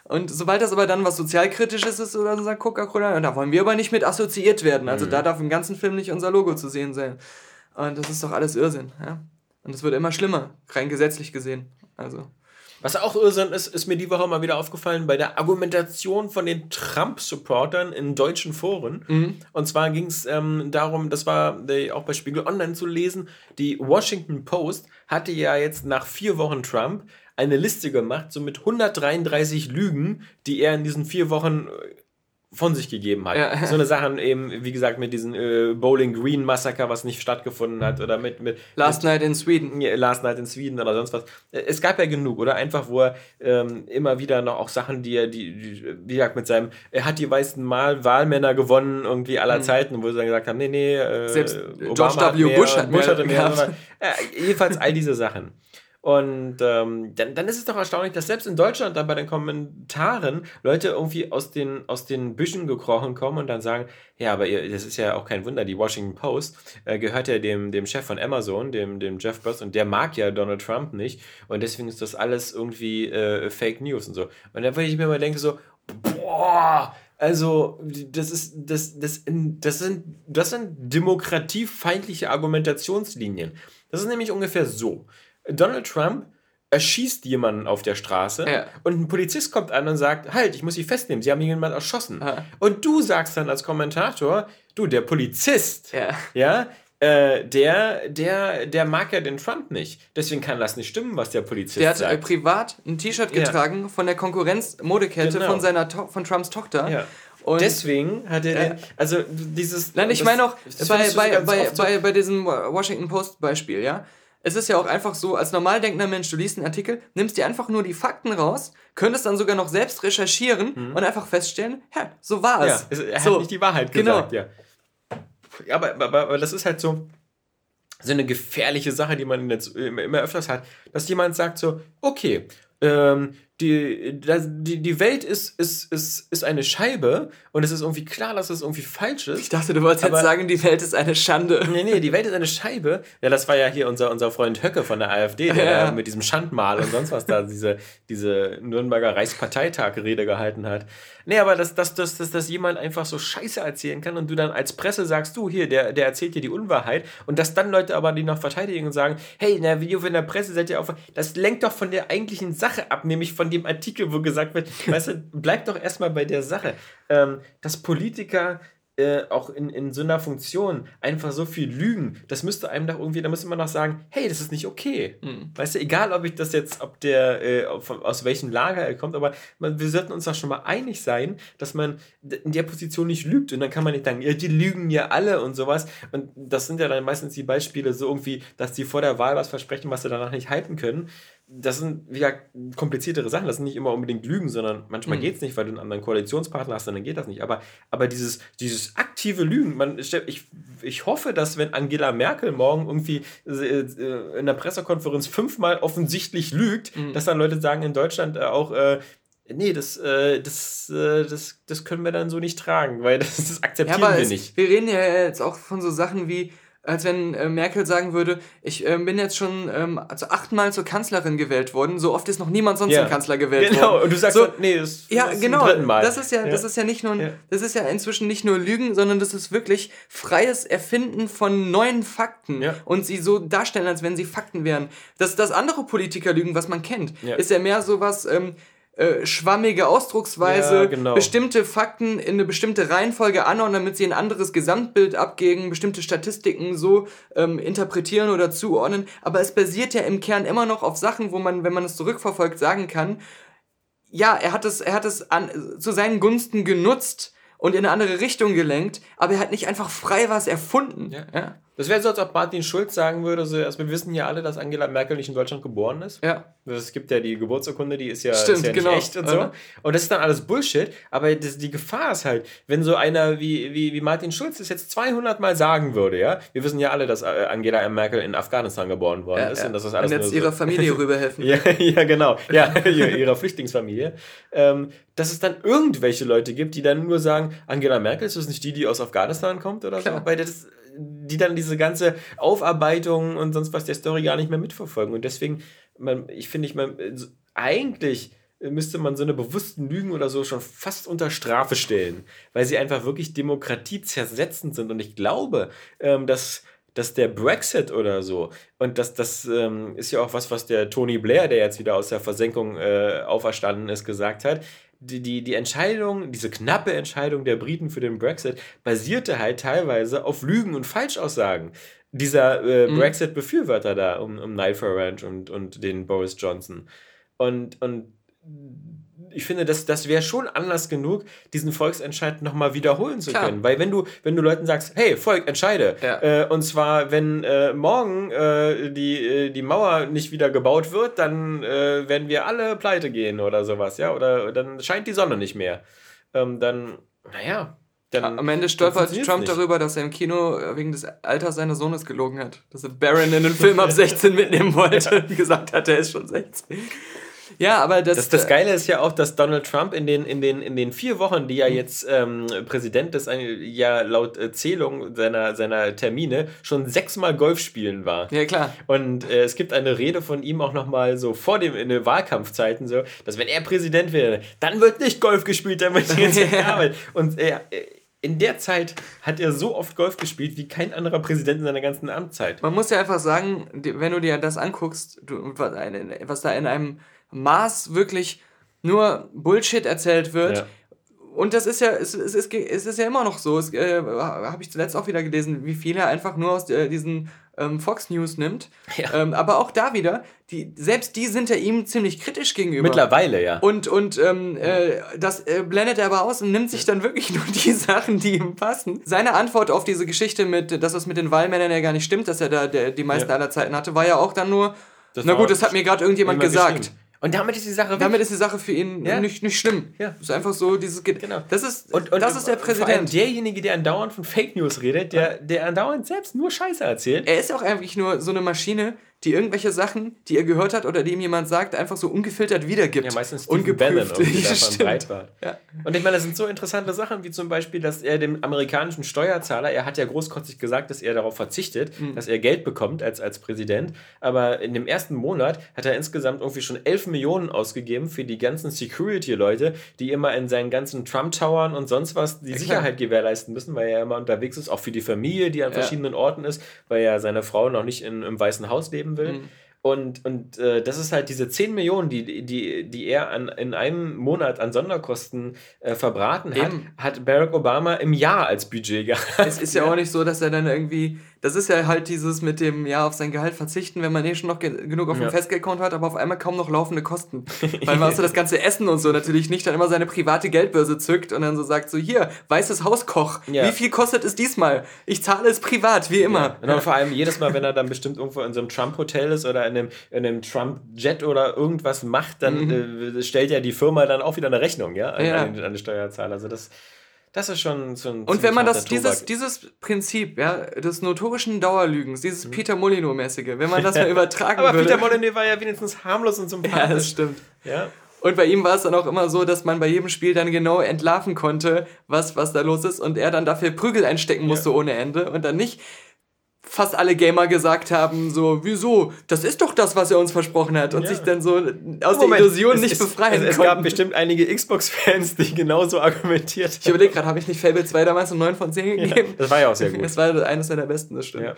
Speaker 1: Und sobald das aber dann was sozialkritisches ist oder so, sagt Coca-Cola, da wollen wir aber nicht mit assoziiert werden. Also da darf im ganzen Film nicht unser Logo zu sehen sein. Und das ist doch alles Irrsinn, ja. Und es wird immer schlimmer, rein gesetzlich gesehen. Also.
Speaker 2: Was auch Irrsinn ist, ist mir die Woche mal wieder aufgefallen bei der Argumentation von den Trump-Supportern in deutschen Foren.
Speaker 1: Mhm.
Speaker 2: Und zwar ging es ähm, darum, das war äh, auch bei Spiegel Online zu lesen, die Washington Post hatte ja jetzt nach vier Wochen Trump eine Liste gemacht, so mit 133 Lügen, die er in diesen vier Wochen äh, von sich gegeben hat.
Speaker 1: Ja.
Speaker 2: So eine Sachen eben, wie gesagt, mit diesem äh, Bowling Green Massaker, was nicht stattgefunden hat, oder mit, mit
Speaker 1: Last Night in Sweden.
Speaker 2: Last Night in Sweden oder sonst was. Äh, Es gab ja genug, oder? Einfach, wo er ähm, immer wieder noch auch Sachen, die er, die, die, wie gesagt, mit seinem, er hat die meisten Mal Wahlmänner gewonnen, irgendwie aller Zeiten, wo sie dann gesagt haben, nee, nee, äh,
Speaker 1: Mhm. Selbst
Speaker 2: Obama
Speaker 1: George W.
Speaker 2: mehr,
Speaker 1: Bush hat
Speaker 2: Bush
Speaker 1: mehr
Speaker 2: hatte mehr. sondern- Äh, jedenfalls all diese Sachen. Und ähm, dann, dann ist es doch erstaunlich, dass selbst in Deutschland dann bei den Kommentaren Leute irgendwie aus den, aus den Büschen gekrochen kommen und dann sagen, ja, aber ihr, das ist ja auch kein Wunder, die Washington Post äh, gehört ja dem, dem Chef von Amazon, dem, dem Jeff Bezos, und der mag ja Donald Trump nicht und deswegen ist das alles irgendwie äh, Fake News und so. Und dann würde ich mir mal denken so, boah, also das ist, das, das, das sind, das sind demokratiefeindliche Argumentationslinien. Das ist nämlich ungefähr so. Donald Trump erschießt jemanden auf der Straße
Speaker 1: Ja.
Speaker 2: und ein Polizist kommt an und sagt, halt, ich muss sie festnehmen, sie haben jemanden erschossen.
Speaker 1: Ja.
Speaker 2: Und du sagst dann als Kommentator, du, der Polizist,
Speaker 1: Ja.
Speaker 2: ja, äh, der, der, der mag ja den Trump nicht. Deswegen kann das nicht stimmen, was der Polizist
Speaker 1: Der hat äh,
Speaker 2: sagt.
Speaker 1: privat ein T-Shirt getragen von der Konkurrenz-Modekette
Speaker 2: Genau.
Speaker 1: von, seiner to von Trumps Tochter. Und
Speaker 2: Deswegen hat er den, also dieses.
Speaker 1: Nein, ich meine auch bei, bei, bei,
Speaker 2: so-
Speaker 1: bei, bei diesem Washington Post Beispiel, ja. Es ist ja auch einfach so, als normal denkender Mensch, du liest einen Artikel, nimmst dir einfach nur die Fakten raus, könntest dann sogar noch selbst recherchieren und einfach feststellen, ja, so war
Speaker 2: Mhm. Ja,
Speaker 1: es.
Speaker 2: es- er
Speaker 1: so,
Speaker 2: hat nicht die Wahrheit
Speaker 1: genau.
Speaker 2: gesagt, ja. Ja, aber, aber, aber das ist halt so, so eine gefährliche Sache, die man jetzt immer, immer öfters hat, dass jemand sagt so, okay, ähm, die, das, die, die Welt ist, ist, ist, ist eine Scheibe und es ist irgendwie klar, dass es irgendwie falsch ist.
Speaker 1: Ich dachte, du wolltest jetzt sagen, die Welt ist eine Schande.
Speaker 2: Nee, nee, die Welt ist eine Scheibe. Ja, das war ja hier unser, unser Freund Höcke von der AfD, der
Speaker 1: Ja.
Speaker 2: mit diesem Schandmal und sonst was da diese, diese Nürnberger Reichsparteitag-Rede gehalten hat. Nee, aber dass, dass, dass, dass, dass jemand einfach so Scheiße erzählen kann und du dann als Presse sagst, du hier, der, der erzählt dir die Unwahrheit und dass dann Leute aber die noch verteidigen und sagen, hey, in der Video in der Presse seid ihr auf, das lenkt doch von der eigentlichen Sache ab, nämlich von dem Artikel, wo gesagt wird, weißt du, bleib doch erstmal bei der Sache. Ähm, dass Politiker äh, auch in, in so einer Funktion einfach so viel lügen, das müsste einem doch irgendwie, da müsste man doch sagen, hey, das ist nicht okay. Weißt du, egal ob ich das jetzt, ob der, äh, von- aus welchem Lager er kommt, aber man, wir sollten uns doch schon mal einig sein, dass man in der Position nicht lügt und dann kann man nicht sagen, ja, die lügen ja alle und sowas und das sind ja dann meistens die Beispiele so irgendwie, dass die vor der Wahl was versprechen, was sie danach nicht halten können. Das sind ja kompliziertere Sachen, das sind nicht immer unbedingt Lügen, sondern manchmal
Speaker 1: Mhm.
Speaker 2: geht es nicht, weil du einen anderen Koalitionspartner hast, dann geht das nicht. Aber, aber dieses, dieses aktive Lügen, man, ich, ich hoffe, dass wenn Angela Merkel morgen irgendwie äh, äh, in der Pressekonferenz fünfmal offensichtlich lügt,
Speaker 1: Mhm.
Speaker 2: dass dann Leute sagen in Deutschland äh, auch, äh, nee, das, äh, das, äh, das, das können wir dann so nicht tragen, weil das, das
Speaker 1: Ja,
Speaker 2: akzeptieren
Speaker 1: aber
Speaker 2: wir
Speaker 1: es,
Speaker 2: nicht.
Speaker 1: wir reden ja jetzt auch von so Sachen wie, als wenn äh, Merkel sagen würde, ich ähm, bin jetzt schon ähm, also achtmal zur Kanzlerin gewählt worden, so oft ist noch niemand sonst
Speaker 2: Ja.
Speaker 1: zum Kanzler gewählt
Speaker 2: Genau,
Speaker 1: worden.
Speaker 2: und du sagst
Speaker 1: so,
Speaker 2: dann, nee, das,
Speaker 1: Ja,
Speaker 2: das ist
Speaker 1: genau.
Speaker 2: dritten Mal.
Speaker 1: Das ist ja, das ist ja nicht nur,
Speaker 2: Ja.
Speaker 1: das ist ja inzwischen nicht nur Lügen, sondern das ist wirklich freies Erfinden von neuen Fakten
Speaker 2: Ja.
Speaker 1: und sie so darstellen, als wenn sie Fakten wären. Das, das andere Politiker lügen, was man kennt,
Speaker 2: Ja.
Speaker 1: ist ja mehr sowas. Ähm, äh, schwammige Ausdrucksweise,
Speaker 2: Ja, genau.
Speaker 1: bestimmte Fakten in eine bestimmte Reihenfolge anordnen, damit sie ein anderes Gesamtbild abgeben, bestimmte Statistiken so ähm, interpretieren oder zuordnen. Aber es basiert ja im Kern immer noch auf Sachen, wo man, wenn man es zurückverfolgt, sagen kann, ja, er hat es, er hat es an, zu seinen Gunsten genutzt und in eine andere Richtung gelenkt, aber er hat nicht einfach frei was erfunden.
Speaker 2: Ja.
Speaker 1: Ja.
Speaker 2: Das wäre so, als ob Martin Schulz sagen würde, so, also wir wissen ja alle, dass Angela Merkel nicht in Deutschland geboren ist.
Speaker 1: ja.
Speaker 2: Es gibt ja die Geburtsurkunde, die ist ja,
Speaker 1: Stimmt,
Speaker 2: ist ja
Speaker 1: genau.
Speaker 2: nicht echt und so. Und das ist dann alles Bullshit. Aber das, die Gefahr ist halt, wenn so einer wie, wie, wie Martin Schulz das jetzt 200 Mal sagen würde, ja, wir wissen ja alle, dass äh, Angela Merkel in Afghanistan geboren worden
Speaker 1: Ja,
Speaker 2: ist
Speaker 1: ja.
Speaker 2: und dass das alles
Speaker 1: und jetzt
Speaker 2: so-
Speaker 1: ihrer Familie rüberhelfen.
Speaker 2: ja, ja, genau. Ja, ihrer ihrer Flüchtlingsfamilie. Ähm, dass es dann irgendwelche Leute gibt, die dann nur sagen, Angela Merkel ist das nicht die, die aus Afghanistan kommt oder
Speaker 1: Klar.
Speaker 2: so? Weil das, die dann diese ganze Aufarbeitung und sonst was der Story gar nicht mehr mitverfolgen. Und deswegen, man, ich finde, ich, eigentlich müsste man so eine bewussten Lügen oder so schon fast unter Strafe stellen, weil sie einfach wirklich demokratiezersetzend sind. Und ich glaube, ähm, dass dass der Brexit oder so, und das, das ähm, ist ja auch was, was der Tony Blair, der jetzt wieder aus der Versenkung äh, auferstanden ist, gesagt hat, die, die, die Entscheidung, diese knappe Entscheidung der Briten für den Brexit basierte halt teilweise auf Lügen und Falschaussagen dieser äh,
Speaker 1: Mhm.
Speaker 2: Brexit-Befürworter da, um, um Nigel Farage und, und den Boris Johnson. Und, und ich finde, das, das wäre schon Anlass genug, diesen Volksentscheid nochmal wiederholen zu
Speaker 1: Klar.
Speaker 2: können. Weil wenn du, wenn du Leuten sagst, hey, Volk, entscheide.
Speaker 1: Ja.
Speaker 2: Äh, und zwar, wenn äh, morgen äh, die, äh, die Mauer nicht wieder gebaut wird, dann äh, werden wir alle pleite gehen oder sowas, ja. Oder dann scheint die Sonne nicht mehr. Ähm, dann, naja. Dann,
Speaker 1: Am Ende stolpert Trump
Speaker 2: nicht.
Speaker 1: darüber, dass er im Kino wegen des Alters seines Sohnes gelogen hat. Dass er Baron in den Film ab 16 mitnehmen wollte und gesagt hat, er ist schon 16. Ja, aber das.
Speaker 2: Das, das
Speaker 1: äh,
Speaker 2: Geile ist ja auch, dass Donald Trump in den, in den, in den vier Wochen, die er jetzt ähm, Präsident ist, ein- ja laut äh, Zählung seiner, seiner Termine schon sechsmal Golf spielen war.
Speaker 1: Ja, klar.
Speaker 2: Und äh, es gibt eine Rede von ihm auch nochmal so vor dem, in den Wahlkampfzeiten, so, dass wenn er Präsident wäre, dann wird nicht Golf gespielt, dann wird die ganze Zeit
Speaker 1: Ja.
Speaker 2: gearbeitet. Und äh, in der Zeit hat er so oft Golf gespielt wie kein anderer Präsident in seiner ganzen Amtszeit.
Speaker 1: Man muss ja einfach sagen, wenn du dir das anguckst, du, was da in einem Maß wirklich nur Bullshit erzählt wird,
Speaker 2: Ja.
Speaker 1: und das ist ja, es, es, ist, es ist ja immer noch so, es äh, habe ich zuletzt auch wieder gelesen, wie viel er einfach nur aus äh, diesen ähm, Fox News nimmt. Ja. Ähm, aber auch da wieder, die, selbst die sind ja ihm ziemlich kritisch gegenüber.
Speaker 2: Mittlerweile, ja.
Speaker 1: Und, und ähm, äh, das äh, blendet er aber aus und nimmt sich dann wirklich nur die Sachen, die ihm passen. Seine Antwort auf diese Geschichte mit, dass das mit den Wahlmännern ja gar nicht stimmt, dass er da der, die meisten ja. aller Zeiten hatte, war ja auch dann nur, das na gut, das hat mir gerade irgendjemand gesagt.
Speaker 2: Und damit ist die Sache weg.
Speaker 1: Damit ist die Sache für ihn ja. nicht, nicht schlimm. Ja. Das ist einfach so, dieses. Genau. Das ist, und, und das ist der Präsident.
Speaker 2: derjenige, der andauernd von Fake News redet, der, der andauernd selbst nur Scheiße erzählt.
Speaker 1: Er ist auch eigentlich nur so eine Maschine, die irgendwelche Sachen, die er gehört hat oder die ihm jemand sagt, einfach so ungefiltert wiedergibt. Ja, meistens Stephen Bannon.
Speaker 2: Ja. Und ich meine, das sind so interessante Sachen, wie zum Beispiel, dass er dem amerikanischen Steuerzahler, er hat ja großkotzig gesagt, dass er darauf verzichtet, mhm. dass er Geld bekommt als, als Präsident, aber in dem ersten Monat hat er insgesamt irgendwie schon 11 Millionen ausgegeben für die ganzen Security-Leute, die immer in seinen ganzen Trump-Towern und sonst was die ja, Sicherheit gewährleisten müssen, weil er immer unterwegs ist, auch für die Familie, die an verschiedenen Orten ist, weil ja seine Frau noch nicht in, im Weißen Haus leben will. Mhm. Und, und äh, das ist halt diese 10 Millionen, die, die, die er an, in einem Monat an Sonderkosten äh, verbraten hat, Eben. hat Barack Obama im Jahr als Budget gehabt.
Speaker 1: Es ist ja auch nicht so, dass er dann irgendwie das ist ja halt dieses mit dem, ja, auf sein Gehalt verzichten, wenn man eh schon noch ge genug auf dem ja. Festgeldkonto hat, aber auf einmal kaum noch laufende Kosten. Weil man so das ganze Essen und so natürlich nicht dann immer seine private Geldbörse zückt und dann so sagt, so hier, weißes Hauskoch, ja. wie viel kostet es diesmal? Ich zahle es privat, wie immer.
Speaker 2: Ja. Und vor allem jedes Mal, wenn er dann bestimmt irgendwo in so einem Trump-Hotel ist oder in einem, in einem Trump-Jet oder irgendwas macht, dann mhm. äh, stellt ja die Firma dann auch wieder eine Rechnung, ja, an, an, den, an den Steuerzahler. Also das das ist schon so ein.
Speaker 1: Und wenn man das, dieses, dieses Prinzip, ja, des notorischen Dauerlügens, dieses mhm. Peter Molyneux-mäßige, wenn man das mal übertragen
Speaker 2: Aber würde. Aber Peter Molyneux war ja wenigstens harmlos und sympathisch.
Speaker 1: Ja, das stimmt. Ja. Und bei ihm war es dann auch immer so, dass man bei jedem Spiel dann genau entlarven konnte, was, was da los ist und er dann dafür Prügel einstecken musste ja. ohne Ende und dann nicht fast alle Gamer gesagt haben, so, wieso? Das ist doch das, was er uns versprochen hat und ja. sich dann so aus Moment, der Illusion es, nicht
Speaker 2: es,
Speaker 1: befreien
Speaker 2: es, es, es gab bestimmt einige Xbox-Fans, die genauso argumentiert haben.
Speaker 1: Ich überlege gerade, habe ich nicht Fable 2 damals eine 9 von 10 gegeben? Ja,
Speaker 2: das war ja auch sehr gut.
Speaker 1: Das war eines der besten, das stimmt. Ja.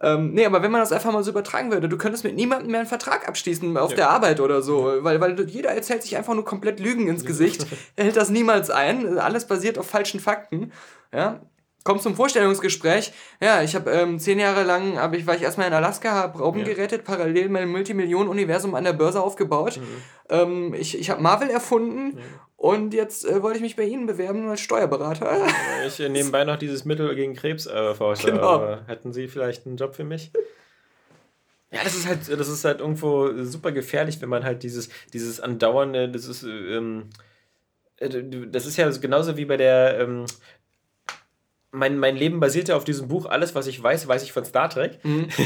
Speaker 1: Ähm, nee, aber wenn man das einfach mal so übertragen würde, du könntest mit niemandem mehr einen Vertrag abschließen auf ja. der Arbeit oder so, weil, weil jeder erzählt sich einfach nur komplett Lügen ins Gesicht, hält das niemals ein, alles basiert auf falschen Fakten. Ja, Kommt zum Vorstellungsgespräch. Ja, ich habe ähm, zehn Jahre lang, hab ich, war ich erstmal in Alaska, habe Rauben ja. gerettet, parallel mein Multimillionen-Universum an der Börse aufgebaut. Mhm. Ähm, ich ich habe Marvel erfunden mhm. und jetzt äh, wollte ich mich bei Ihnen bewerben als Steuerberater.
Speaker 2: ich äh, nebenbei noch dieses Mittel gegen Krebs äh, forsche. Genau. hätten Sie vielleicht einen Job für mich? Ja, das ist halt, das ist halt irgendwo super gefährlich, wenn man halt dieses, dieses andauernde, das ist, ähm, äh, das ist ja genauso wie bei der ähm, mein, mein Leben basierte auf diesem Buch. Alles, was ich weiß, weiß ich von Star Trek. Mhm.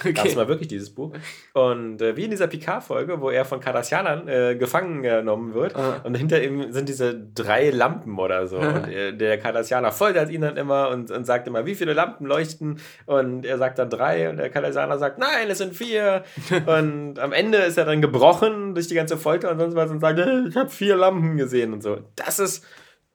Speaker 2: Okay. Gab es mal wirklich dieses Buch. Und äh, wie in dieser Picard-Folge, wo er von Cardassianern äh, gefangen genommen wird. Ah. Und hinter ihm sind diese drei Lampen oder so. und äh, der Cardassianer foltert ihn dann immer und, und sagt immer, wie viele Lampen leuchten. Und er sagt dann drei. Und der Cardassianer sagt, nein, es sind vier. und am Ende ist er dann gebrochen durch die ganze Folter und sonst was und sagt, äh, ich habe vier Lampen gesehen und so. Das ist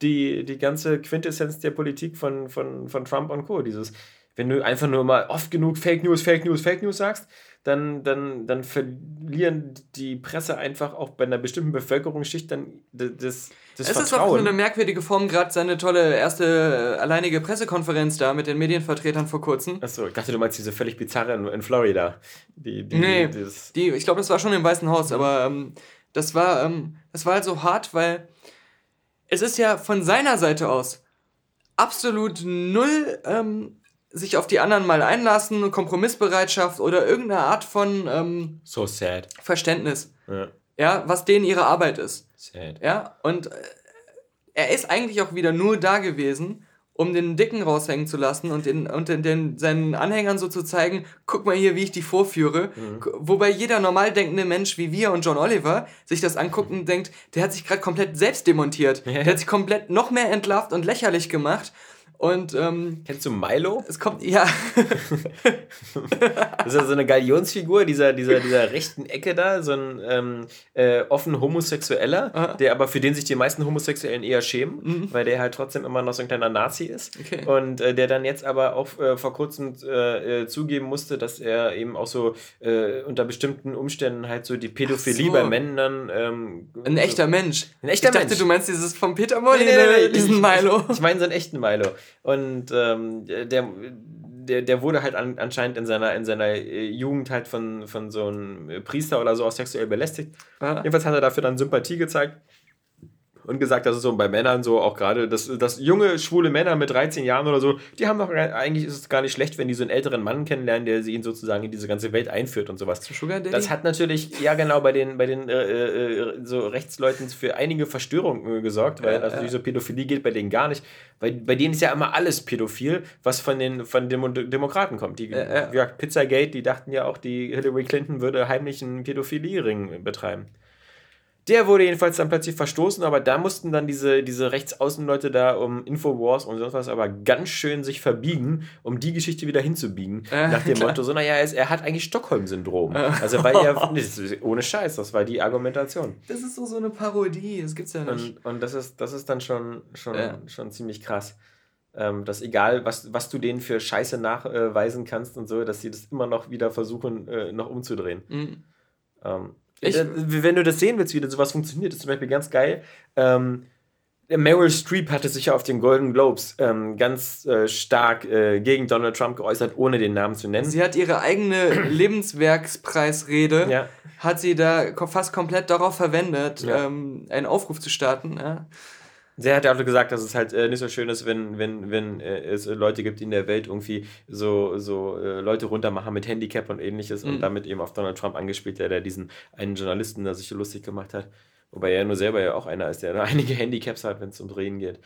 Speaker 2: die, die ganze Quintessenz der Politik von, von, von Trump und Co. Dieses, wenn du einfach nur mal oft genug Fake News, Fake News, Fake News sagst, dann, dann, dann verlieren die Presse einfach auch bei einer bestimmten Bevölkerungsschicht dann das, das
Speaker 1: es Vertrauen. ist auch eine merkwürdige Form, gerade seine tolle erste alleinige Pressekonferenz da mit den Medienvertretern vor kurzem.
Speaker 2: Achso, ich dachte, du meinst diese völlig bizarre in, in Florida. Die, die,
Speaker 1: nee, die, ich glaube, das war schon im Weißen Haus, aber ähm, das, war, ähm, das war halt so hart, weil es ist ja von seiner Seite aus absolut null ähm, sich auf die anderen mal einlassen, Kompromissbereitschaft oder irgendeine Art von ähm,
Speaker 2: so sad.
Speaker 1: Verständnis. Ja. ja, was denen ihre Arbeit ist. Sad. Ja, und äh, er ist eigentlich auch wieder nur da gewesen, um den Dicken raushängen zu lassen und, den, und den, den, seinen Anhängern so zu zeigen, guck mal hier, wie ich die vorführe. Mhm. Wobei jeder normal denkende Mensch wie wir und John Oliver sich das anguckt und denkt, der hat sich gerade komplett selbst demontiert. Der hat sich komplett noch mehr entlarvt und lächerlich gemacht. Und ähm,
Speaker 2: kennst du Milo?
Speaker 1: Es kommt ja.
Speaker 2: das ist ja so eine Galionsfigur dieser, dieser, dieser rechten Ecke da, so ein ähm, äh, offen Homosexueller, Aha. der aber für den sich die meisten Homosexuellen eher schämen, mhm. weil der halt trotzdem immer noch so ein kleiner Nazi ist. Okay. Und äh, der dann jetzt aber auch äh, vor kurzem äh, äh, zugeben musste, dass er eben auch so äh, unter bestimmten Umständen halt so die Pädophilie so. bei Männern. Ähm,
Speaker 1: ein echter Mensch. Ein echter ich Mensch. dachte, du meinst dieses von Peter Molly, nee, nee, nee, diesen
Speaker 2: Milo. Ich meine so einen echten Milo. Und ähm, der der, der wurde halt an, anscheinend in seiner, in seiner äh, Jugend halt von, von so einem Priester oder so auch sexuell belästigt. Ah. Jedenfalls hat er dafür dann Sympathie gezeigt und gesagt, dass es so bei Männern so auch gerade, dass, dass junge, schwule Männer mit 13 Jahren oder so, die haben doch eigentlich ist es gar nicht schlecht, wenn die so einen älteren Mann kennenlernen, der sie ihn sozusagen in diese ganze Welt einführt und sowas. Sugar Daddy? Das hat natürlich, ja genau, bei den, bei den äh, äh, so Rechtsleuten für einige Verstörungen gesorgt, weil also diese Pädophilie geht bei denen gar nicht. Weil bei denen ist ja immer alles pädophil, was von den, von den Demokraten kommt. Die, ja, ja. Pizzagate, die dachten ja auch, die Hillary Clinton würde heimlich einen Pädophilie-Ring betreiben. Der wurde jedenfalls dann plötzlich verstoßen, aber da mussten dann diese, diese Rechtsaußenleute da um Infowars und sonst was aber ganz schön sich verbiegen, um die Geschichte wieder hinzubiegen. Äh, nach dem klar. Motto, so, naja, er, er hat eigentlich Stockholm-Syndrom. Also weil er, ohne Scheiß, das war die Argumentation.
Speaker 1: Das ist so, so eine Parodie, das gibt's ja
Speaker 2: nicht. Und, und das, ist, das ist dann schon, schon, ja. schon ziemlich krass. Ähm, dass egal, was, was du denen für Scheiße nachweisen kannst und so, dass sie das immer noch wieder versuchen, äh, noch umzudrehen. Mhm. Ähm, ich, äh, wenn du das sehen willst, wie das sowas funktioniert, ist zum Beispiel ganz geil. Ähm, Meryl Streep hatte sich ja auf den Golden Globes ähm, ganz äh, stark äh, gegen Donald Trump geäußert, ohne den Namen zu nennen.
Speaker 1: Sie hat ihre eigene Lebenswerkspreisrede, ja. hat sie da fast komplett darauf verwendet, ja. ähm, einen Aufruf zu starten. Ja.
Speaker 2: Sie hat ja auch gesagt, dass es halt äh, nicht so schön ist, wenn, wenn, wenn äh, es Leute gibt, die in der Welt irgendwie so, so äh, Leute runtermachen mit Handicap und ähnliches mhm. und damit eben auf Donald Trump angespielt, der, der diesen einen Journalisten da sich lustig gemacht hat. Wobei er nur selber ja auch einer ist, der da einige Handicaps hat, wenn es um Drehen geht.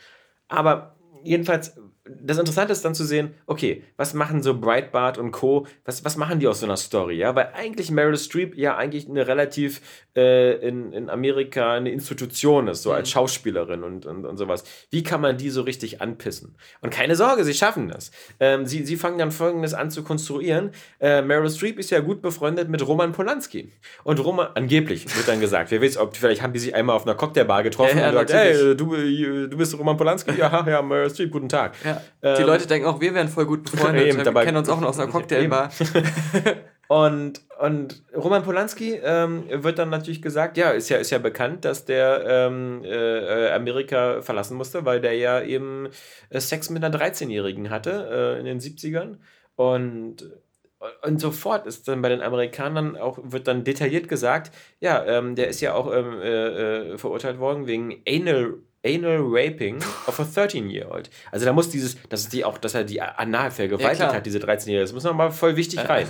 Speaker 2: Aber jedenfalls das Interessante ist dann zu sehen, okay, was machen so Breitbart und Co., was, was machen die aus so einer Story, ja? Weil eigentlich Meryl Streep ja eigentlich eine relativ äh, in, in Amerika eine Institution ist, so mhm. als Schauspielerin und, und, und sowas. Wie kann man die so richtig anpissen? Und keine Sorge, sie schaffen das. Ähm, sie, sie fangen dann folgendes an zu konstruieren. Äh, Meryl Streep ist ja gut befreundet mit Roman Polanski. Und Roman, angeblich wird dann gesagt, wer weiß, ob, vielleicht haben die sich einmal auf einer Cocktailbar getroffen ja, ja, und gesagt, hey, du, du bist Roman Polanski? Ja, ja, Meryl Streep, guten Tag. Ja.
Speaker 1: Ja. Die ähm, Leute denken auch, wir wären voll gut befreundet. Eben, wir kennen uns auch noch aus einer Cocktailbar.
Speaker 2: und, und Roman Polanski ähm, wird dann natürlich gesagt, ja, ist ja, ist ja bekannt, dass der ähm, äh, Amerika verlassen musste, weil der ja eben äh, Sex mit einer 13-Jährigen hatte äh, in den 70ern. Und und sofort ist dann bei den Amerikanern auch, wird dann detailliert gesagt, ja, ähm, der ist ja auch ähm, äh, äh verurteilt worden wegen Anal Anal Raping of a 13-Year-Old. Also da muss dieses, dass, die auch, dass er die anal vergewaltigt ja, hat, diese 13-Jährige, das muss nochmal voll wichtig ja. rein.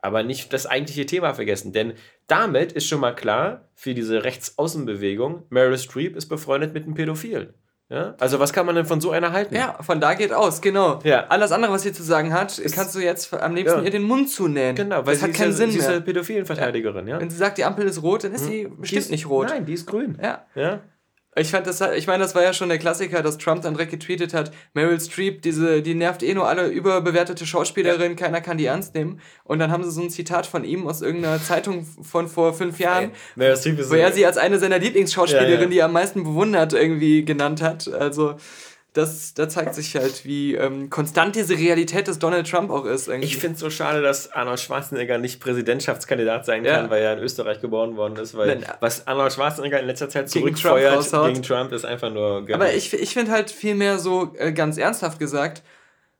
Speaker 2: Aber nicht das eigentliche Thema vergessen, denn damit ist schon mal klar, für diese Rechtsaußenbewegung, Meryl Streep ist befreundet mit einem Pädophilen. Ja? Also was kann man denn von so einer halten?
Speaker 1: Ja, von da geht aus, genau. Ja. Alles andere, was sie zu sagen hat, ist, kannst du jetzt am liebsten ja. ihr den Mund zunähen. Genau, weil das
Speaker 2: sie hat keinen ja, Sinn sie mehr. ist eine Pädophilenverteidigerin, ja.
Speaker 1: Wenn sie sagt, die Ampel ist rot, dann ist hm. sie bestimmt nicht rot.
Speaker 2: Nein, die ist grün. Ja. ja.
Speaker 1: Ich fand das, ich meine, das war ja schon der Klassiker, dass Trump dann direkt getweetet hat, Meryl Streep, diese, die nervt eh nur alle überbewertete Schauspielerin, keiner kann die ernst nehmen. Und dann haben sie so ein Zitat von ihm aus irgendeiner Zeitung von vor fünf Jahren, Meryl Streep ist wo er sie als eine seiner Lieblingsschauspielerinnen, ja, ja. die er am meisten bewundert, irgendwie genannt hat. Also, das, da zeigt sich halt, wie ähm, konstant diese Realität des Donald Trump auch ist.
Speaker 2: Irgendwie. Ich finde es so schade, dass Arnold Schwarzenegger nicht Präsidentschaftskandidat sein kann, ja. weil er in Österreich geboren worden ist. Weil Nein. was Arnold Schwarzenegger in letzter Zeit zurückfeuert gegen, gegen Trump ist einfach nur.
Speaker 1: Gönnen. Aber ich, ich finde halt vielmehr so äh, ganz ernsthaft gesagt,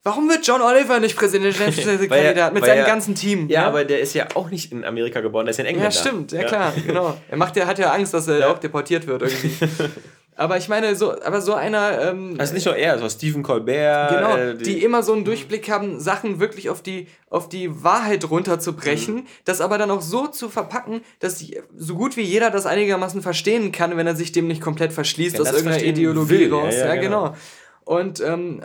Speaker 1: Warum wird John Oliver nicht Präsidentschaftskandidat mit seinem er, ganzen Team?
Speaker 2: Ja, ja, aber der ist ja auch nicht in Amerika geboren, der ist in England.
Speaker 1: Ja, stimmt, ja, ja. klar, genau. Er macht ja, hat ja Angst, dass er ja. auch deportiert wird irgendwie. Aber ich meine, so, aber so einer. Ähm,
Speaker 2: also nicht nur er, so Stephen Colbert.
Speaker 1: Genau, äh, die, die, immer so einen Durchblick haben, Sachen wirklich auf die, auf die Wahrheit runterzubrechen, mhm. das aber dann auch so zu verpacken, dass so gut wie jeder das einigermaßen verstehen kann, wenn er sich dem nicht komplett verschließt aus irgendeiner Ideologie will. raus. Ja, ja, ja genau. genau. Und ähm,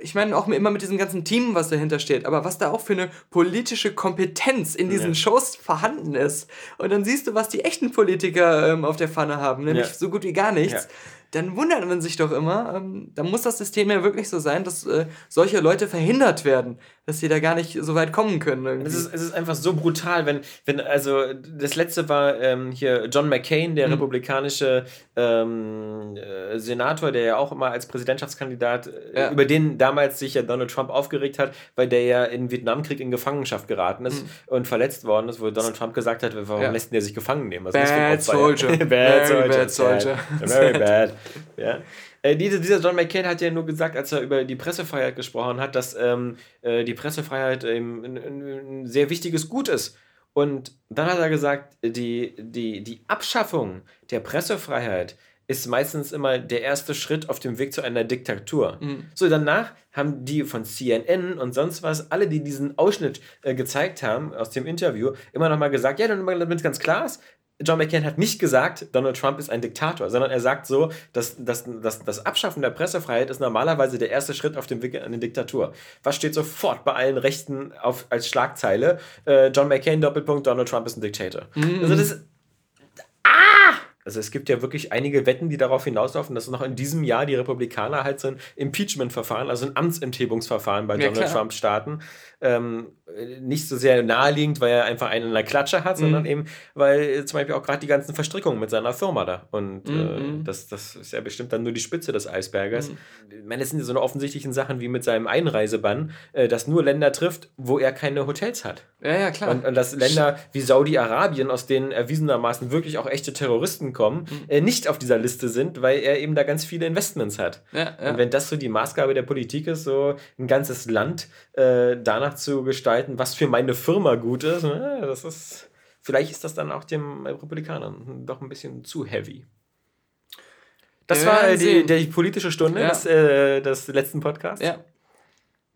Speaker 1: ich meine auch immer mit diesem ganzen Team, was dahinter steht, aber was da auch für eine politische Kompetenz in diesen ja. Shows vorhanden ist. Und dann siehst du, was die echten Politiker ähm, auf der Pfanne haben, nämlich ja. so gut wie gar nichts. Ja. dann wundert man sich doch immer, ähm, dann muss das System ja wirklich so sein, dass äh, solche Leute verhindert werden, dass sie da gar nicht so weit kommen können.
Speaker 2: Es ist, es ist einfach so brutal, wenn, wenn also das letzte war ähm, hier John McCain, der mhm. republikanische ähm, äh, Senator, der ja auch immer als Präsidentschaftskandidat, äh, ja. über den damals sich ja Donald Trump aufgeregt hat, weil der ja im Vietnamkrieg in Gefangenschaft geraten ist mhm. und verletzt worden ist, wo Donald Trump gesagt hat, warum ja. lässt der sich gefangen nehmen? Also bad soldier. bad very soldier. Bad soldier. Very bad. ja. Äh, diese, dieser John McCain hat ja nur gesagt, als er über die Pressefreiheit gesprochen hat, dass ähm, äh, die Pressefreiheit ähm, ein, ein, sehr wichtiges Gut ist. Und dann hat er gesagt, die, die, die Abschaffung der Pressefreiheit ist meistens immer der erste Schritt auf dem Weg zu einer Diktatur. Mhm. So, danach haben die von CNN und sonst was, alle, die diesen Ausschnitt äh, gezeigt haben aus dem Interview, immer nochmal gesagt, ja, damit es ganz klar ist, John McCain hat nicht gesagt, Donald Trump ist ein Diktator, sondern er sagt so, dass, dass, dass das Abschaffen der Pressefreiheit ist normalerweise der erste Schritt auf dem Weg in eine Diktatur. Was steht sofort bei allen Rechten auf, als Schlagzeile? Äh, John McCain, Doppelpunkt, Donald Trump ist ein Diktator. Mhm. Also das Ah! Also es gibt ja wirklich einige Wetten, die darauf hinauslaufen, dass noch in diesem Jahr die Republikaner halt so ein Impeachment-Verfahren, also ein Amtsenthebungsverfahren bei ja, Donald klar. Trump starten. Ähm, nicht so sehr naheliegend, weil er einfach einen in der Klatsche hat, mhm. sondern eben, weil zum Beispiel auch gerade die ganzen Verstrickungen mit seiner Firma da. Und mhm. äh, mhm. das, das ist ja bestimmt dann nur die Spitze des Eisberges. Mhm. Ich meine, das sind so eine offensichtlichen Sachen wie mit seinem Einreisebann, äh, das nur Länder trifft, wo er keine Hotels hat.
Speaker 1: Ja, ja, klar.
Speaker 2: Und, und dass Länder wie Saudi-Arabien, aus denen erwiesenermaßen wirklich auch echte Terroristen kommen, mhm. äh, nicht auf dieser Liste sind, weil er eben da ganz viele Investments hat. Ja, ja. Und wenn das so die Maßgabe der Politik ist, so ein ganzes Land äh, danach zu gestalten, was für meine Firma gut ist, ne, das ist, vielleicht ist das dann auch dem Republikanern doch ein bisschen zu heavy. Das war die, die, politische Stunde ja. des, äh, des letzten Podcasts. Ja.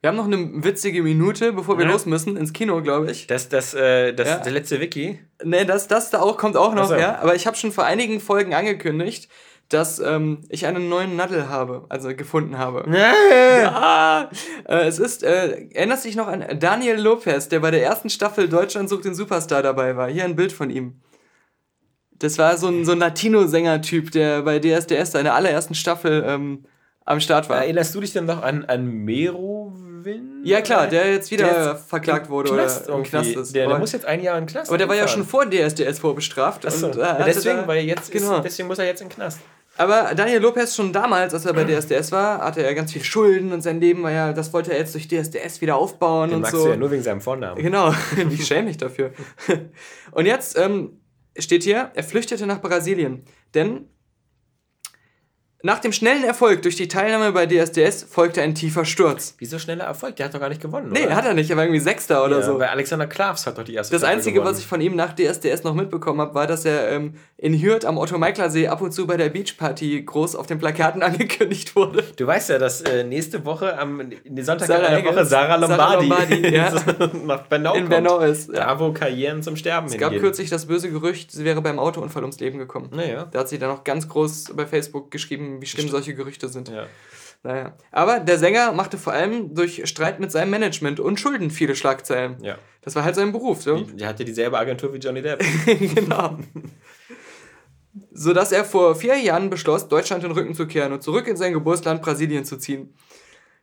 Speaker 1: Wir haben noch eine witzige Minute, bevor wir ja. los müssen, ins Kino, glaube ich.
Speaker 2: Das, das, äh, das ja. der letzte Wiki.
Speaker 1: Nee, das, das da auch, kommt auch noch, so. ja. Aber ich habe schon vor einigen Folgen angekündigt, dass ähm, ich einen neuen Nadel habe, also gefunden habe. ja, äh, es ist, äh, erinnert sich noch an Daniel Lopez, der bei der ersten Staffel Deutschland sucht den Superstar dabei war. Hier ein Bild von ihm. Das war so ein, so ein Latino-Sänger-Typ, der bei DSDS seiner allerersten Staffel ähm, am Start war.
Speaker 2: Erinnerst du dich denn noch an, an Merowin?
Speaker 1: Ja klar, der jetzt wieder der jetzt verklagt wurde Knast oder im Knast
Speaker 2: ist. Der, der muss jetzt ein Jahr in den Knast.
Speaker 1: Aber der war ja schon vor DSDS vorbestraft.
Speaker 2: Achso, und, äh, ja, deswegen, weil jetzt genau. Ist, deswegen muss er jetzt in den Knast.
Speaker 1: Aber Daniel Lopez schon damals, als er bei DSDS war, hatte er ganz viel Schulden und sein Leben war ja, das wollte er jetzt durch DSDS wieder aufbauen Den und magst so. Du
Speaker 2: ja nur wegen seinem Vornamen.
Speaker 1: Genau, wie schäme ich dafür. und jetzt ähm, steht hier, er flüchtete nach Brasilien, denn nach dem schnellen Erfolg durch die Teilnahme bei DSDS folgte ein tiefer Sturz.
Speaker 2: Wieso schneller Erfolg? Der hat doch gar nicht gewonnen,
Speaker 1: Nee, oder? hat er nicht, er war irgendwie Sechster oder
Speaker 2: ja,
Speaker 1: so.
Speaker 2: Weil Alexander Klavs hat doch die erste
Speaker 1: Das Einzige, gewonnen. was ich von ihm nach DSDS noch mitbekommen habe, war, dass er ähm, in Hürth am Otto-Meikler-See ab und zu bei der Beachparty groß auf den Plakaten angekündigt wurde.
Speaker 2: Du weißt ja, dass äh, nächste Woche, am Sonntag Sarah in der Woche, Sarah Lombardi, Sarah Lombardi ja. nach Bernau in kommt. Bernau ist. Ja. Da, wo Karrieren zum Sterben
Speaker 1: Es hingehen. gab kürzlich das böse Gerücht, sie wäre beim Autounfall ums Leben gekommen.
Speaker 2: Naja.
Speaker 1: Da hat sie dann noch ganz groß bei Facebook geschrieben, wie schlimm solche Gerüchte Gerüchte sind. Ja. Naja. Aber der Sänger machte vor allem durch Streit mit seinem Management und Schulden viele Schlagzeilen.
Speaker 2: Ja.
Speaker 1: Das war halt sein Beruf. So.
Speaker 2: Der hatte dieselbe Agentur wie Johnny Depp.
Speaker 1: genau. Sodass er vor vier Jahren beschloss, Deutschland den Rücken zu kehren und zurück in sein Geburtsland Brasilien zu ziehen.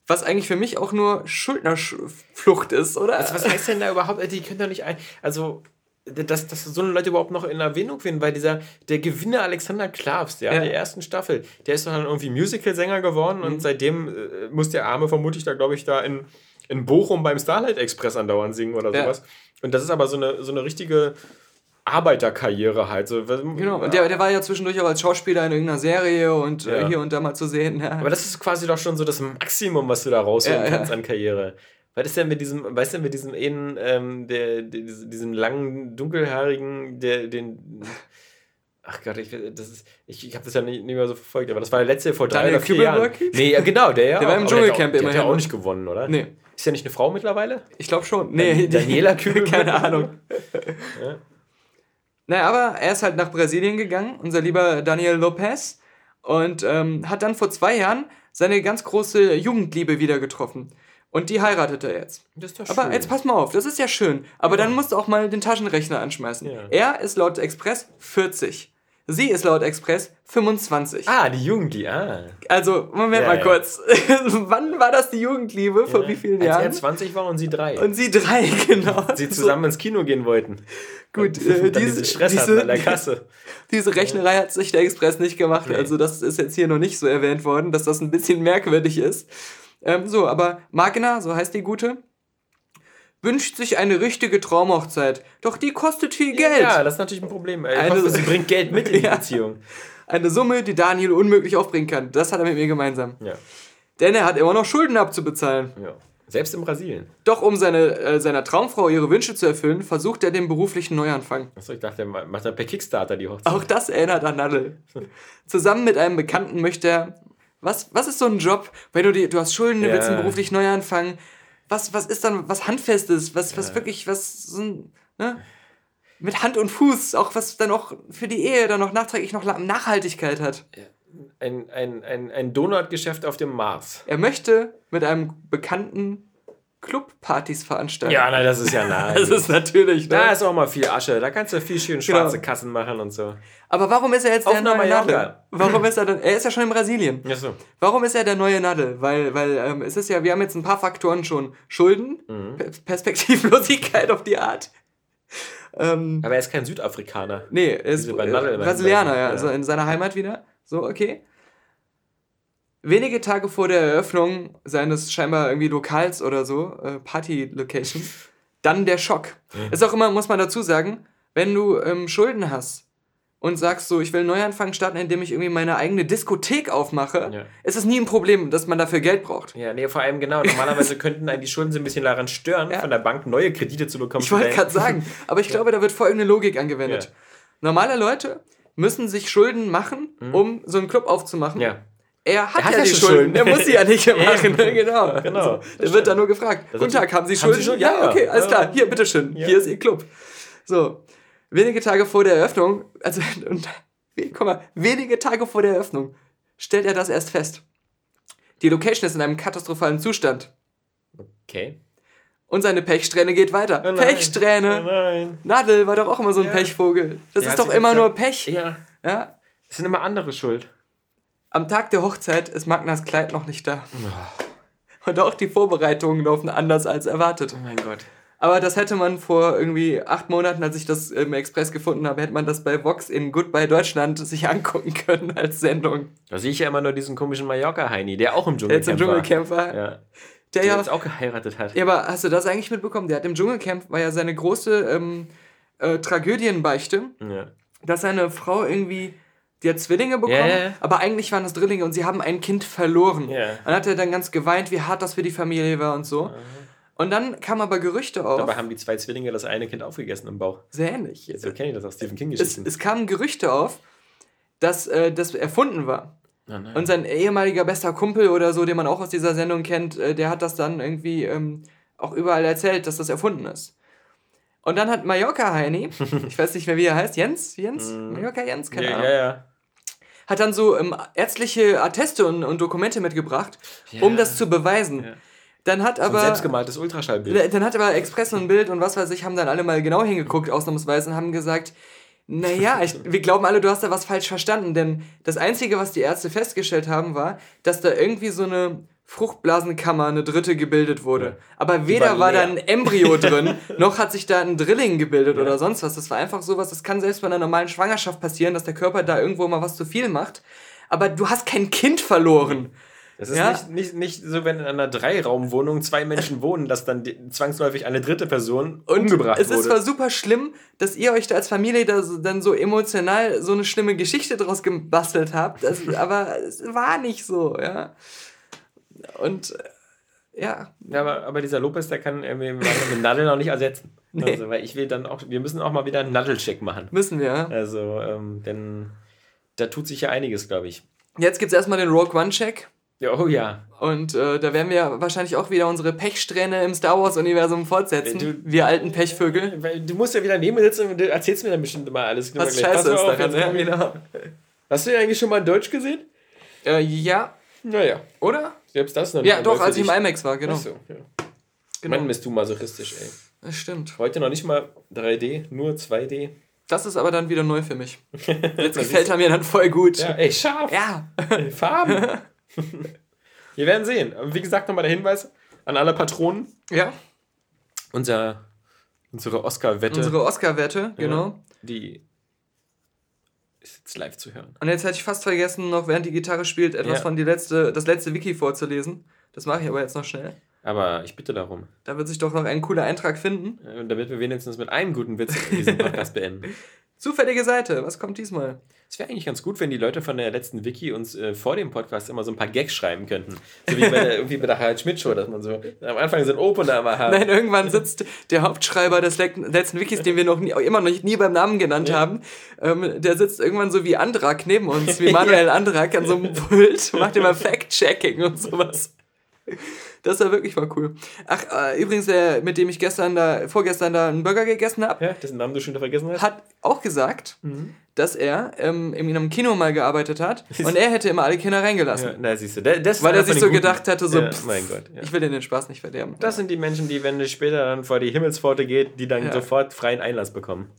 Speaker 1: Was eigentlich für mich auch nur Schuldnerflucht ist, oder?
Speaker 2: Also was heißt denn da überhaupt? Die können doch nicht ein. Also, dass, dass so eine Leute überhaupt noch in Erwähnung finden, weil dieser, der Gewinner Alexander Klavs, ja, ja. der ersten Staffel, der ist dann irgendwie Musical-Sänger geworden mhm. und seitdem äh, muss der Arme vermutlich da, glaube ich, da in, in Bochum beim Starlight Express andauernd singen oder ja. sowas. Und das ist aber so eine, so eine richtige Arbeiterkarriere halt. So,
Speaker 1: genau, und der, der war ja zwischendurch auch als Schauspieler in irgendeiner Serie und äh, ja. hier und da mal zu sehen. Ja.
Speaker 2: Aber das ist quasi doch schon so das Maximum, was du da rausholen kannst an Karriere. Was ist denn mit diesem, weißt du, mit diesem einen, ähm, der, der, diesem langen, dunkelhaarigen, der, den. Ach Gott, ich, das ist, ich, ich habe das ja nicht, nicht mehr so verfolgt, aber das war der letzte vor drei Daniel oder vier Jahren. Nee, ja, genau, der ja.
Speaker 1: Der war im Dschungelcamp
Speaker 2: immer. Der hat ja auch nicht gewonnen, oder?
Speaker 1: Nee.
Speaker 2: Ist ja nicht eine Frau mittlerweile?
Speaker 1: Ich glaube schon. Nee.
Speaker 2: Daniela Kübel?
Speaker 1: Keine Ahnung. ja. Naja, aber er ist halt nach Brasilien gegangen, unser lieber Daniel Lopez, und ähm, hat dann vor zwei Jahren seine ganz große Jugendliebe wieder getroffen. Und die heiratet er jetzt. Das ist doch schön. Aber jetzt pass mal auf, das ist ja schön. Aber ja. dann musst du auch mal den Taschenrechner anschmeißen. Ja. Er ist laut Express 40. Sie ist laut Express 25.
Speaker 2: Ah, die Jugendliche, ah.
Speaker 1: Also, Moment
Speaker 2: Ja,
Speaker 1: mal kurz. Wann war das die Jugendliebe? Vor wie vielen
Speaker 2: Als
Speaker 1: Jahren?
Speaker 2: er 20 war und sie drei.
Speaker 1: Und sie drei, genau.
Speaker 2: sie zusammen ins Kino gehen wollten.
Speaker 1: Gut, äh, diese-
Speaker 2: Stress
Speaker 1: diese-
Speaker 2: an der Kasse.
Speaker 1: Diese Rechnerei hat sich der Express nicht gemacht.
Speaker 2: Nee.
Speaker 1: Also, das ist jetzt hier noch nicht so erwähnt worden, dass das ein bisschen merkwürdig ist. Ähm, so, aber Magna, so heißt die Gute, wünscht sich eine richtige Traumhochzeit. Doch die kostet viel Geld.
Speaker 2: Ja, das ist natürlich ein Problem. Ich
Speaker 1: Eine-
Speaker 2: sie bringt Geld mit in die
Speaker 1: Ja.
Speaker 2: Beziehung.
Speaker 1: Eine Summe, die Daniel unmöglich aufbringen kann. Das hat er mit mir gemeinsam.
Speaker 2: Ja,
Speaker 1: Denn er hat immer noch Schulden abzubezahlen.
Speaker 2: ja. Selbst in Brasilien.
Speaker 1: Doch um seine, äh, seiner Traumfrau ihre Wünsche zu erfüllen, versucht er den beruflichen Neuanfang.
Speaker 2: Achso, ich dachte, er macht er per Kickstarter die Hochzeit.
Speaker 1: Auch das erinnert an Nadel. Zusammen mit einem Bekannten möchte er. Was, was ist so ein Job, wenn du die, du hast Schulden, du
Speaker 2: Ja.
Speaker 1: willst einen beruflich Neuanfang? Was, was ist dann was Handfestes, was, was wirklich, was so ein, ne? Mit Hand und Fuß, auch was dann auch für die Ehe dann noch nachträglich noch Nachhaltigkeit hat.
Speaker 2: Ein, ein, ein, ein Donutgeschäft auf dem Mars.
Speaker 1: Er möchte mit einem Bekannten Clubpartys veranstalten.
Speaker 2: Ja, na, das ist ja nah.
Speaker 1: Das ist natürlich, ne?
Speaker 2: da ist auch mal viel Asche. Da kannst du viel schön schwarze
Speaker 1: Genau.
Speaker 2: Kassen machen und so.
Speaker 1: Aber warum ist er jetzt
Speaker 2: Auf
Speaker 1: der neue. Nadel? Warum ist er dann? Er ist ja schon in Brasilien.
Speaker 2: Achso.
Speaker 1: Warum ist er der neue Nadel? Weil, weil ähm, es ist ja, wir haben jetzt ein paar Faktoren schon. Schulden,
Speaker 2: Mhm.
Speaker 1: Per Perspektivlosigkeit auf die Art. Ähm,
Speaker 2: Aber er ist kein Südafrikaner.
Speaker 1: nee, er ist äh,
Speaker 2: Nadel
Speaker 1: Brasilianer, ja,
Speaker 2: ja.
Speaker 1: also in seiner Heimat wieder. So, okay. Wenige Tage vor der Eröffnung seines scheinbar irgendwie Lokals oder so, äh, Party-Location, dann der Schock. Ist auch immer, muss man dazu sagen, wenn du ähm, Schulden hast und sagst so, ich will einen Neuanfang starten, indem ich irgendwie meine eigene Diskothek aufmache,
Speaker 2: Ja.
Speaker 1: ist es nie ein Problem, dass man dafür Geld braucht.
Speaker 2: Ja, nee, vor allem genau. Normalerweise könnten einen die Schulden so ein bisschen daran stören,
Speaker 1: Ja.
Speaker 2: von der Bank neue Kredite zu bekommen.
Speaker 1: Ich wollte gerade sagen, aber ich glaube, da wird folgende Logik angewendet.
Speaker 2: Ja.
Speaker 1: Normale Leute müssen sich Schulden machen, um so einen Club aufzumachen.
Speaker 2: Mhm. Ja.
Speaker 1: Er hat,
Speaker 2: Er hat
Speaker 1: ja,
Speaker 2: ja
Speaker 1: die Schulden,
Speaker 2: Schulden.
Speaker 1: der muss sie ja nicht machen. Genau.
Speaker 2: Genau,
Speaker 1: Also, der wird dann nur gefragt.
Speaker 2: Das
Speaker 1: Guten Tag, haben Sie
Speaker 2: haben
Speaker 1: Schulden?
Speaker 2: Sie Schulden?
Speaker 1: Ja,
Speaker 2: Ja,
Speaker 1: okay, alles klar. Hier, bitteschön.
Speaker 2: Ja.
Speaker 1: Hier ist Ihr Club. So, wenige Tage vor der Eröffnung, also, und, wie- guck mal, wenige Tage vor der Eröffnung stellt er das erst fest. Die Location ist in einem katastrophalen Zustand.
Speaker 2: Okay.
Speaker 1: Und seine Pechsträhne geht weiter.
Speaker 2: Oh nein.
Speaker 1: Pechsträhne.
Speaker 2: Oh nein.
Speaker 1: Nadel war doch auch immer so ein
Speaker 2: Ja.
Speaker 1: Pechvogel. Das
Speaker 2: Der
Speaker 1: ist doch immer
Speaker 2: gesagt-
Speaker 1: nur Pech.
Speaker 2: Ja.
Speaker 1: Ja?
Speaker 2: Es sind immer andere schuld.
Speaker 1: Am Tag der Hochzeit ist Magnas Kleid noch nicht da. Und auch die Vorbereitungen laufen anders als erwartet.
Speaker 2: Oh mein Gott.
Speaker 1: Aber das hätte man vor irgendwie acht Monaten, als ich das im Express gefunden habe, hätte man das bei Vox in Goodbye Deutschland sich angucken können als Sendung.
Speaker 2: Da sehe ich ja immer nur diesen komischen Mallorca-Heini, der auch im
Speaker 1: Der jetzt im
Speaker 2: Dschungelcamp war.
Speaker 1: Dschungelcamp war.
Speaker 2: Ja.
Speaker 1: Der
Speaker 2: Der
Speaker 1: ja,
Speaker 2: jetzt auch geheiratet hat.
Speaker 1: ja, aber hast du das eigentlich mitbekommen? Der hat im Dschungelcamp, war ja seine große ähm, äh, Tragödienbeichte,
Speaker 2: Ja.
Speaker 1: dass seine Frau irgendwie, die hat Zwillinge bekommen,
Speaker 2: ja.
Speaker 1: aber eigentlich waren das Drillinge und sie haben ein Kind verloren.
Speaker 2: Ja.
Speaker 1: Dann hat er dann ganz geweint, wie hart das für die Familie war und so. Und dann kamen aber Gerüchte auf,
Speaker 2: Dabei haben die zwei Zwillinge das eine Kind aufgegessen im Bauch.
Speaker 1: sehr ähnlich.
Speaker 2: So kenne ich das aus Stephen
Speaker 1: Es,
Speaker 2: King-Geschichten.
Speaker 1: es kamen Gerüchte auf, dass äh, das erfunden war.
Speaker 2: Oh.
Speaker 1: Und sein ehemaliger bester Kumpel oder so, den man auch aus dieser Sendung kennt, äh, der hat das dann irgendwie ähm, auch überall erzählt, dass das erfunden ist. Und dann hat Mallorca Heini, ich weiß nicht mehr, wie er heißt, Jens? Jens? Mallorca Jens? Keine
Speaker 2: ja,
Speaker 1: Ahnung.
Speaker 2: ja, ja.
Speaker 1: Hat dann so ähm, ärztliche Atteste und, und Dokumente mitgebracht, um
Speaker 2: Ja.
Speaker 1: das zu beweisen.
Speaker 2: Ja.
Speaker 1: Dann hat
Speaker 2: So ein
Speaker 1: aber.
Speaker 2: selbstgemaltes Ultraschallbild.
Speaker 1: Dann hat aber Express und Bild und was weiß ich, haben dann alle mal genau hingeguckt, ausnahmsweise, und haben gesagt, naja, ich, wir glauben alle, du hast da was falsch verstanden, denn das Einzige, was die Ärzte festgestellt haben, war, dass da irgendwie so eine Fruchtblasenkammer, eine dritte, gebildet wurde.
Speaker 2: Ja.
Speaker 1: Aber weder
Speaker 2: war
Speaker 1: war da
Speaker 2: leer.
Speaker 1: ein Embryo drin, noch hat sich da ein Drilling gebildet oder sonst was. Das war einfach sowas, das kann selbst bei einer normalen Schwangerschaft passieren, dass der Körper da irgendwo mal was zu viel macht. Aber du hast kein Kind verloren.
Speaker 2: Das ist
Speaker 1: Ja.
Speaker 2: nicht, nicht, nicht so, wenn in einer Dreiraumwohnung zwei Menschen wohnen, dass dann die, zwangsläufig eine dritte Person
Speaker 1: Und
Speaker 2: umgebracht
Speaker 1: es
Speaker 2: wurde.
Speaker 1: ist zwar super schlimm, dass ihr euch da als Familie da so, dann so emotional so eine schlimme Geschichte draus gebastelt habt, das, aber es war nicht so, ja. Und äh, ja,
Speaker 2: ja, aber, aber dieser Lopez, der kann irgendwie den Nadel noch nicht ersetzen.
Speaker 1: Nee.
Speaker 2: Also, weil ich will dann auch, wir müssen auch mal wieder einen Nadelcheck machen.
Speaker 1: müssen wir. ja.
Speaker 2: Also, ähm, denn da tut sich ja einiges, glaube ich.
Speaker 1: Jetzt gibt's erstmal den Rogue One-Check.
Speaker 2: Ja, oh ja.
Speaker 1: Und äh, da werden wir wahrscheinlich auch wieder unsere Pechsträhne im Star Wars-Universum fortsetzen.
Speaker 2: Du-
Speaker 1: wir alten Pechvögel.
Speaker 2: Du musst ja wieder neben mir sitzen und du erzählst mir dann bestimmt immer alles.
Speaker 1: Was scheiße ist daran, ja, genau.
Speaker 2: Hast du den eigentlich schon mal in Deutsch gesehen?
Speaker 1: Äh, ja,
Speaker 2: Naja,
Speaker 1: oder?
Speaker 2: selbst das noch
Speaker 1: Ja, doch, als ich im. IMAX war, genau.
Speaker 2: Ach so, ja.
Speaker 1: genau.
Speaker 2: Mann, bist du masochistisch, ey.
Speaker 1: Das stimmt.
Speaker 2: Heute noch nicht mal 3D, nur 2D.
Speaker 1: Das ist aber dann wieder neu für mich. Jetzt gefällt er mir dann voll gut.
Speaker 2: Ja, ey, scharf.
Speaker 1: Ja.
Speaker 2: Ey, Farben. Wir werden sehen. Wie gesagt, nochmal der Hinweis an alle Patronen.
Speaker 1: Ja.
Speaker 2: Unser, unsere Oscar-Wette.
Speaker 1: Unsere Oscar-Wette, genau.
Speaker 2: Die ist jetzt live zu hören.
Speaker 1: Und jetzt hätte ich fast vergessen, noch während die Gitarre spielt, etwas
Speaker 2: Ja.
Speaker 1: von die letzte, das letzte Wiki vorzulesen. Das mache ich aber jetzt noch schnell.
Speaker 2: Aber ich bitte darum.
Speaker 1: Da wird sich doch noch ein cooler Eintrag finden.
Speaker 2: äh, Damit wir wenigstens mit einem guten Witz diesen Podcast beenden.
Speaker 1: Zufällige Seite, was kommt diesmal?
Speaker 2: Es wäre eigentlich ganz gut, wenn die Leute von der letzten Wiki uns äh, vor dem Podcast immer so ein paar Gags schreiben könnten. So wie bei der, irgendwie bei der Harald Schmidt Show, dass man so am Anfang so ein Opener immer hat.
Speaker 1: Nein, irgendwann sitzt der Hauptschreiber des le letzten Wikis, den wir noch nie, immer noch nie beim Namen genannt haben, ähm, der sitzt irgendwann so wie Andrak neben uns, wie Manuel Andrak an so einem Pult, macht immer Fact-Checking und sowas. Das war wirklich mal cool. Ach, äh, übrigens, der, mit dem ich gestern da, vorgestern da einen Burger gegessen habe,
Speaker 2: Ja, dessen Namen du schon wieder vergessen hast.
Speaker 1: hat auch gesagt, dass er ähm, in einem Kino mal gearbeitet hat und er hätte immer alle Kinder reingelassen.
Speaker 2: Ja, na, siehst du, das
Speaker 1: Weil er sich so
Speaker 2: Guten.
Speaker 1: gedacht hatte, so,
Speaker 2: ja,
Speaker 1: pff,
Speaker 2: mein Gott. Ja.
Speaker 1: ich will den Spaß nicht verderben.
Speaker 2: Das sind die Menschen, die, wenn es später dann vor die Himmelspforte geht, die dann sofort freien Einlass bekommen.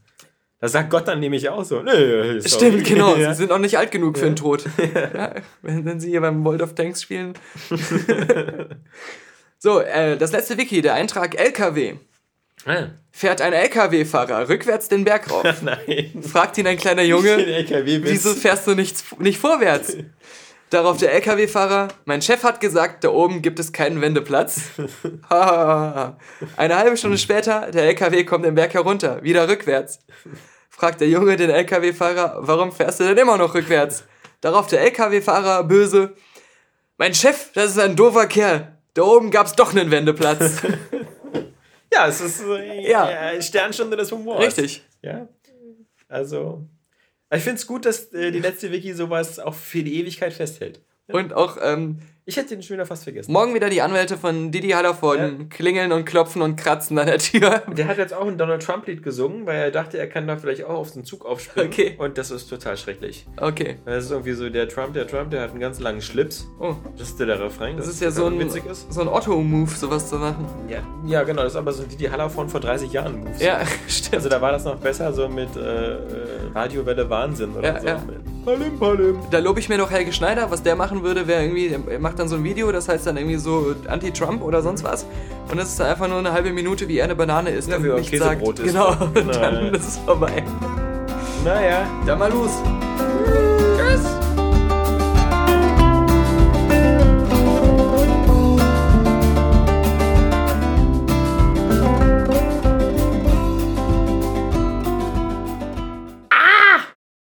Speaker 2: Da sagt Gott dann nämlich auch so. Nö, ist
Speaker 1: Stimmt, genau.
Speaker 2: Ja.
Speaker 1: Sie sind auch nicht alt genug für den Tod. Ja, wenn, wenn sie hier beim World of Tanks spielen. so, äh, das letzte Wiki, der Eintrag LKW.
Speaker 2: Ah,
Speaker 1: Fährt ein LKW-Fahrer rückwärts den Berg rauf.
Speaker 2: nein.
Speaker 1: Fragt ihn ein kleiner Junge, wieso fährst du nicht, nicht vorwärts? Darauf der LKW-Fahrer, mein Chef hat gesagt, da oben gibt es keinen Wendeplatz. Eine halbe Stunde später, der LKW kommt den Berg herunter, wieder rückwärts. Fragt der Junge den LKW-Fahrer, warum fährst du denn immer noch rückwärts? Darauf der LKW-Fahrer böse, mein Chef, das ist ein doofer Kerl. Da oben gab's doch einen Wendeplatz.
Speaker 2: Ja, es ist äh,
Speaker 1: Ja.
Speaker 2: ja. Sternstunde des Humors.
Speaker 1: Richtig.
Speaker 2: Ja. Also. Ich finde es gut, dass äh, die letzte Wiki sowas auch für die Ewigkeit festhält.
Speaker 1: Und auch ähm,
Speaker 2: Ich hätte den schon wieder fast vergessen.
Speaker 1: morgen wieder die Anwälte von Didi Hallervorden klingeln und klopfen und kratzen an der Tür.
Speaker 2: Der hat jetzt auch ein Donald Trump-Lied gesungen, weil er dachte, er kann da vielleicht auch auf den Zug aufspringen.
Speaker 1: Okay.
Speaker 2: Und das ist total schrecklich.
Speaker 1: Okay.
Speaker 2: Das ist irgendwie so, der Trump, der Trump, der hat einen ganz langen Schlips.
Speaker 1: Oh.
Speaker 2: Das ist der, Refrain.
Speaker 1: Das ist ja so ein,
Speaker 2: witzig ist.
Speaker 1: so ein Otto-Move, sowas zu machen.
Speaker 2: Ja, ja, genau. Das ist aber so ein Didi Haller von vor 30 Jahren Moves.
Speaker 1: Ja, stimmt.
Speaker 2: Also da war das noch besser so mit äh, äh, Radiowelle Wahnsinn oder
Speaker 1: Ja,
Speaker 2: so.
Speaker 1: ja.
Speaker 2: Palim, Palim.
Speaker 1: Da lobe ich mir noch Helge Schneider. Was der machen würde, wäre irgendwie, er macht dann so ein Video, das heißt dann irgendwie so Anti-Trump oder sonst was. Und das ist dann einfach nur eine halbe Minute, wie er eine Banane isst
Speaker 2: Ja,
Speaker 1: und
Speaker 2: wie er
Speaker 1: nichts
Speaker 2: Käsebrot
Speaker 1: sagt.
Speaker 2: isst.
Speaker 1: Genau,
Speaker 2: Genau,
Speaker 1: und dann
Speaker 2: ja.
Speaker 1: ist es vorbei.
Speaker 2: Naja.
Speaker 1: Dann mal los.